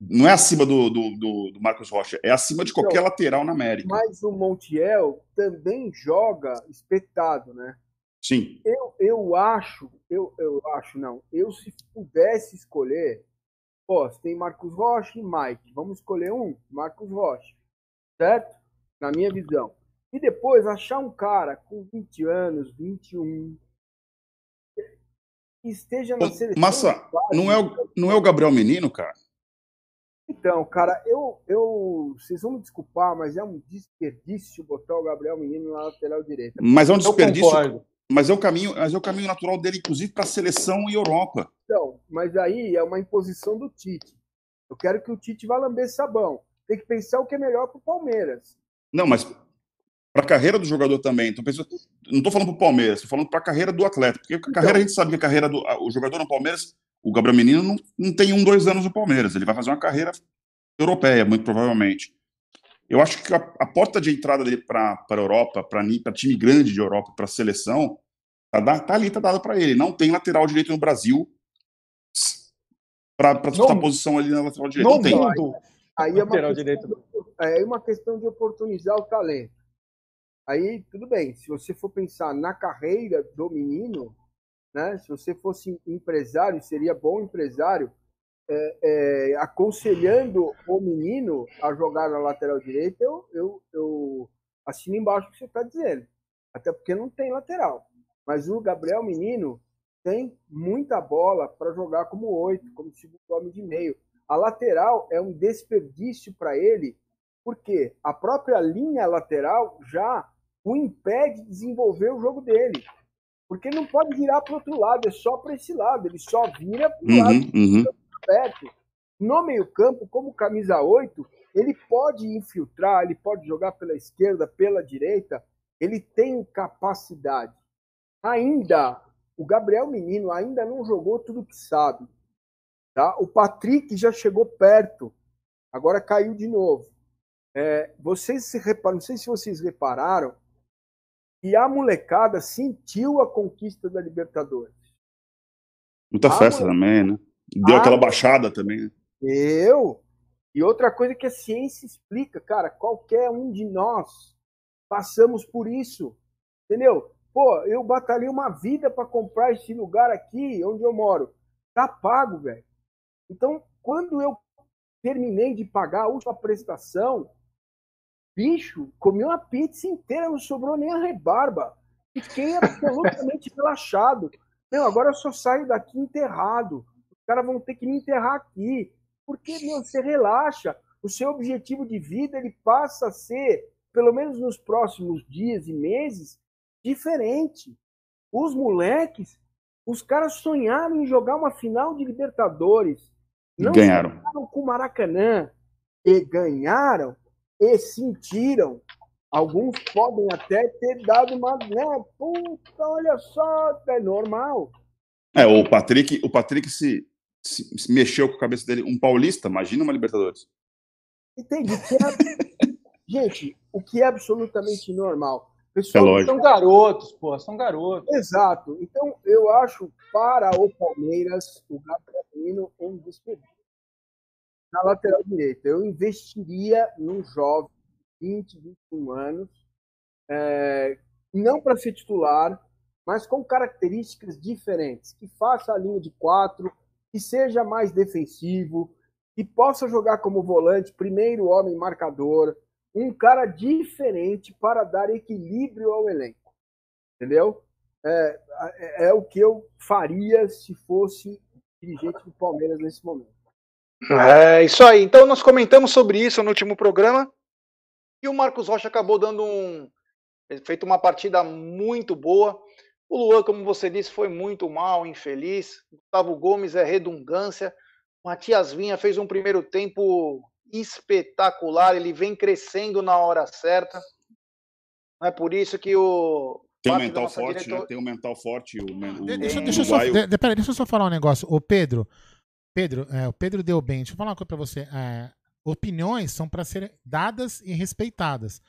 Não é acima do, do, do- do Marcos Rocha, é acima de qualquer Não. lateral na América. Mas o Montiel também joga espetado, né? Sim. Eu, eu acho, eu, eu acho não, eu se pudesse escolher, ó, tem Marcos Rocha e Mike, vamos escolher um, Marcos Rocha, certo? Na minha visão. E depois achar um cara com 20 anos, 21, que esteja na seleção. Massa, não é, o, não é o Gabriel Menino, cara? Então, cara, eu, eu, vocês vão me desculpar, mas é um desperdício botar o Gabriel Menino na lateral direita. Mas é um desperdício. Mas é o caminho, mas é o caminho natural dele, inclusive, para a seleção e Europa. Então, mas aí é uma imposição do Tite. Eu quero que o Tite vá lamber sabão. Tem que pensar o que é melhor para o Palmeiras. Não, mas para a carreira do jogador também. Então, penso, não estou falando para o Palmeiras, estou falando para a carreira do atleta. Porque a carreira, então, a gente sabe que a carreira do o jogador no Palmeiras, o Gabriel Menino, não, não tem um, dois anos no Palmeiras. Ele vai fazer uma carreira europeia, muito provavelmente. Eu acho que a, a porta de entrada dele para a Europa, para time grande de Europa, para a seleção, tá, tá ali, tá dada para ele. Não tem lateral direito no Brasil para disputar posição ali na lateral direita. Não, não tem. Mundo. Aí é uma, questão, é uma questão de oportunizar o talento. Aí, tudo bem, se você for pensar na carreira do menino, né, se você fosse empresário, seria bom empresário, é, é, aconselhando o menino a jogar na lateral direita, eu, eu, eu assino embaixo o que você está dizendo. Até porque não tem lateral. Mas o Gabriel Menino tem muita bola para jogar como oito, como segundo homem de meio. A lateral é um desperdício para ele, porque a própria linha lateral já o impede de desenvolver o jogo dele. Porque não pode virar para o outro lado, é só para esse lado, ele só vira para o uhum, lado uhum. perto. No meio-campo, como camisa 8, ele pode infiltrar, ele pode jogar pela esquerda, pela direita, ele tem capacidade. Ainda, o Gabriel Menino ainda não jogou tudo que sabe. Tá? O Patrick já chegou perto, agora caiu de novo. É, vocês se reparam, não sei se vocês repararam, e a molecada sentiu a conquista da Libertadores. Muita a festa também, né? Deu a... aquela baixada também. Né? Deu. E outra coisa que a ciência explica, cara, qualquer um de nós passamos por isso. Entendeu? Pô, eu batalhei uma vida para comprar esse lugar aqui onde eu moro. Tá pago, velho. Então, quando eu terminei de pagar a última prestação, Bicho, comi uma pizza inteira, não sobrou nem a rebarba. Fiquei absolutamente relaxado. Meu, agora eu só saio daqui enterrado. Os caras vão ter que me enterrar aqui. Porque, meu, você relaxa. O seu objetivo de vida, ele passa a ser, pelo menos nos próximos dias e meses, diferente. Os moleques, os caras sonharam em jogar uma final de Libertadores. Não ganharam. com o Maracanã. E ganharam e sentiram. Alguns podem até ter dado uma, né, puta, olha só, é normal. É, o Patrick, o Patrick se, se, se mexeu com a cabeça dele, um paulista, imagina uma Libertadores. Entendi. É... Gente, o que é absolutamente normal. Pessoal, é são garotos, pô, são garotos. Exato. Então, eu acho para o Palmeiras, o Gabrielino um desperdício na lateral direita. Eu investiria num jovem, 20, 21 anos, é, não para ser titular, mas com características diferentes, que faça a linha de quatro, que seja mais defensivo, que possa jogar como volante, primeiro homem marcador, um cara diferente para dar equilíbrio ao elenco. Entendeu? É, é, é o que eu faria se fosse dirigente do Palmeiras nesse momento. É isso aí. Então nós comentamos sobre isso no último programa e o Marcos Rocha acabou dando um feito uma partida muito boa. O Luan, como você disse, foi muito mal, infeliz. Gustavo Gomes é redundância. Matias Vinha fez um primeiro tempo espetacular. Ele vem crescendo na hora certa. Não é por isso que o tem um mental forte, diretor... né? Tem um mental forte. O, o, deixa, deixa, eu só, de, de, peraí, deixa eu só falar um negócio. Ô, Pedro, Pedro, é, o Pedro deu bem. Deixa eu falar uma coisa para você. É, opiniões são para serem dadas e respeitadas.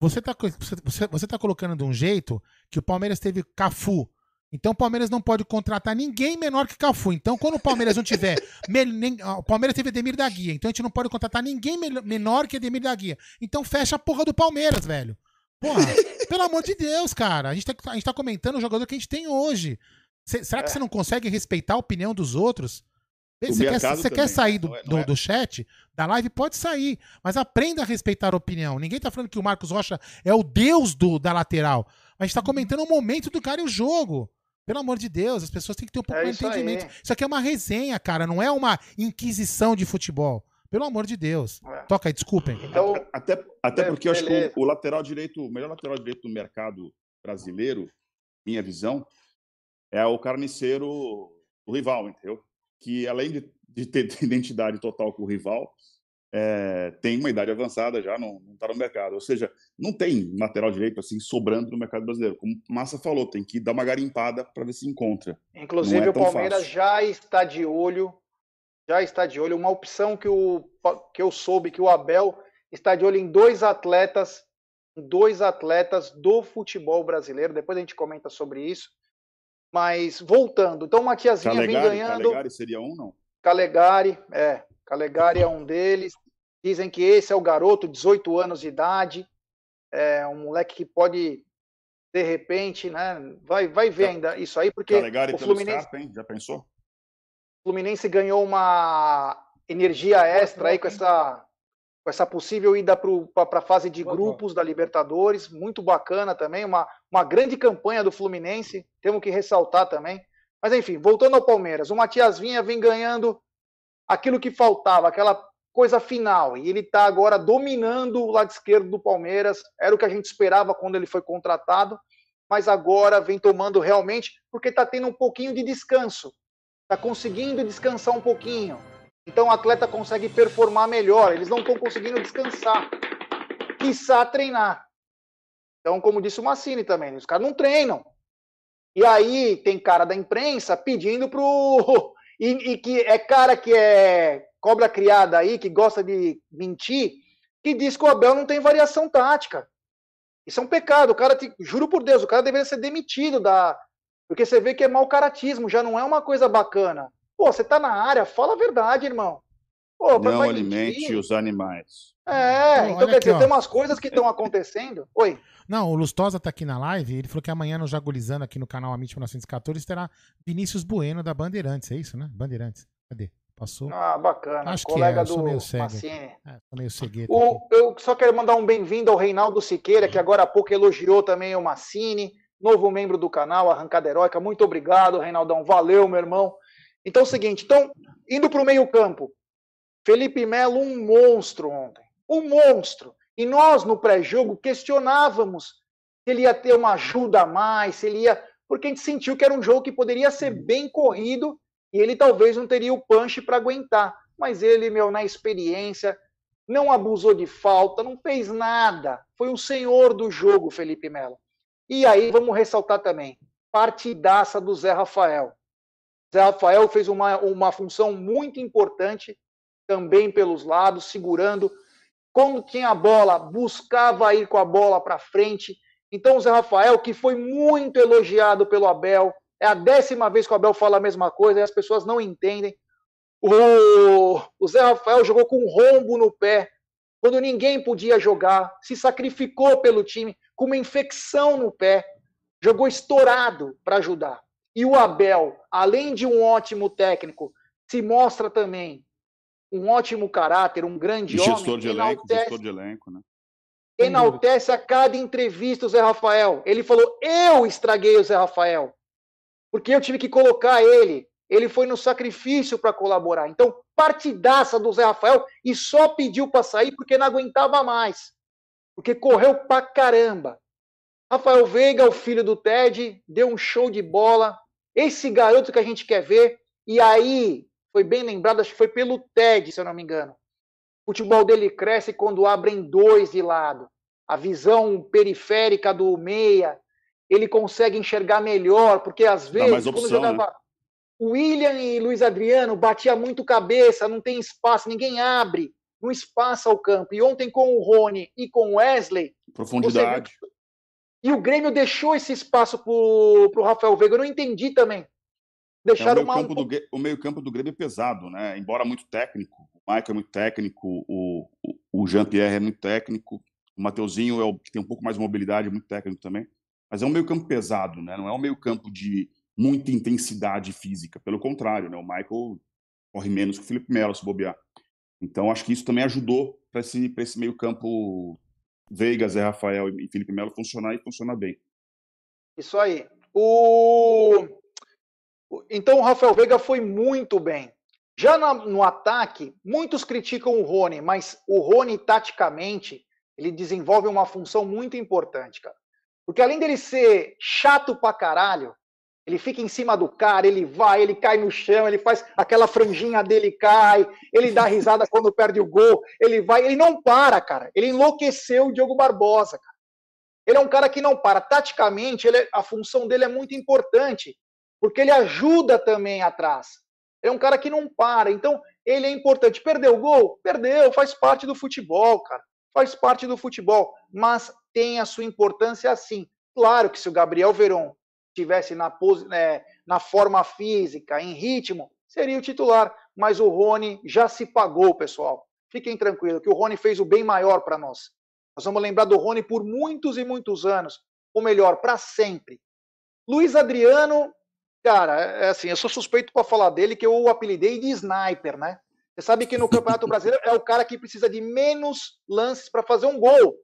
Você está você, você tá colocando de um jeito que o Palmeiras teve Cafu. Então o Palmeiras não pode contratar ninguém menor que Cafu. Então, quando o Palmeiras não tiver. nem, o Palmeiras teve Ademir da Guia. Então a gente não pode contratar ninguém me, menor que Ademir da Guia. Então fecha a porra do Palmeiras, velho. Porra, pelo amor de Deus, cara. A gente, tá, a gente tá comentando o jogador que a gente tem hoje. Será que você não consegue respeitar a opinião dos outros? Você quer, você quer sair do, é, do, é... do, chat, da live, pode sair. Mas aprenda a respeitar a opinião. Ninguém tá falando que o Marcos Rocha é o deus do, da lateral. A gente tá comentando o momento do cara e o jogo. Pelo amor de Deus, as pessoas têm que ter um pouco é de entendimento. Aí. Isso aqui é uma resenha, cara, não é uma inquisição de futebol. Pelo amor de Deus. É. Toca aí, desculpem. Então, até, até porque eu acho que o, o, lateral direito, o melhor lateral direito do mercado brasileiro, minha visão, é o carniceiro, o rival, entendeu? Que além de, de ter identidade total com o rival, é, tem uma idade avançada já, não está no mercado. Ou seja, não tem lateral direito assim sobrando no mercado brasileiro. Como Massa falou, tem que dar uma garimpada para ver se encontra. Inclusive, é o Palmeiras fácil. já está de olho, já está de olho. Uma opção que, o, que eu soube que o Abel está de olho em dois atletas, dois atletas do futebol brasileiro. Depois a gente comenta sobre isso. Mas voltando, então o Matiazinha Calegari, vem ganhando. Calegari seria um, não? Calegari, é. Calegari é um deles. Dizem que esse é o garoto, 18 anos de idade, é um moleque que pode, de repente, né? Vai, vai ver ainda isso aí, porque Calegari o Fluminense. Scarpa, hein? Já pensou? O Fluminense ganhou uma energia extra aí com essa, com essa possível ida para a fase de grupos da Libertadores, muito bacana também, uma, uma grande campanha do Fluminense, temos que ressaltar também. Mas enfim, voltando ao Palmeiras, o Matias Vinha vem ganhando aquilo que faltava, aquela coisa final. E ele está agora dominando o lado esquerdo do Palmeiras. Era o que a gente esperava quando ele foi contratado, mas agora vem tomando realmente, porque está tendo um pouquinho de descanso. Está conseguindo descansar um pouquinho. Então o atleta consegue performar melhor. Eles não estão conseguindo descansar. Quiçá treinar. Então, como disse o Massini também, os caras não treinam. E aí tem cara da imprensa pedindo pro. E, e que é cara que é cobra criada aí, que gosta de mentir, que diz que o Abel não tem variação tática. Isso é um pecado. O cara, te, juro por Deus, o cara deveria ser demitido da. Porque você vê que é mau caratismo, já não é uma coisa bacana. Pô, você tá na área, fala a verdade, irmão. Pô, não alimente mentir. os animais. É, então quer aqui, dizer, ó. tem umas coisas que estão acontecendo. Oi. Não, o Lustosa tá aqui na live, ele falou que amanhã no Jagulizando, aqui no canal Amit 1914, terá Vinícius Bueno da Bandeirantes, é isso, né? Bandeirantes. Cadê? Passou? Ah, bacana. Acho Colega que é, eu do meio cego. É, meio cegueta o, eu só quero mandar um bem-vindo ao Reinaldo Siqueira, que agora há pouco elogiou também o Massini, novo membro do canal, Arrancada Heróica. Muito obrigado, Reinaldão. Valeu, meu irmão. Então é o seguinte, então, indo para o meio-campo. Felipe Melo, um monstro ontem. Um monstro. E nós, no pré-jogo, questionávamos se ele ia ter uma ajuda a mais, se ele ia. Porque a gente sentiu que era um jogo que poderia ser bem corrido e ele talvez não teria o punch para aguentar. Mas ele, meu, na experiência, não abusou de falta, não fez nada. Foi um senhor do jogo, Felipe Melo. E aí vamos ressaltar também, partidaça do Zé Rafael. Zé Rafael fez uma, uma função muito importante também pelos lados, segurando. Quando tinha a bola, buscava ir com a bola para frente. Então, o Zé Rafael, que foi muito elogiado pelo Abel, é a décima vez que o Abel fala a mesma coisa e as pessoas não entendem. O, o Zé Rafael jogou com um rombo no pé, quando ninguém podia jogar, se sacrificou pelo time, com uma infecção no pé, jogou estourado para ajudar. E o Abel, além de um ótimo técnico, se mostra também um ótimo caráter, um grande gestor homem. De elenco, gestor de elenco, né? Enaltece a cada entrevista o Zé Rafael. Ele falou: Eu estraguei o Zé Rafael porque eu tive que colocar ele. Ele foi no sacrifício para colaborar. Então, partidaça do Zé Rafael e só pediu para sair porque não aguentava mais. Porque correu pra caramba. Rafael Veiga, o filho do Ted, deu um show de bola. Esse garoto que a gente quer ver. E aí, foi bem lembrado, acho que foi pelo Ted, se eu não me engano. O futebol dele cresce quando abrem dois de lado. A visão periférica do meia, ele consegue enxergar melhor, porque às vezes, opção, quando jogava né? William e Luiz Adriano, batia muito cabeça, não tem espaço, ninguém abre, não espaça o campo. E ontem com o Rony e com o Wesley. Profundidade. Você... E o Grêmio deixou esse espaço para o Rafael Veiga. Eu não entendi também. Deixaram é, o uma... do, meio do Grêmio é pesado, né? Embora muito técnico. O Michael é muito técnico, o, o, o Jean-Pierre é muito técnico, o Mateuzinho é o que tem um pouco mais de mobilidade, muito técnico também. Mas é um meio-campo pesado, né? Não é um meio-campo de muita intensidade física. Pelo contrário, né? O Michael corre menos que o Felipe Melo se bobear. Então, acho que isso também ajudou para esse, esse meio-campo Veiga, Zé Rafael e Felipe Melo funcionar e funcionar bem. Isso aí. O... Então, o Rafael Veiga foi muito bem. Já no, ataque, muitos criticam o Rony, mas o Rony, taticamente, ele desenvolve uma função muito importante, cara. Porque além dele ser chato pra caralho, Ele fica em cima do cara, ele vai, ele cai no chão, ele faz aquela franjinha dele cai, ele dá risada quando perde o gol, ele vai, ele não para, cara. Ele enlouqueceu o Diogo Barbosa, cara. Ele é um cara que não para. Taticamente, ele, a função dele é muito importante, porque ele ajuda também atrás. Ele é um cara que não para. Então, ele é importante. Perdeu o gol? Perdeu, faz parte do futebol, cara. Faz parte do futebol. Mas tem a sua importância sim. Claro que se o Gabriel Veron tivesse na, né, na forma física, em ritmo, seria o titular. Mas o Rony já se pagou, pessoal. Fiquem tranquilos, que o Rony fez o bem maior para nós. Nós vamos lembrar do Rony por muitos e muitos anos. Ou melhor, para sempre. Luiz Adriano, cara, é assim, eu sou suspeito para falar dele, que eu o apelidei de sniper, né? Você sabe que no Campeonato Brasileiro é o cara que precisa de menos lances para fazer um gol.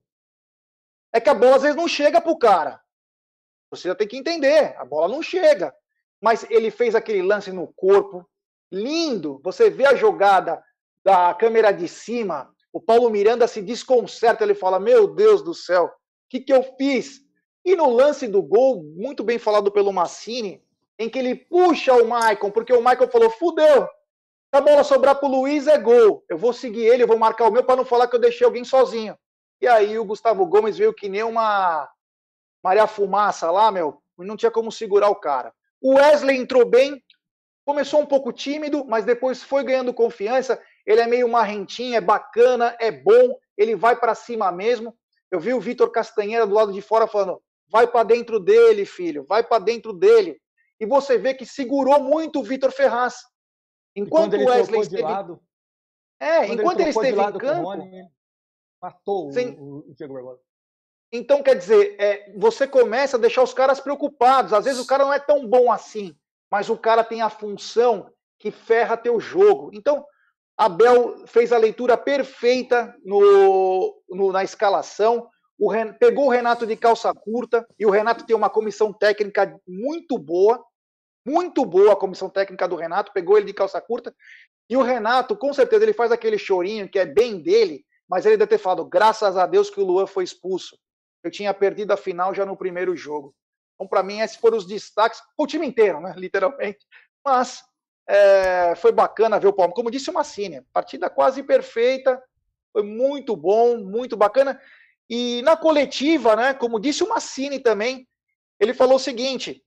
É que a bola às vezes não chega pro cara. Você já tem que entender, a bola não chega. Mas ele fez aquele lance no corpo, lindo. Você vê a jogada da câmera de cima, o Paulo Miranda se desconcerta, ele fala: Meu Deus do céu, o que, que eu fiz? E no lance do gol, muito bem falado pelo Massini, em que ele puxa o Maicon, porque o Maicon falou: Fudeu, se a bola sobrar pro Luiz é gol. Eu vou seguir ele, eu vou marcar o meu para não falar que eu deixei alguém sozinho. E aí o Gustavo Gomes veio que nem uma Maria Fumaça lá, meu, e não tinha como segurar o cara. O Wesley entrou bem, começou um pouco tímido, mas depois foi ganhando confiança. Ele é meio marrentinho, é bacana, é bom, ele vai para cima mesmo. Eu vi o Vitor Castanheira do lado de fora falando: vai para dentro dele, filho, vai para dentro dele. E você vê que segurou muito o Vitor Ferraz. Enquanto o Wesley esteve. Lado, é, enquanto ele, ele esteve em campo. Rony, matou sem... o, o Diego Barbosa. Então, quer dizer, é, você começa a deixar os caras preocupados. Às vezes o cara não é tão bom assim, mas o cara tem a função que ferra teu jogo. Então, Abel fez a leitura perfeita no, no na escalação. O Ren, pegou o Renato de calça curta e o Renato tem uma comissão técnica muito boa, muito boa a comissão técnica do Renato. Pegou ele de calça curta e o Renato, com certeza, ele faz aquele chorinho que é bem dele, mas ele deve ter falado: graças a Deus que o Luan foi expulso eu tinha perdido a final já no primeiro jogo. Então, para mim, esses foram os destaques, o time inteiro, né, literalmente. Mas é, foi bacana ver o Palmeiras. Como disse o Massini, partida quase perfeita, foi muito bom, muito bacana. E na coletiva, né, como disse o Massini também, ele falou o seguinte: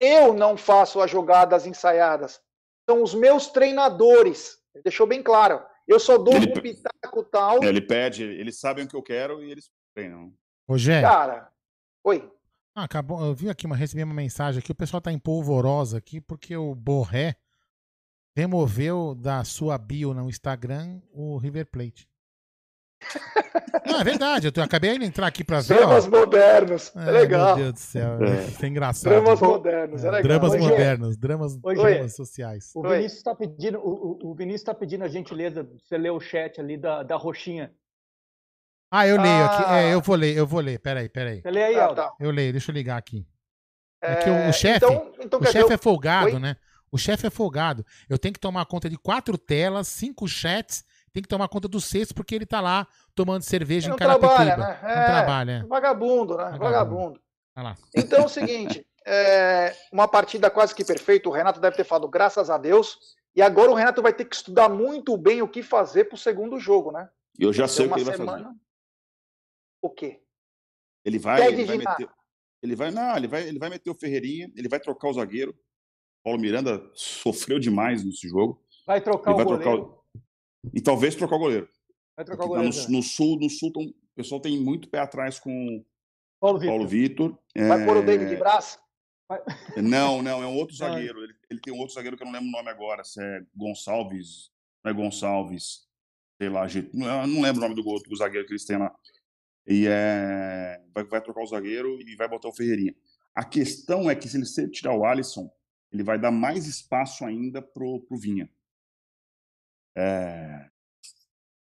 eu não faço as jogadas ensaiadas, são os meus treinadores. Ele deixou bem claro. Eu só dou ele, um pitaco tal. Ele pede, eles sabem o que eu quero e eles treinam. Rogério. Cara, oi. Ah, acabou, eu vi aqui, uma, recebi uma mensagem aqui, o pessoal tá em polvorosa aqui, porque o Borré removeu da sua bio no Instagram o River Plate. Não, é verdade, eu, tô, eu acabei de entrar aqui pra ver. Dramas ó. modernos, é, legal. Meu Deus do céu, é, é engraçado. Dramas modernos, é, é legal. Dramas Oi, modernos, dramas, Oi, dramas sociais. O Vinícius está pedindo, o, o Vinícius tá pedindo a gentileza, você ler o chat ali da, da roxinha. Ah, eu leio aqui. É, eu vou ler, eu vou ler. Peraí, peraí. Lê aí, ah, tá. Eu leio, deixa eu ligar aqui. É, que o, o chefe. Então, então o chefe é folgado, Oi? né? O chefe é folgado. Eu tenho que tomar conta de quatro telas, cinco chats, tem que tomar conta do sexto, porque ele tá lá tomando cerveja em Carapicuíba. Né? É, não trabalha, é. Vagabundo, né? Vagabundo. vagabundo. lá. Então é o seguinte, é, uma partida quase que perfeita, o Renato deve ter falado graças a Deus, e agora o Renato vai ter que estudar muito bem o que fazer pro segundo jogo, né? Eu já sei o que ele vai fazer o quê? Ele vai, ele vai meter. Ele vai, não, ele vai, ele vai meter o Ferreirinha, ele vai trocar o zagueiro. Paulo Miranda sofreu demais nesse jogo. Vai trocar ele o vai goleiro. Trocar E talvez trocar o goleiro. Vai trocar o goleiro. No, no, sul, no sul o pessoal tem muito pé atrás com Paulo Vitor. Paulo Vitor. Vai é... pôr o David de braço? Não, não, é um outro zagueiro. Ele, ele, tem um outro zagueiro que eu não lembro o nome agora. Se é Gonçalves, não é Gonçalves, sei lá, não, não lembro o nome do outro zagueiro que eles têm lá e é, vai, vai trocar o zagueiro e vai botar o Ferreirinha. A questão é que se ele tirar o Alisson, ele vai dar mais espaço ainda pro, pro Vinha. É,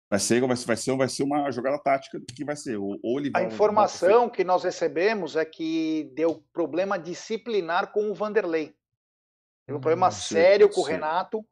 vai ser, vai, vai, ser, vai ser uma jogada tática que vai ser. Ou, ou ele vai, a informação que nós recebemos é que deu problema disciplinar com o Vanderlei. Teve um problema hum, sério com o Renato.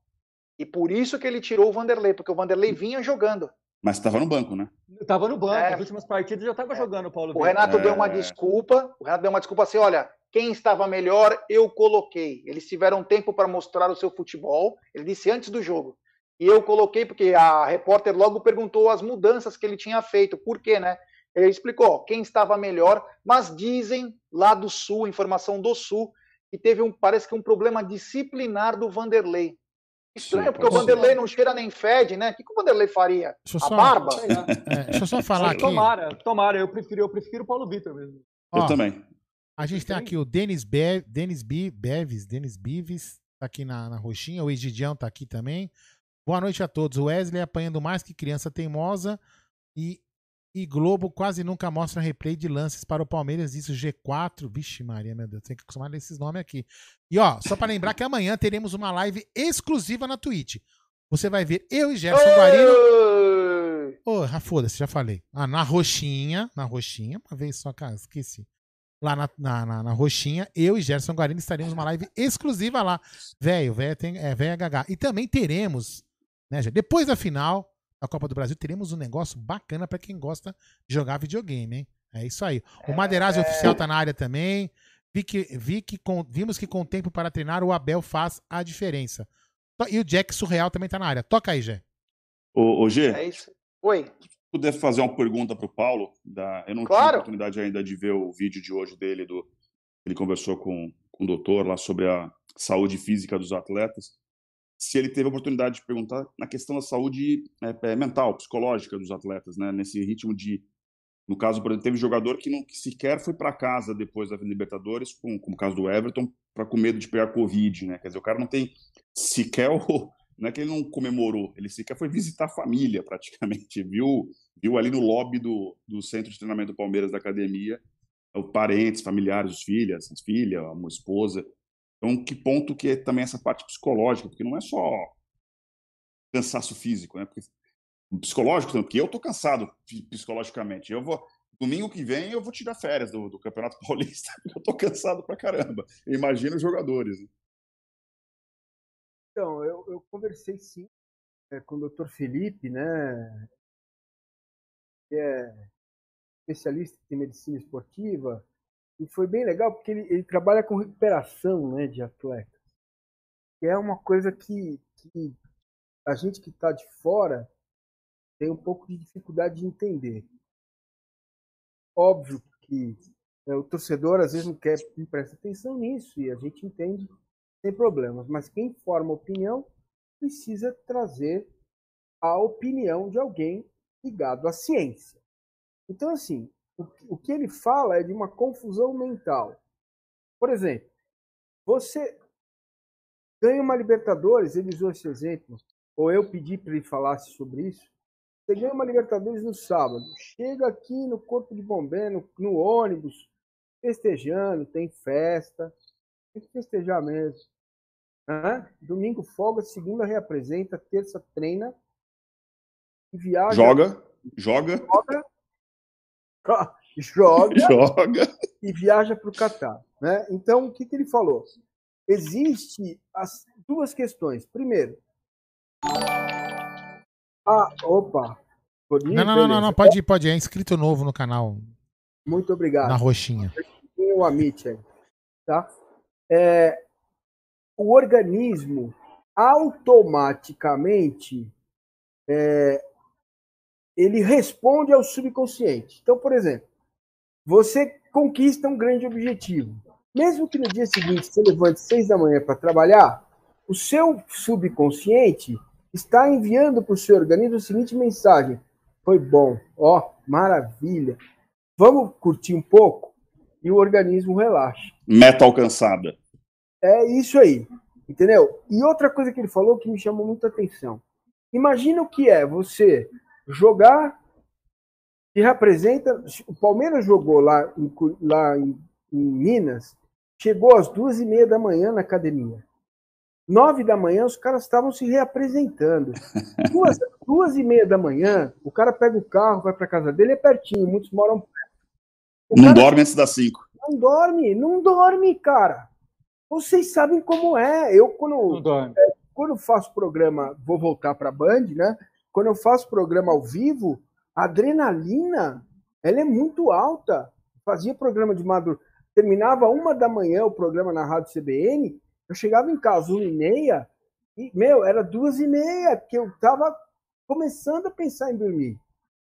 E por isso que ele tirou o Vanderlei, porque o Vanderlei vinha jogando. Mas estava no banco, né? Estava no banco. É. As últimas partidas já estava é. jogando o Paulo O Renato é. deu uma desculpa. O Renato deu uma desculpa assim: olha, quem estava melhor, eu coloquei. Eles tiveram tempo para mostrar o seu futebol. Ele disse antes do jogo. E eu coloquei porque a repórter logo perguntou as mudanças que ele tinha feito. Por quê, né? Ele explicou quem estava melhor, mas dizem lá do Sul, informação do Sul, que teve um, parece que um problema disciplinar do Vanderlei. Estranho, Sim, porque o. Vanderlei não cheira nem fede, né? O que, que o Vanderlei faria? Deixa A só- barba? É, deixa eu só falar aqui. Tomara, tomara. Eu prefiro, eu prefiro o Paulo Vitor mesmo. Ó, Eu também. A gente tem aqui o Denis, Be Denis Bi Beves, Denis Bives, tá aqui na, na roxinha. O Egidião tá aqui também. Boa noite a todos. O Wesley apanhando mais que criança teimosa e, e Globo quase nunca mostra replay de lances para o Palmeiras. Isso G4. Vixe, Maria, meu Deus, tem que acostumar nesses nomes aqui. E ó, só para lembrar que amanhã teremos uma live exclusiva na Twitch. Você vai ver eu e Gerson Guarino. Ô, ah, foda-se, já falei. Ah, na roxinha, na roxinha, uma vez só, cara, esqueci. Lá na, na, na, na roxinha, eu e Gerson Guarino estaremos uma live exclusiva lá. Velho, velho tem é velho HH. E também teremos, né, depois da final da Copa do Brasil, teremos um negócio bacana pra quem gosta de jogar videogame, hein? É isso aí. O Madeirazzi oficial tá na área também. Vi que, vi que com- vimos que com tempo para treinar, o Abel faz a diferença. E o Jack Surreal também tá na área. Toca aí, Jé. Ô, ô G, É isso. Oi. se puder fazer uma pergunta para o Paulo, da... eu não tive Claro. a oportunidade ainda de ver o vídeo de hoje dele, do... ele conversou com, com o doutor lá sobre a saúde física dos atletas. Se ele teve a oportunidade de perguntar na questão da saúde é, é, mental, psicológica dos atletas, né? Nesse ritmo de, no caso, por exemplo, teve jogador que não que sequer foi para casa depois da Libertadores, com, como o caso do Everton, para com medo de pegar Covid, né? Quer dizer, o cara não tem sequer o, não é que ele não comemorou, ele sequer foi visitar a família praticamente, viu, viu ali no lobby do, do centro de treinamento do Palmeiras da academia, parentes, familiares, filhas, a esposa. Então, que ponto que é também essa parte psicológica, porque não é só cansaço físico, né? Porque psicológico, também, porque eu tô cansado psicologicamente. Eu vou domingo que vem eu vou tirar férias do, do Campeonato Paulista, porque eu tô cansado pra caramba. Imagina os jogadores. né? Então, eu, eu conversei sim é, com o Dr. Felipe, né? Que é especialista em medicina esportiva, e foi bem legal porque ele, ele trabalha com recuperação né, de atletas. Que é uma coisa que, que a gente que está de fora tem um pouco de dificuldade de entender. Óbvio que é, o torcedor às vezes não quer não presta atenção nisso e a gente entende sem problemas, mas quem forma opinião precisa trazer a opinião de alguém ligado à ciência. Então, assim, o, que- ele fala é de uma confusão mental. Por exemplo, você ganha uma Libertadores, ele usou esse exemplo, ou eu pedi para ele falasse sobre isso. Você ganha uma Libertadores no sábado, chega aqui no Corpo de Bombeiro, no, no ônibus, festejando, tem festa, tem que festejar mesmo. Hã? Domingo folga, segunda reapresenta, terça treina e viaja. Joga, joga, joga joga. e viaja para o Catar. Né? Então, o que, que ele falou? Existe as duas questões. Primeiro, ah, opa, Pode ir? Não, não, não, não, não, pode ir, pode ir. É inscrito novo no canal, Muito obrigado. na roxinha. Tem o Amit aí, tá? É, o organismo automaticamente é, ele responde ao subconsciente. Então, por exemplo, você conquista um grande objetivo. Mesmo que no dia seguinte você levante seis da manhã para trabalhar, o seu subconsciente está enviando para o seu organismo a seguinte mensagem: foi bom, ó, maravilha. Vamos curtir um pouco e o organismo relaxa. Meta alcançada. É isso aí, entendeu? E outra coisa que ele falou que me chamou muita atenção. Imagina o que é você jogar que representa. O Palmeiras jogou lá em, lá em, em Minas, chegou às duas e meia da manhã na academia. Nove da manhã os caras estavam se reapresentando. Duas, duas e meia da manhã, o cara pega o carro, vai para casa dele, é pertinho, muitos moram perto. O Não dorme antes das 5. não dorme, não dorme, cara. Vocês sabem como é. Eu, quando, dorme. quando faço programa, vou voltar para a Band, né? Quando eu faço programa ao vivo, a adrenalina, ela é muito alta. Fazia programa de madrugada. terminava uma da manhã o programa na Rádio CBN, eu chegava em casa uma e meia, e, meu, era duas e meia, que eu tava começando a pensar em dormir.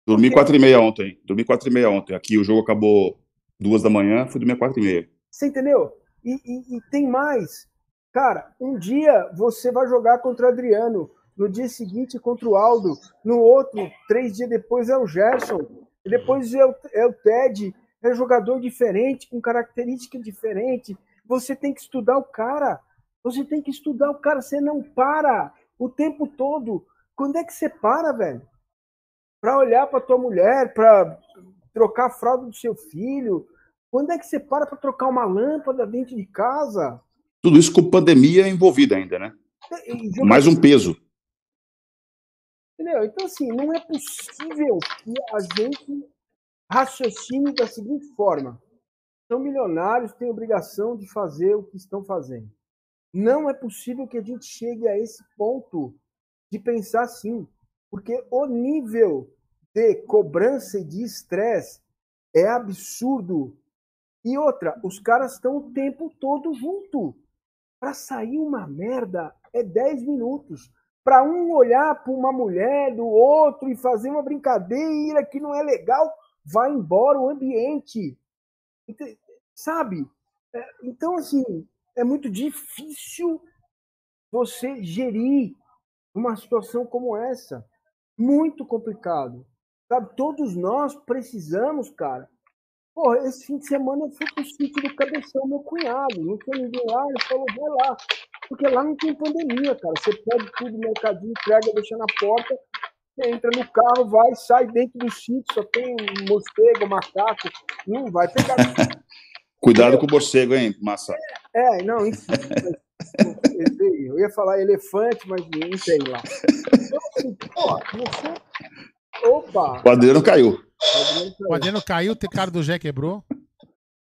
Dormi quatro e meia ontem. Dormi quatro e meia ontem. Aqui o jogo acabou duas da manhã, fui dormir quatro e meia. Você entendeu? E, e, e, tem mais. Cara, um dia você vai jogar contra o Adriano, no dia seguinte contra o Aldo, no outro, três dias depois é o Gerson, depois é o, é o Ted, é jogador diferente, com característica diferente. Você tem que estudar o cara. Você tem que estudar o cara. Você não para o tempo todo. Quando é que você para, velho? Para olhar para tua mulher, para trocar a fralda do seu filho. Quando é que você para para trocar uma lâmpada dentro de casa? Tudo isso com pandemia envolvida ainda, né? Mais um peso. Entendeu? Então, assim, não é possível que a gente raciocine da seguinte forma: são milionários, têm obrigação de fazer o que estão fazendo. Não é possível que a gente chegue a esse ponto de pensar assim, porque o nível de cobrança e de estresse é absurdo. E outra, os caras estão o tempo todo junto. Para sair uma merda é 10 minutos. Para um olhar para uma mulher do outro e fazer uma brincadeira que não é legal, vai embora o ambiente. Sabe? É, então, assim, é muito difícil você gerir uma situação como essa. Muito complicado. Sabe? Todos nós precisamos, cara. Porra, esse fim de semana eu fui pro sítio do Cabeção, meu cunhado. Não tinha ninguém lá, ele falou, vai lá. Porque lá não tem pandemia, cara. Você pede tudo no mercadinho, entrega, deixa na porta, entra no carro, vai, sai dentro do sítio, só tem um morcego, macaco. Não vai pegar. Cuidado com o morcego, hein, Massa? É, não, enfim. Eu ia falar elefante, mas não tem lá. Então, assim, você. Opa! O Adriano caiu. O Adriano caiu, o cara do Jé quebrou.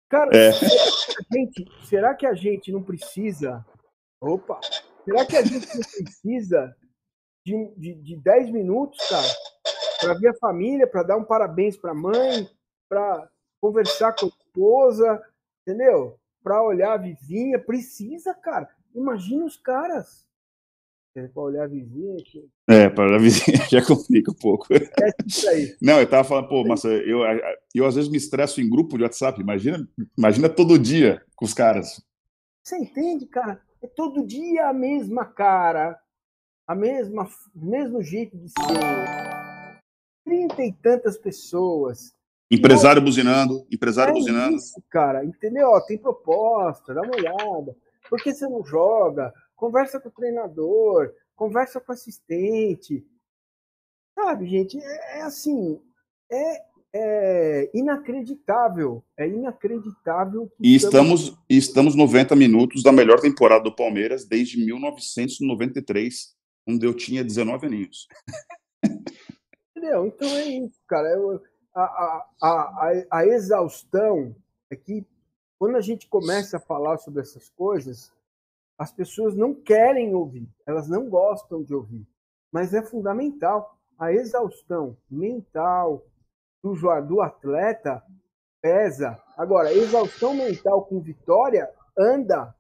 Cara, é. gente, será que a gente não precisa. Opa! Será que a gente precisa de, de, de 10 minutos, cara, para ver a família, para dar um parabéns para a mãe, para conversar com a esposa, entendeu? Para olhar a vizinha, precisa, cara. Imagina os caras. É, para olhar a vizinha. Que... É, para olhar a vizinha já complica um pouco. É isso aí. Não, eu tava falando, pô, mas eu, eu às vezes me estresso em grupo de WhatsApp. Imagina, imagina todo dia com os caras. Você entende, cara? É todo dia a mesma cara, a mesma, mesmo jeito de ser. Trinta e tantas pessoas. Empresário buzinando, empresário é buzinando. Isso, cara, entendeu? Ó, tem proposta, dá uma olhada. Por que você não joga? Conversa com o treinador, conversa com o assistente. Sabe, gente, é, é assim, é, é, inacreditável. É inacreditável. e estamos, estamos 90 minutos da melhor temporada do Palmeiras desde 1993 quando eu tinha 19 aninhos. Entendeu? Então é isso, cara. Eu, a, a, a, a exaustão é que quando a gente começa a falar sobre essas coisas, as pessoas não querem ouvir, elas não gostam de ouvir. Mas é fundamental. A exaustão mental do, do atleta pesa. Agora, exaustão mental com vitória anda.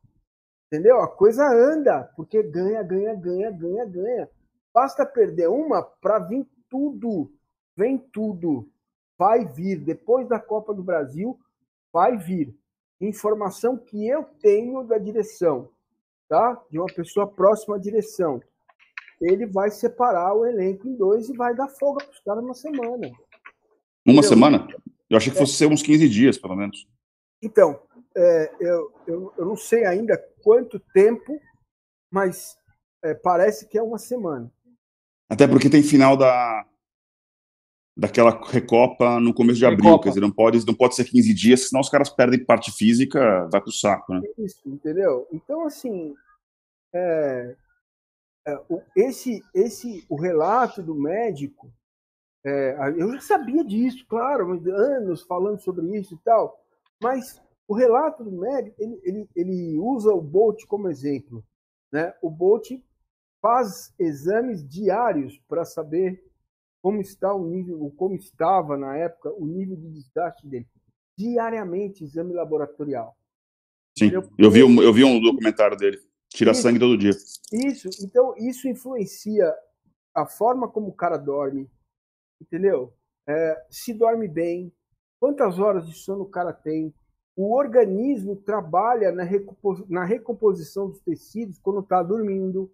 Entendeu? A coisa anda, porque ganha, ganha, ganha, ganha, ganha. Basta perder uma para vir tudo. Vem tudo. Vai vir. Depois da Copa do Brasil, vai vir. Informação que eu tenho da direção, tá? De uma pessoa próxima à direção. Ele vai separar o elenco em dois e vai dar folga para os caras uma semana. Uma Entendeu? semana? Eu achei que fosse é. ser uns 15 dias, pelo menos. Então, é, eu, eu, eu, não sei ainda quanto tempo, mas é, parece que é uma semana. Até porque tem final da daquela recopa no começo de abril, recopa. quer dizer, não pode, não pode ser 15 dias, senão os caras perdem parte física, vai pro saco, né? Isso, entendeu? Então, assim, é, é, esse, esse, o relato do médico, é, eu já sabia disso, claro, anos falando sobre isso e tal, mas o relato do médico, ele, ele, ele usa o Bolt como exemplo. Né? O Bolt faz exames diários para saber como está o nível, como estava na época o nível de desgaste dele. diariamente exame laboratorial. Sim, eu vi, um, eu vi um documentário dele. Tira isso, sangue todo dia. Isso, então isso influencia a forma como o cara dorme, entendeu? É, se dorme bem, quantas horas de sono o cara tem. O organismo trabalha na, recompos na recomposição dos tecidos quando está dormindo,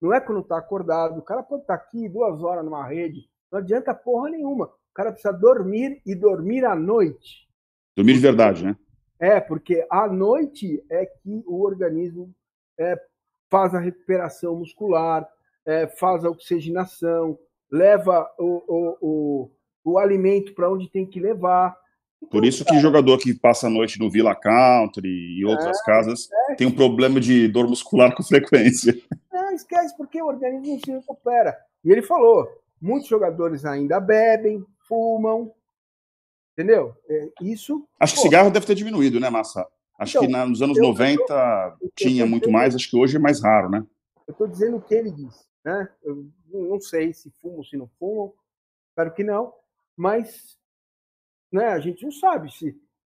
não é quando está acordado. O cara pode estar tá aqui duas horas numa rede, não adianta porra nenhuma. O cara precisa dormir e dormir à noite. Dormir de verdade, né? É, porque à noite é que o organismo é, faz a recuperação muscular, é, faz a oxigenação, leva o, o, o, o alimento para onde tem que levar. Então, Por isso que jogador que passa a noite no Villa Country e outras é, casas é, tem um problema de dor muscular com frequência. Não, esquece, porque o organismo não se recupera. E ele falou, muitos jogadores ainda bebem, fumam, entendeu? É, isso... Acho que pô, cigarro deve ter diminuído, né, Massa? Acho então, que na, nos anos eu, 90 eu, eu, tinha muito mais, acho que hoje é mais raro, né? Eu estou dizendo o que ele disse, né? Eu não sei se fumam, se não fumam, espero que não, mas né, a gente não sabe se,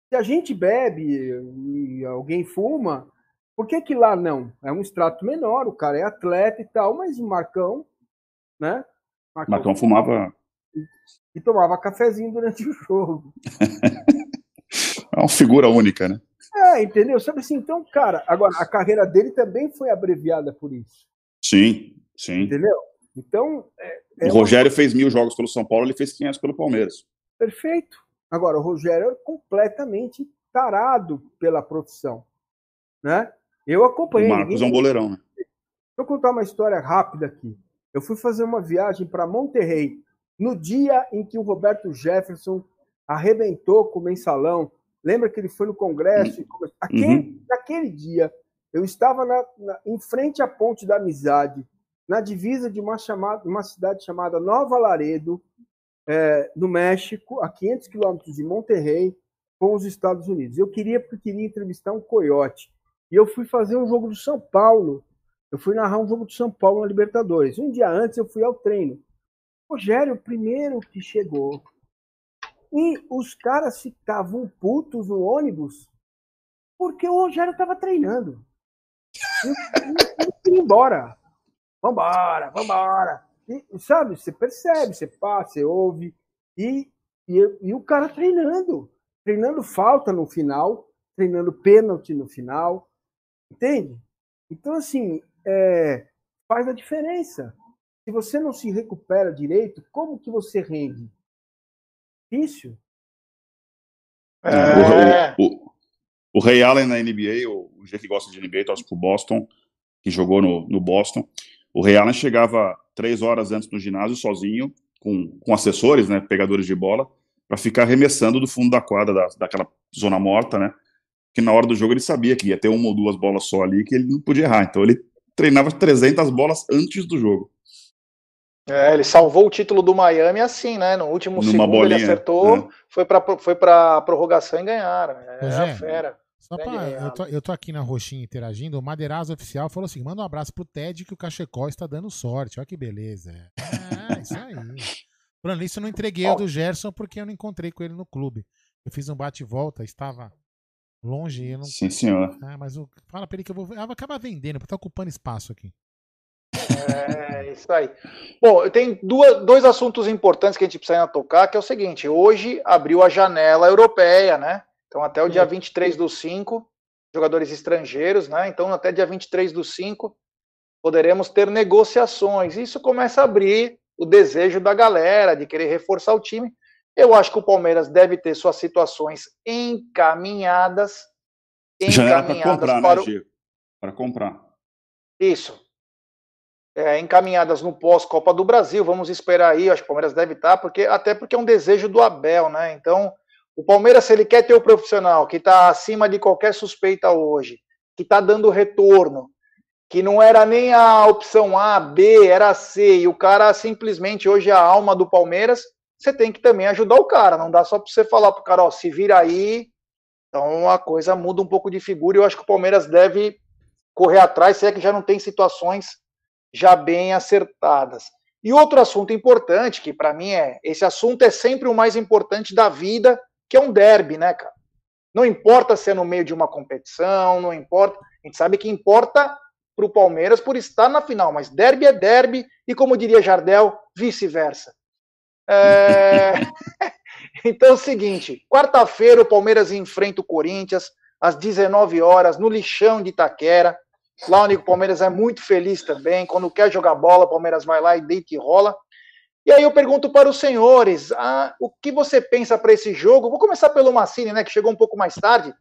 se a gente bebe e alguém fuma, por que que lá não? É um extrato menor, o cara é atleta e tal, mas o Marcão, né? Marcão, Marcão fumava e, e tomava cafezinho durante o jogo. é uma figura única, né? É, entendeu? Sabe assim, então, cara, agora a carreira dele também foi abreviada por isso. Sim, sim. Entendeu? Então. É, é o Rogério uma... fez mil jogos pelo São Paulo, ele fez 500 pelo Palmeiras. Perfeito. Agora, o Rogério é completamente tarado pela profissão. Né? Eu acompanhei. O Marcos é um goleirão, né? Deixa eu contar uma história rápida aqui. Eu fui fazer uma viagem para Monterrey no dia em que o Roberto Jefferson arrebentou com o mensalão Lembra que ele foi no Congresso? Uhum. Aquele. Naquele dia, eu estava na, na, em frente à Ponte da Amizade, na divisa de uma, chamada, uma cidade chamada Nova Laredo, é, no México, a 500 quilômetros de Monterrey, com os Estados Unidos. Eu queria porque queria entrevistar um coiote. E eu fui fazer um jogo do São Paulo. Eu fui narrar um jogo do São Paulo na Libertadores. Um dia antes eu fui ao treino. Rogério, o primeiro que chegou, e os caras ficavam putos no ônibus porque o Rogério estava treinando. Queria ir embora. Vambora, vambora. E, sabe, você percebe, você passa, você ouve. E, e, e o cara treinando. Treinando falta no final, treinando pênalti no final. Entende? Então, assim, é, faz a diferença. Se você não se recupera direito, como que você rende? difícil. É. O, o, o, Ray Allen na NBA, o, o G que gosta de NBA, torce pro Boston, que jogou no, no Boston. O Ray Allen chegava três horas antes no ginásio sozinho, com, com assessores, né, pegadores de bola, para ficar arremessando do fundo da quadra, da, daquela zona morta, né? Que na hora do jogo ele sabia que ia ter uma ou duas bolas só ali, que ele não podia errar. Então ele treinava 300 bolas antes do jogo. É, ele salvou o título do Miami assim, né? No último Numa segundo bolinha, ele acertou, né? foi para foi pra prorrogação e ganharam. É, é fera. Só pra, eu, tô, eu tô aqui na Roxinha interagindo. O Madeirazo Oficial falou assim: manda um abraço pro Ted que o Cachecol está dando sorte. Olha que beleza. É, isso aí. Falando isso, eu não entreguei o do Gerson porque eu não encontrei com ele no clube. Eu fiz um bate e volta, estava longe. Eu não... Sim, senhor. Ah, mas eu... fala pra ele que eu vou. Eu vou acabar vendendo, porque tá ocupando espaço aqui. É, isso aí. Bom, tem duas, dois assuntos importantes que a gente precisa tocar, que é o seguinte, hoje abriu a janela europeia, né? Então até o dia 23 do 5, jogadores estrangeiros, né? Então até dia 23 do 5 poderemos ter negociações. Isso começa a abrir o desejo da galera de querer reforçar o time. Eu acho que o Palmeiras deve ter suas situações encaminhadas. encaminhadas para comprar, né, o... Para comprar. Isso é, encaminhadas no pós-Copa do Brasil. Vamos esperar aí, acho que o Palmeiras deve estar, porque, até porque é um desejo do Abel, né? Então, o Palmeiras, se ele quer ter o profissional que está acima de qualquer suspeita hoje, que está dando retorno, que não era nem a opção A, B, era C, e o cara simplesmente hoje é a alma do Palmeiras, você tem que também ajudar o cara. Não dá só para você falar para o cara, ó, se vira aí. Então a coisa muda um pouco de figura e eu acho que o Palmeiras deve correr atrás, se é que já não tem situações já bem acertadas. E outro assunto importante, que para mim é, esse assunto é sempre o mais importante da vida, que é um derby, né, cara? Não importa se é no meio de uma competição, não importa. A gente sabe que importa para o Palmeiras por estar na final, mas derby é derby e, como diria Jardel, vice-versa. É... então é o seguinte: quarta-feira o Palmeiras enfrenta o Corinthians às 19 horas no lixão de Itaquera. Lá onde o Palmeiras é muito feliz também. Quando quer jogar bola, o Palmeiras vai lá e deita e rola. E aí eu pergunto para os senhores, ah, o que você pensa para esse jogo? Vou começar pelo Massini, né, que chegou um pouco mais tarde.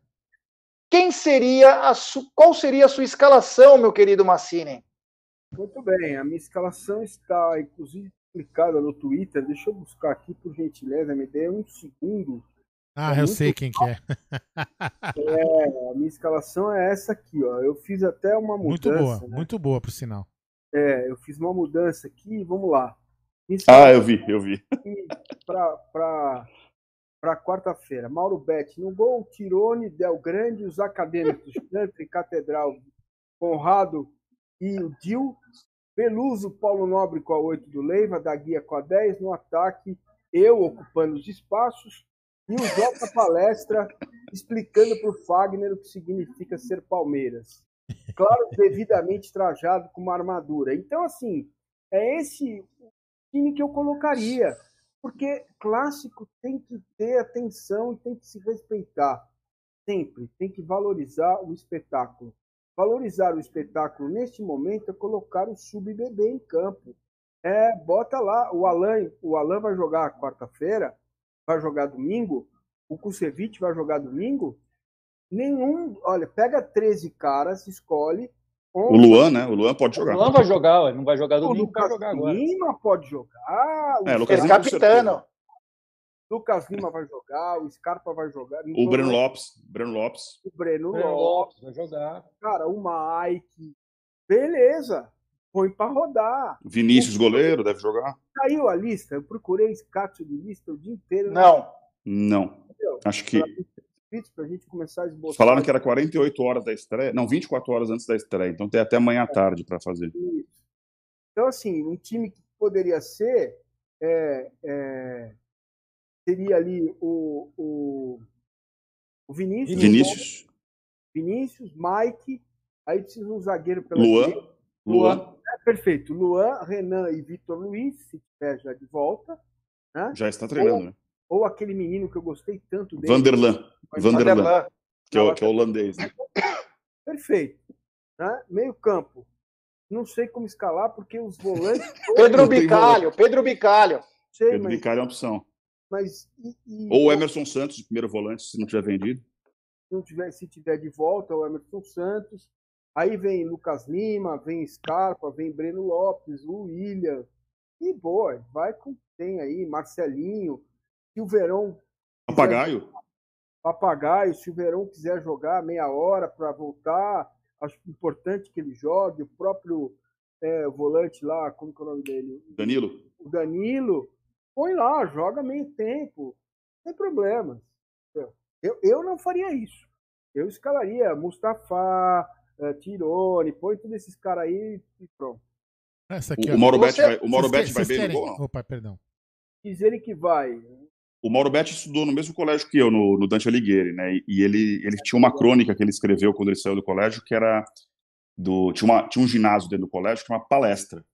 Quem seria a su... qual seria a sua escalação, meu querido Massini? Muito bem, a minha escalação está inclusive publicada no Twitter. Deixa eu buscar aqui por gentileza, me dê um segundo. Ah, é eu sei quem que é. é. A minha escalação é essa aqui, ó. Eu fiz até uma mudança. Muito boa, né? muito boa, por sinal. É, eu fiz uma mudança aqui, vamos lá. Ah, eu vi, eu vi. Para quarta-feira. Mauro Betti no gol, Tirone, Del Grande, os acadêmicos Country, Catedral, Conrado e o Dil. Beluso, Paulo Nobre com a 8 do Leiva, da Guia com a 10. No ataque, eu ocupando os espaços. E o Jota Palestra explicando para o Fagner o que significa ser Palmeiras. Claro, devidamente trajado com uma armadura. Então, assim, é esse time que eu colocaria. Porque clássico tem que ter atenção e tem que se respeitar. Sempre. Tem que valorizar o espetáculo. Valorizar o espetáculo neste momento é colocar o sub-bebê em campo. É, bota lá. O Alan, o Alan vai jogar quarta-feira, vai jogar domingo. O Kusevich vai jogar domingo. Nenhum. Olha, pega 13 caras, escolhe o Luan, né? O Luan pode jogar. O Luan vai jogar, ele não vai jogar domingo, o Lucas vai jogar Lima agora. pode jogar. É, o Lucas Lima capitano. Lucas Lima vai jogar, o Scarpa vai jogar. O Breno Lopes. Breno Lopes. O Breno, Breno Lopes. Lopes vai jogar. Cara, o Mike. Beleza. Põe pra rodar. Vinícius, goleiro, deve jogar. Saiu a lista. Eu procurei Scatio de lista o dia inteiro. Não. Não. Acho que. Pra gente começar a esboçar. Falaram que era 48 horas da estreia. Não, 24 horas antes da estreia. Então tem até amanhã à tarde para fazer. Isso. Então, assim, um time que poderia ser. É, é, seria ali o, o, o Vinícius. Vinícius. Vinícius, Mike. Aí precisa um zagueiro pela Luan. direita. Luan. É, perfeito. Luan, Renan e Vitor Luiz, se tiver já de volta. Né? Já está treinando, né? Ou aquele menino que eu gostei tanto dele. Vanderlan. Vanderlan. Vanderlan. Que é, o, que é holandês. Né? Perfeito. Né? Meio campo. Não sei como escalar, porque os volantes. Pedro Bicalho, Pedro Bicalho. sei, Pedro mas, Vicário é uma opção. mas e- e- Ou o Emerson Santos, de primeiro volante, se não tiver vendido. se não tiver, se tiver de volta, o Emerson Santos. Aí vem Lucas Lima, vem Scarpa, vem Breno Lopes, o William. E boa, vai com quem tem aí, Marcelinho. Se o Verão. Papagaio. Papagaio, se o Verão quiser jogar meia hora para voltar, acho importante que ele jogue. O próprio é, volante lá, como que é o nome dele? Danilo. o Danilo, põe lá, joga meio tempo, sem problemas. Eu, eu não faria isso. Eu escalaria Mustafa, eh, Tirone, põe todos esses caras aí e pronto. Essa aqui, O, o Mauro Você- Betti vai, o Mauro Vocês Betti vai vocês bem no querem- gol, não? Opa, perdão. Diz ele que vai. O Mauro Betti estudou no mesmo colégio que eu, no, no Dante Alighieri, né? E, ele, ele tinha uma crônica que ele escreveu quando ele saiu do colégio, que era do tinha, uma, tinha um ginásio dentro do colégio que era uma palestra,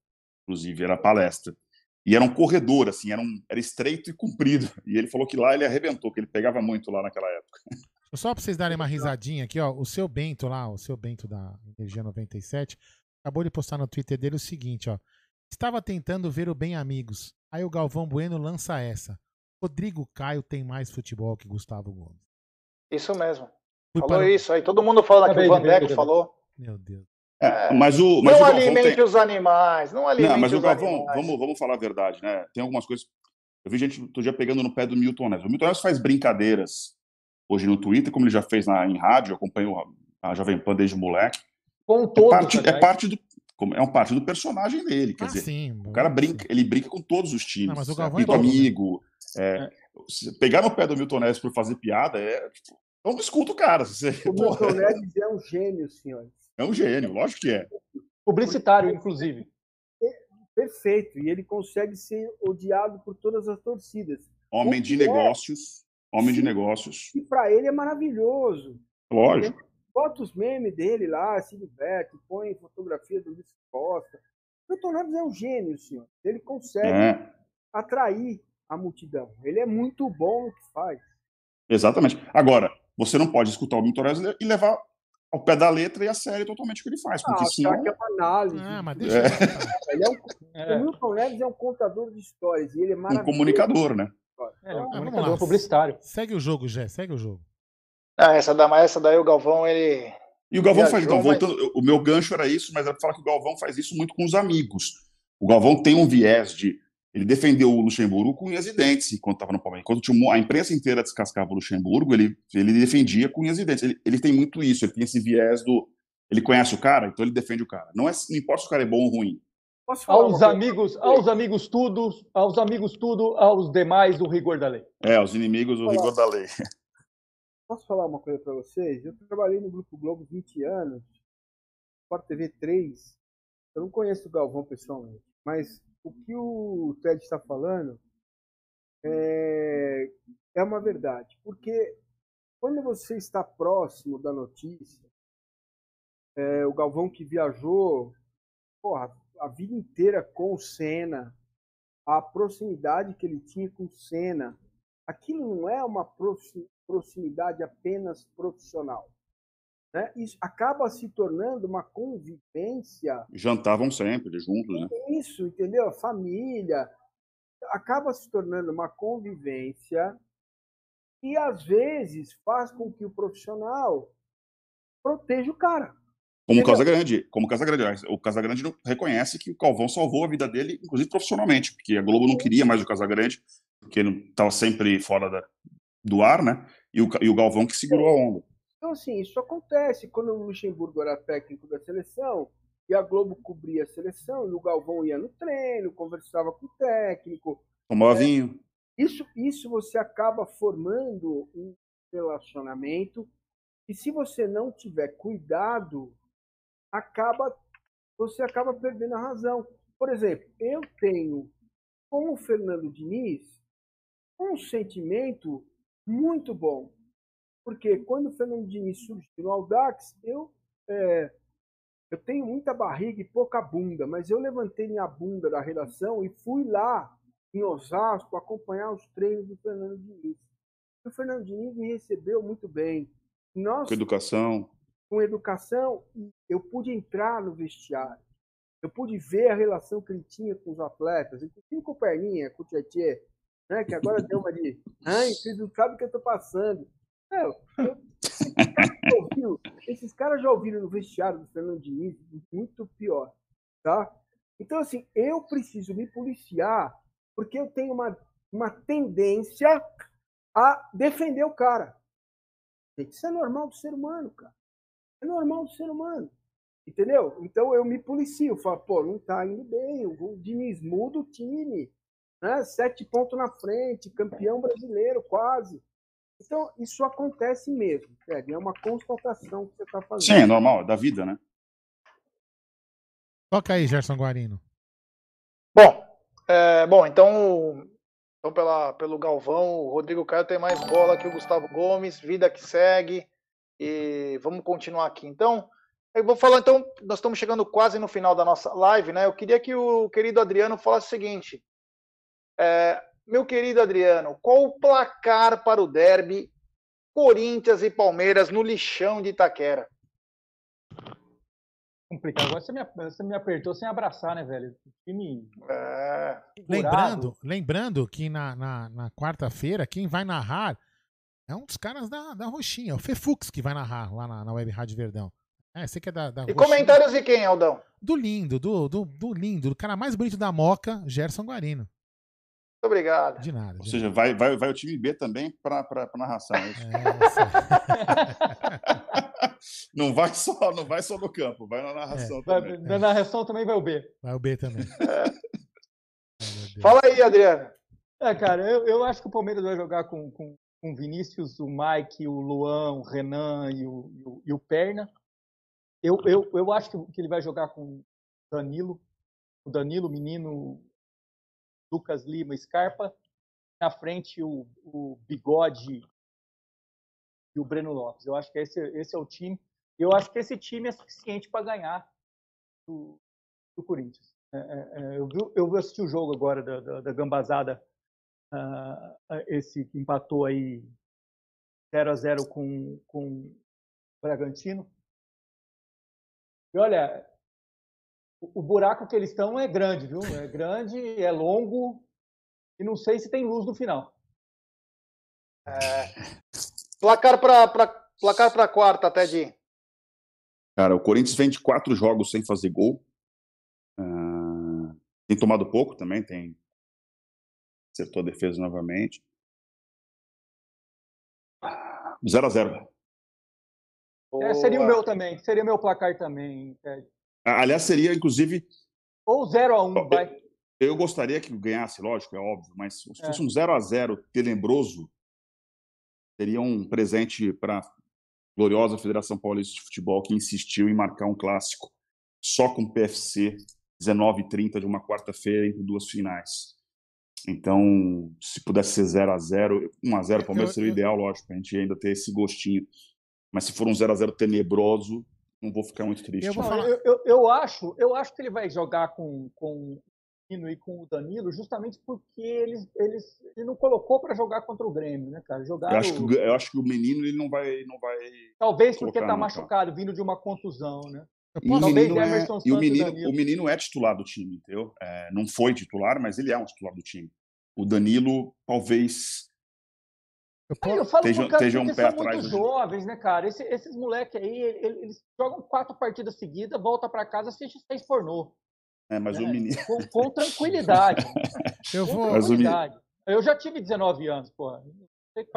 inclusive era palestra. E era um corredor, assim, era, um, era estreito e comprido. E ele falou que lá ele arrebentou, que ele pegava muito lá naquela época. Só pra vocês darem uma risadinha aqui, ó. O seu Bento lá, o seu Bento da Energia 97, acabou de postar no Twitter dele o seguinte, ó. Estava tentando ver o Bem Amigos. Aí o Galvão Bueno lança essa. Rodrigo Caio tem mais futebol que Gustavo Gomes. Isso mesmo. Fui Falou para isso aí. Todo mundo fala que o Vandeco falou. Meu Deus. É, mas o, mas não o alimente tem- os animais. Não alimente Não, mas o os Galvão, animais. vamos, vamos falar a verdade, né? Tem algumas coisas. Eu vi gente outro dia pegando no pé do Milton Neves. O Milton Neves faz brincadeiras hoje no Twitter, como ele já fez na, em rádio, eu acompanho a, Jovem Pan desde moleque. Com É todos, parte, é parte do. É um parte do personagem dele. Quer Ah, dizer, sim. o cara brinca, ele brinca com todos os times. Não, mas o é Galvão é né? amigo. É, se pegar no pé do Milton Neves por fazer piada é. Tipo, então não escuta o cara. Você, O Milton Neves é um gênio, senhores. é um gênio, lógico que é. Publicitário, inclusive. Perfeito. E ele consegue ser odiado por todas as torcidas. Homem O de é? negócios. Homem de Sim. negócios. E pra ele é maravilhoso. Lógico. Bota os memes dele lá, se diverte, põe fotografia do Luiz Costa. O Milton Neves é um gênio, senhor. Ele consegue É, atrair a multidão. Ele é muito bom no que faz. exatamente. Agora, você não pode escutar o Milton Neves e levar ao pé da letra e a série totalmente o que ele faz, porque Ah, senão. que é uma análise. Ah, mas de- deixa É. eu Ele é um, É, O Milton Neves é um contador de histórias e ele é Um maravilhoso. comunicador, né? ele é um Ah, vamos comunicador publicitário. Segue o jogo, Jé, segue o jogo. Ah, essa, da, essa daí o Galvão, ele. E o Galvão Viajou, faz. Então, mas- voltando, o meu gancho era isso, mas era pra falar que o Galvão faz isso muito com os amigos. O Galvão tem um viés de. Ele defendeu o Luxemburgo com unhas e dentes enquanto estava no Palmeiras. Quando tinha uma- a imprensa inteira descascava o Luxemburgo, ele, ele defendia com unhas e dentes. Ele, ele tem muito isso, ele tem esse viés do. Ele conhece o cara, então ele defende o cara. Não, é, não importa se o cara é bom ou ruim. Posso falar uma Aos coisa? amigos, aos amigos tudo, aos amigos tudo, aos demais o rigor da lei. É, os inimigos, o rigor da lei. Posso falar uma coisa para vocês? Eu trabalhei no Grupo Globo 20 anos, Sport TV 3. Eu não conheço o Galvão pessoalmente, mas o que o Ted está falando é, é uma verdade. Porque quando você está próximo da notícia, é, o Galvão que viajou porra, a vida inteira com o Senna, a proximidade que ele tinha com o Senna, aquilo não é uma proxi- proximidade apenas profissional. Né? Isso acaba se tornando uma convivência Jantavam sempre juntos, né? isso, entendeu? A família acaba se tornando uma convivência e às vezes faz com que o profissional proteja o cara. Como o Entendeu? Casagrande, como o Casagrande. aliás, O Casagrande não- reconhece que o Calvão salvou a vida dele, inclusive profissionalmente, porque a Globo não queria mais o Casagrande, porque ele estava sempre fora da- do ar, né? E o, e o Galvão que segurou a onda. Então, assim, isso acontece quando o Luxemburgo era técnico da seleção e a Globo cobria a seleção e o Galvão ia no treino, conversava com o técnico. Tomava vinho. Isso, isso você acaba formando um relacionamento e se você não tiver cuidado, acaba você acaba perdendo a razão. Por exemplo, eu tenho com o Fernando Diniz um sentimento muito bom. Porque quando o Fernando Diniz surgiu no Audax, eu, é, eu tenho muita barriga e pouca bunda, mas eu levantei minha bunda da redação e fui lá em Osasco acompanhar os treinos do Fernando Diniz. O Fernando Diniz me recebeu muito bem. Nós, Com educação. com educação, eu pude entrar no vestiário. Eu pude ver a relação que ele tinha com os atletas, inclusive com o Perninha, com o Tietchan, né, que agora deu uma de. Ai, vocês não sabem o que eu estou passando. É, esses, caras já ouviram, esses caras já ouviram no vestiário do Fernando Diniz muito pior. Tá? Então, assim, eu preciso me policiar porque eu tenho uma, uma tendência a defender o cara. Isso é normal do ser humano, cara. É normal do ser humano. Entendeu? Então eu me policio. Falo, pô, não tá indo bem. O Diniz muda o time. Né? Sete pontos na frente, campeão brasileiro, quase. Então, isso acontece mesmo, Ted. É uma constatação que você está fazendo. Sim, é normal, é da vida, né? Toca aí, Gerson Guarino. Bom, é, bom então, então pela, pelo Galvão, o Rodrigo Caio tem mais bola que o Gustavo Gomes, vida que segue. E vamos continuar aqui. Então, eu vou falar, então, nós estamos chegando quase no final da nossa live, né? Eu queria que o querido Adriano falasse o seguinte. É, meu querido Adriano, qual o placar para o derby Corinthians e Palmeiras no lixão de Itaquera? Complicado. Agora você me, você me apertou sem abraçar, né, velho? Time É. Lembrando, lembrando que na, na, na quarta-feira, quem vai narrar é um dos caras da, da Roxinha, o Fefux que vai narrar lá na, na Web Rádio Verdão. É, você que é da, da e Roxinha. comentários de quem, Aldão? Do lindo, do, do, do lindo, do cara mais bonito da Moca, Gerson Guarino. Muito obrigado. De nada. Ou de seja, vai, vai, vai o time B também para narração. é isso? nada. É, Não vai só, não vai só no campo, vai na narração Vai- também. Na narração também vai o B. Vai o B também. Deus. Fala aí, Adriano. É, cara, eu, eu acho que o Palmeiras vai jogar com, com, com o Vinícius, o Mike, o Luan, o Renan e o, e o, e o Perna. Eu, eu, eu acho que, que ele vai jogar com o Danilo. O Danilo, menino Lucas Lima, Scarpa. na frente o, o Bigode e o Breno Lopes. Eu acho que esse, esse é o time. Eu acho que esse time é suficiente para ganhar do, do Corinthians. É, é, é eu, vi, eu vi assistir o jogo agora da, da, da Gambazada, uh, esse que empatou aí 0 a 0 com, com o Bragantino. E olha, o, buraco que eles estão é grande, viu? É grande, é longo e não sei se tem luz no final. É, placar para placar para quarta, Ted. Cara, o Corinthians vem de quatro jogos sem fazer gol. Uh, tem tomado pouco também, tem acertou a defesa novamente. 0 a 0 é, seria o meu também, seria o meu placar também, Ted. Aliás, seria, inclusive. Ou 0 a 1 um, vai. Eu gostaria que ganhasse, lógico, é óbvio, mas se fosse é. um 0 a 0 tenebroso, seria um presente para a gloriosa Federação Paulista de Futebol que insistiu em marcar um clássico só com PFC 19 e 30 de uma quarta-feira entre duas finais. Então, se pudesse ser 0 a 0 1 a 0 Palmeiras seria o ideal, lógico, a gente ainda ter esse gostinho. Mas se for um 0 a 0 tenebroso, não vou ficar muito triste. Eu, falar... eu, eu, eu, acho, eu acho que ele vai jogar com, com o Nino e com o Danilo justamente porque eles, eles, ele não colocou para jogar contra o Grêmio, né, cara? Jogar eu, acho que, eu acho que o menino ele não vai. Não vai Talvez porque está machucado, vindo de uma contusão, né? E o, menino é, e o, menino, o menino é titular do time, entendeu? É, não foi titular, mas ele é um titular do time. O Danilo, talvez. Eu, eu falo esteja, esteja um pé são muito jovens, né, cara? Esse, esses moleques aí, eles, jogam quatro partidas seguidas, volta para casa, assiste seis pornô. É, mas né? o menino. Com, com tranquilidade. eu vou. Tranquilidade. Eu já tive 19 anos, porra.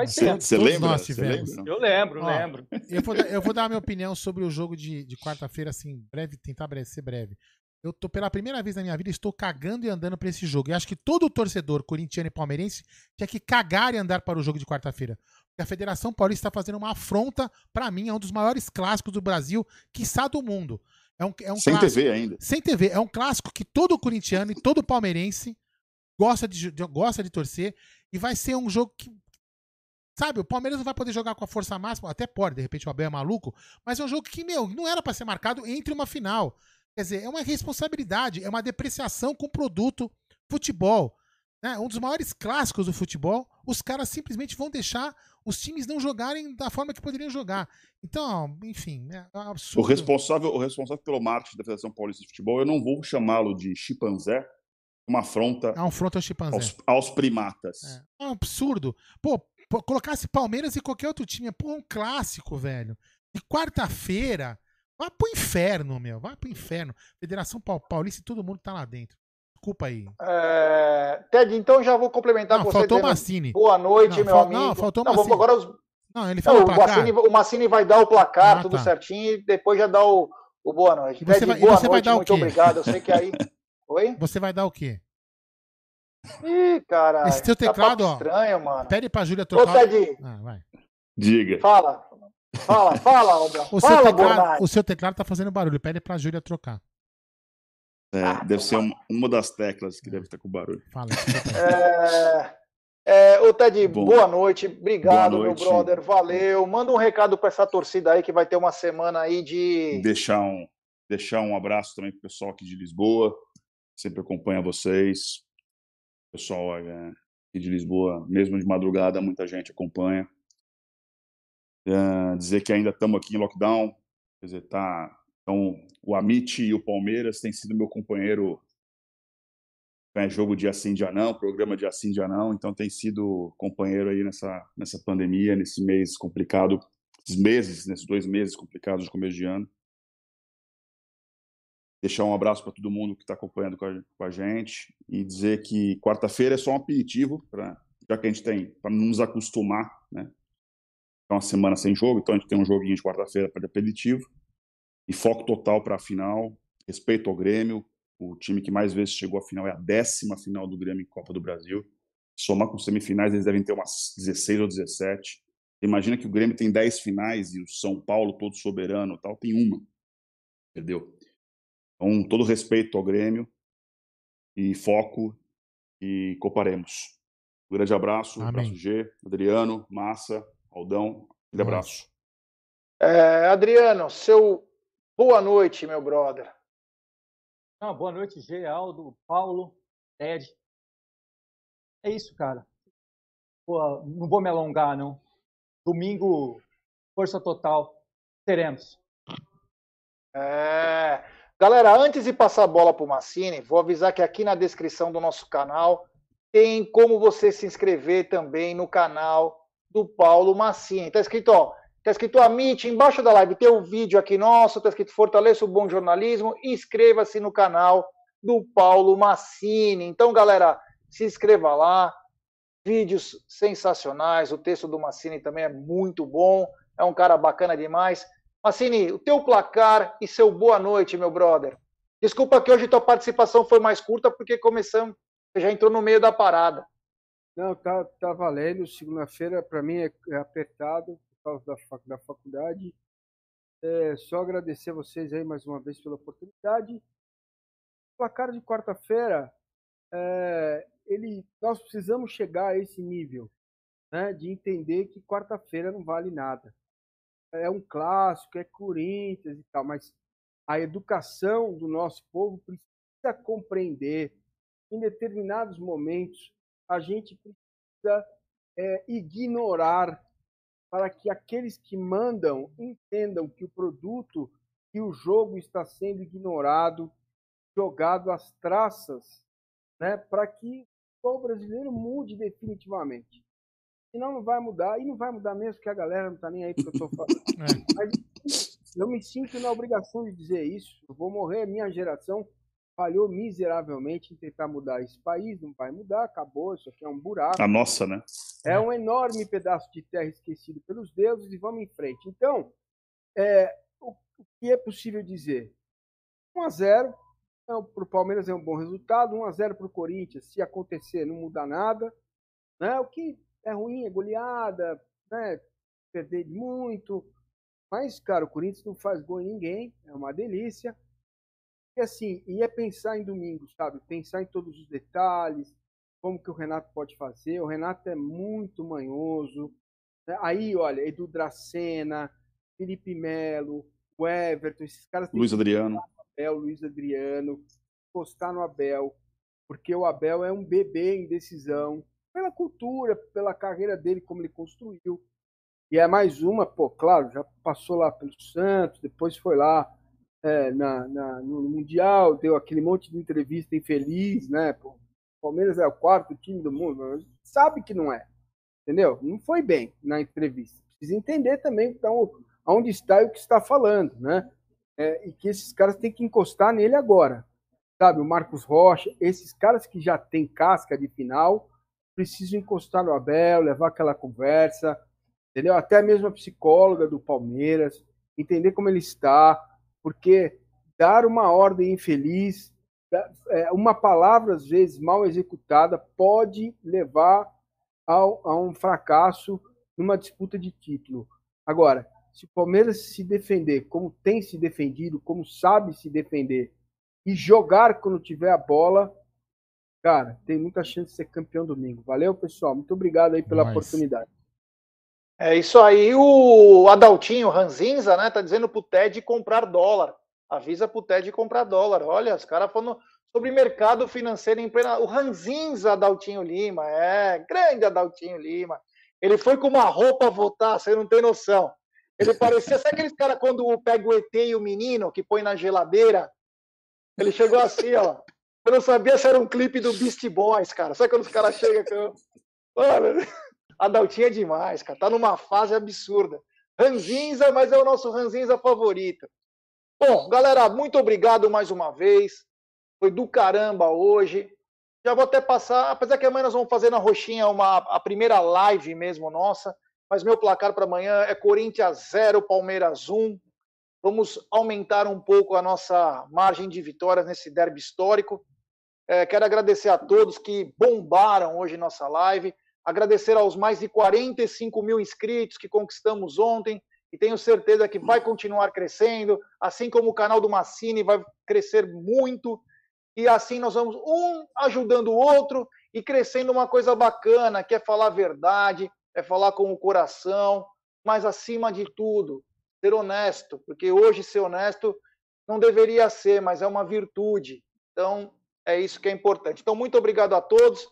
Você lembra? Tivemos. Eu lembro, Ó, lembro. Eu vou, dar, eu vou dar a minha opinião sobre o jogo de, de quarta-feira, assim, breve, tentar ser breve. Eu tô, pela primeira vez na minha vida, estou cagando e andando para esse jogo. E acho que todo torcedor corintiano e palmeirense tinha que cagar e andar para o jogo de quarta-feira. Porque a Federação Paulista está fazendo uma afronta, para mim, é um dos maiores clássicos do Brasil, quiçá do mundo. É um, é um Sem clássico, TV ainda. Sem TV. É um clássico que todo corintiano e todo palmeirense gosta de, gosta de torcer. E vai ser um jogo que Sabe, o Palmeiras não vai poder jogar com a força máxima, até pode, de repente o Abel é maluco, mas é um jogo que, meu, não era para ser marcado entre uma final. Quer dizer, é uma responsabilidade, é uma depreciação com o produto futebol. Né? Um dos maiores clássicos do futebol, os caras simplesmente vão deixar os times não jogarem da forma que poderiam jogar. Então, enfim, é absurdo. O responsável, o responsável pelo marketing da Federação Paulista de Futebol, eu não vou chamá-lo de chimpanzé, uma afronta, é uma afronta ao chimpanzé. Aos, aos primatas. É. é um absurdo. Pô, colocasse Palmeiras e qualquer outro time, pô, um clássico, velho. De quarta-feira, Vai pro inferno, meu. Vai pro inferno. Federação Paulista e todo mundo tá lá dentro. Desculpa aí. É... Ted, então já vou complementar não, com faltou você. Faltou o Massini. Boa noite, não, meu amigo. Não, faltou o Massini. agora os... Não, ele falou não, o, Massini, o Massini vai dar o placar, ah, tudo tá. certinho, e depois já dá o, o boa noite. E você Ted, vai, boa você noite, vai dar muito o quê? obrigado. Eu sei que aí. Oi? Você vai dar o quê? Ih, cara. Esse teu teclado, tá ó. Estranho, mano. Pede pra Júlia trocar. Ô, Ted. Ah, vai. Diga. Fala. Fala, fala, o, fala, seu teclado, o seu teclado tá fazendo barulho. Pede pra Júlia trocar. É, ah, deve ser uma, uma, das teclas que deve estar com barulho. Fala. é, é, ô Ted, Bom, boa noite. Obrigado, boa noite. meu brother. Valeu. Manda um recado para essa torcida aí que vai ter uma semana aí de. Deixar um, deixar um abraço também pro pessoal aqui de Lisboa. Sempre acompanha vocês. Pessoal é, aqui de Lisboa, mesmo de madrugada, muita gente acompanha. Dizer que ainda estamos aqui em lockdown, quer dizer, tá, então o Amit e o Palmeiras têm sido meu companheiro é, jogo de assim dia não, programa de assim dia não, então tem sido companheiro aí nessa nessa pandemia, nesse mês complicado, esses meses, nesses dois meses complicados de começo de ano. Deixar um abraço para todo mundo que está acompanhando com a, com a, gente e dizer que quarta-feira é só um aperitivo, pra, já que a gente tem, para nos acostumar, né? Uma semana sem jogo, então a gente tem um joguinho de quarta-feira para aperitivo. E foco total para a final, respeito ao Grêmio. O time que mais vezes chegou à final é a décima final do Grêmio em Copa do Brasil. Somar com semifinais, eles devem ter umas 16 ou 17. Imagina que o Grêmio tem 10 finais e o São Paulo, todo soberano tal, tem uma. Entendeu? Então, todo respeito ao Grêmio e foco e coparemos. Um grande abraço, Amém. abraço G, Adriano, Massa, Aldão, grande Nós. abraço. É, Adriano, seu boa noite, meu brother. Ah, boa noite, G, Aldo, Paulo, Ed. É isso, cara. Pô, não vou me alongar, não. Domingo, força total. Teremos. É. Galera, antes de passar a bola para o Massini, vou avisar que aqui na descrição do nosso canal tem como você se inscrever também no canal do Paulo Massini. Tá escrito, ó, tá escrito Amit, embaixo da live tem o um vídeo aqui nosso, tá escrito Fortaleça o Bom Jornalismo, inscreva-se no canal do Paulo Massini. Então, galera, se inscreva lá, vídeos sensacionais, o texto do Massini também é muito bom, é um cara bacana demais. Massini, o teu placar e seu boa noite, meu brother. Desculpa que hoje tua participação foi mais curta, porque começamos, já entrou no meio da parada. Não, tá, tá valendo. Segunda-feira, para mim, é, é apertado por causa da, fac, da faculdade. É, só agradecer a vocês aí mais uma vez pela oportunidade. O placar de quarta-feira, é, ele, nós precisamos chegar a esse nível né, de entender que quarta-feira não vale nada é um clássico, é Corinthians e tal, mas a educação do nosso povo precisa compreender em determinados momentos a gente precisa é, ignorar para que aqueles que mandam entendam que o produto e o jogo está sendo ignorado, jogado às traças, né, para que o brasileiro mude definitivamente senão não vai mudar, e não vai mudar mesmo, porque a galera não tá nem aí porque eu tô falando. É. Mas eu me sinto na obrigação de dizer isso. Eu vou morrer, minha geração falhou miseravelmente em tentar mudar esse país, não vai mudar, acabou, isso aqui é um buraco. A nossa, né? É um enorme pedaço de terra esquecido pelos deuses e vamos em frente. Então, é, o, o que é possível dizer? 1 a 0 é, para o Palmeiras é um bom resultado, 1 a 0 para o Corinthians, se acontecer, não muda nada. Né? O que é ruim, é goleada, né? perder muito. Mas, cara, o Corinthians não faz gol em ninguém, é uma delícia. E assim, e é pensar em domingo, sabe? Pensar em todos os detalhes, como que o Renato pode fazer. O Renato é muito manhoso. Né? Aí, olha, Edu Dracena, Felipe Melo, o Everton, esses caras Luiz Adriano. Abel, Luiz Adriano, postar no Abel, porque o Abel é um bebê em decisão pela cultura, pela carreira dele, como ele construiu. E é mais uma, pô, claro, já passou lá pelo Santos, depois foi lá é, na, na, no Mundial, deu aquele monte de entrevista infeliz, né? Palmeiras é o quarto time do mundo, sabe que não é, entendeu? Não foi bem na entrevista. Precisa entender também então, aonde está e o que está falando, né? É, e que esses caras têm que encostar nele agora, sabe? O Marcos Rocha, esses caras que já têm casca de final, preciso encostar no Abel, levar aquela conversa, entendeu? Até mesmo a psicóloga do Palmeiras, entender como ele está, porque dar uma ordem infeliz, é, uma palavra às vezes mal executada, pode levar ao, a um fracasso numa disputa de título. Agora, se o Palmeiras se defender como tem se defendido, como sabe se defender, e jogar quando tiver a bola, Cara, tem muita chance de ser campeão domingo. Valeu, pessoal. Muito obrigado aí pela Nossa. oportunidade. É isso aí. O Adaltinho Ranzinza, né, tá dizendo pro Ted comprar dólar. Avisa pro Ted comprar dólar. Olha, os caras falando sobre mercado financeiro em plena. O Ranzinza Adaltinho Lima, é, grande Adaltinho Lima. Ele foi com uma roupa votar, você não tem noção. Ele parecia, sabe aqueles caras quando pega o ET e o menino que põe na geladeira? Ele chegou assim, ó. Eu não sabia se era um clipe do Beast Boys, cara. Sabe quando os caras chegam. Mano, a Daltinha é demais, cara. Tá numa fase absurda. Ranzinza, mas é o nosso Ranzinza favorito. Bom, galera, muito obrigado mais uma vez. Foi do caramba hoje. Já vou até passar, apesar que amanhã nós vamos fazer na Roxinha uma, a primeira live mesmo nossa. Mas meu placar para amanhã é Corinthians 0, Palmeiras 1. Vamos aumentar um pouco a nossa margem de vitórias nesse derby histórico. É, quero agradecer a todos que bombaram hoje nossa live, agradecer aos mais de 45 mil inscritos que conquistamos ontem e tenho certeza que vai continuar crescendo, assim como o canal do Massini vai crescer muito e assim nós vamos um ajudando o outro e crescendo uma coisa bacana, que é falar a verdade, é falar com o coração, mas acima de tudo, ser honesto, porque hoje ser honesto não deveria ser, mas é uma virtude. Então, é isso que é importante. Então, muito obrigado a todos.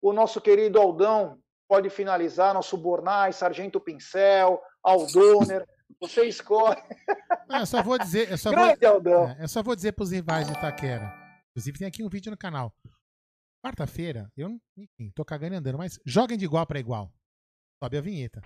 O nosso querido Aldão pode finalizar, nosso Bornai, Sargento Pincel, Aldoner. Você escolhe. Não, eu só vou dizer. Eu só Grande vou, Aldão. é, eu só vou dizer pros rivais de Itaquera. Inclusive, tem aqui um vídeo no canal. Quarta-feira, eu, enfim, tô cagando e andando, mas joguem de igual pra igual. Sobe a vinheta.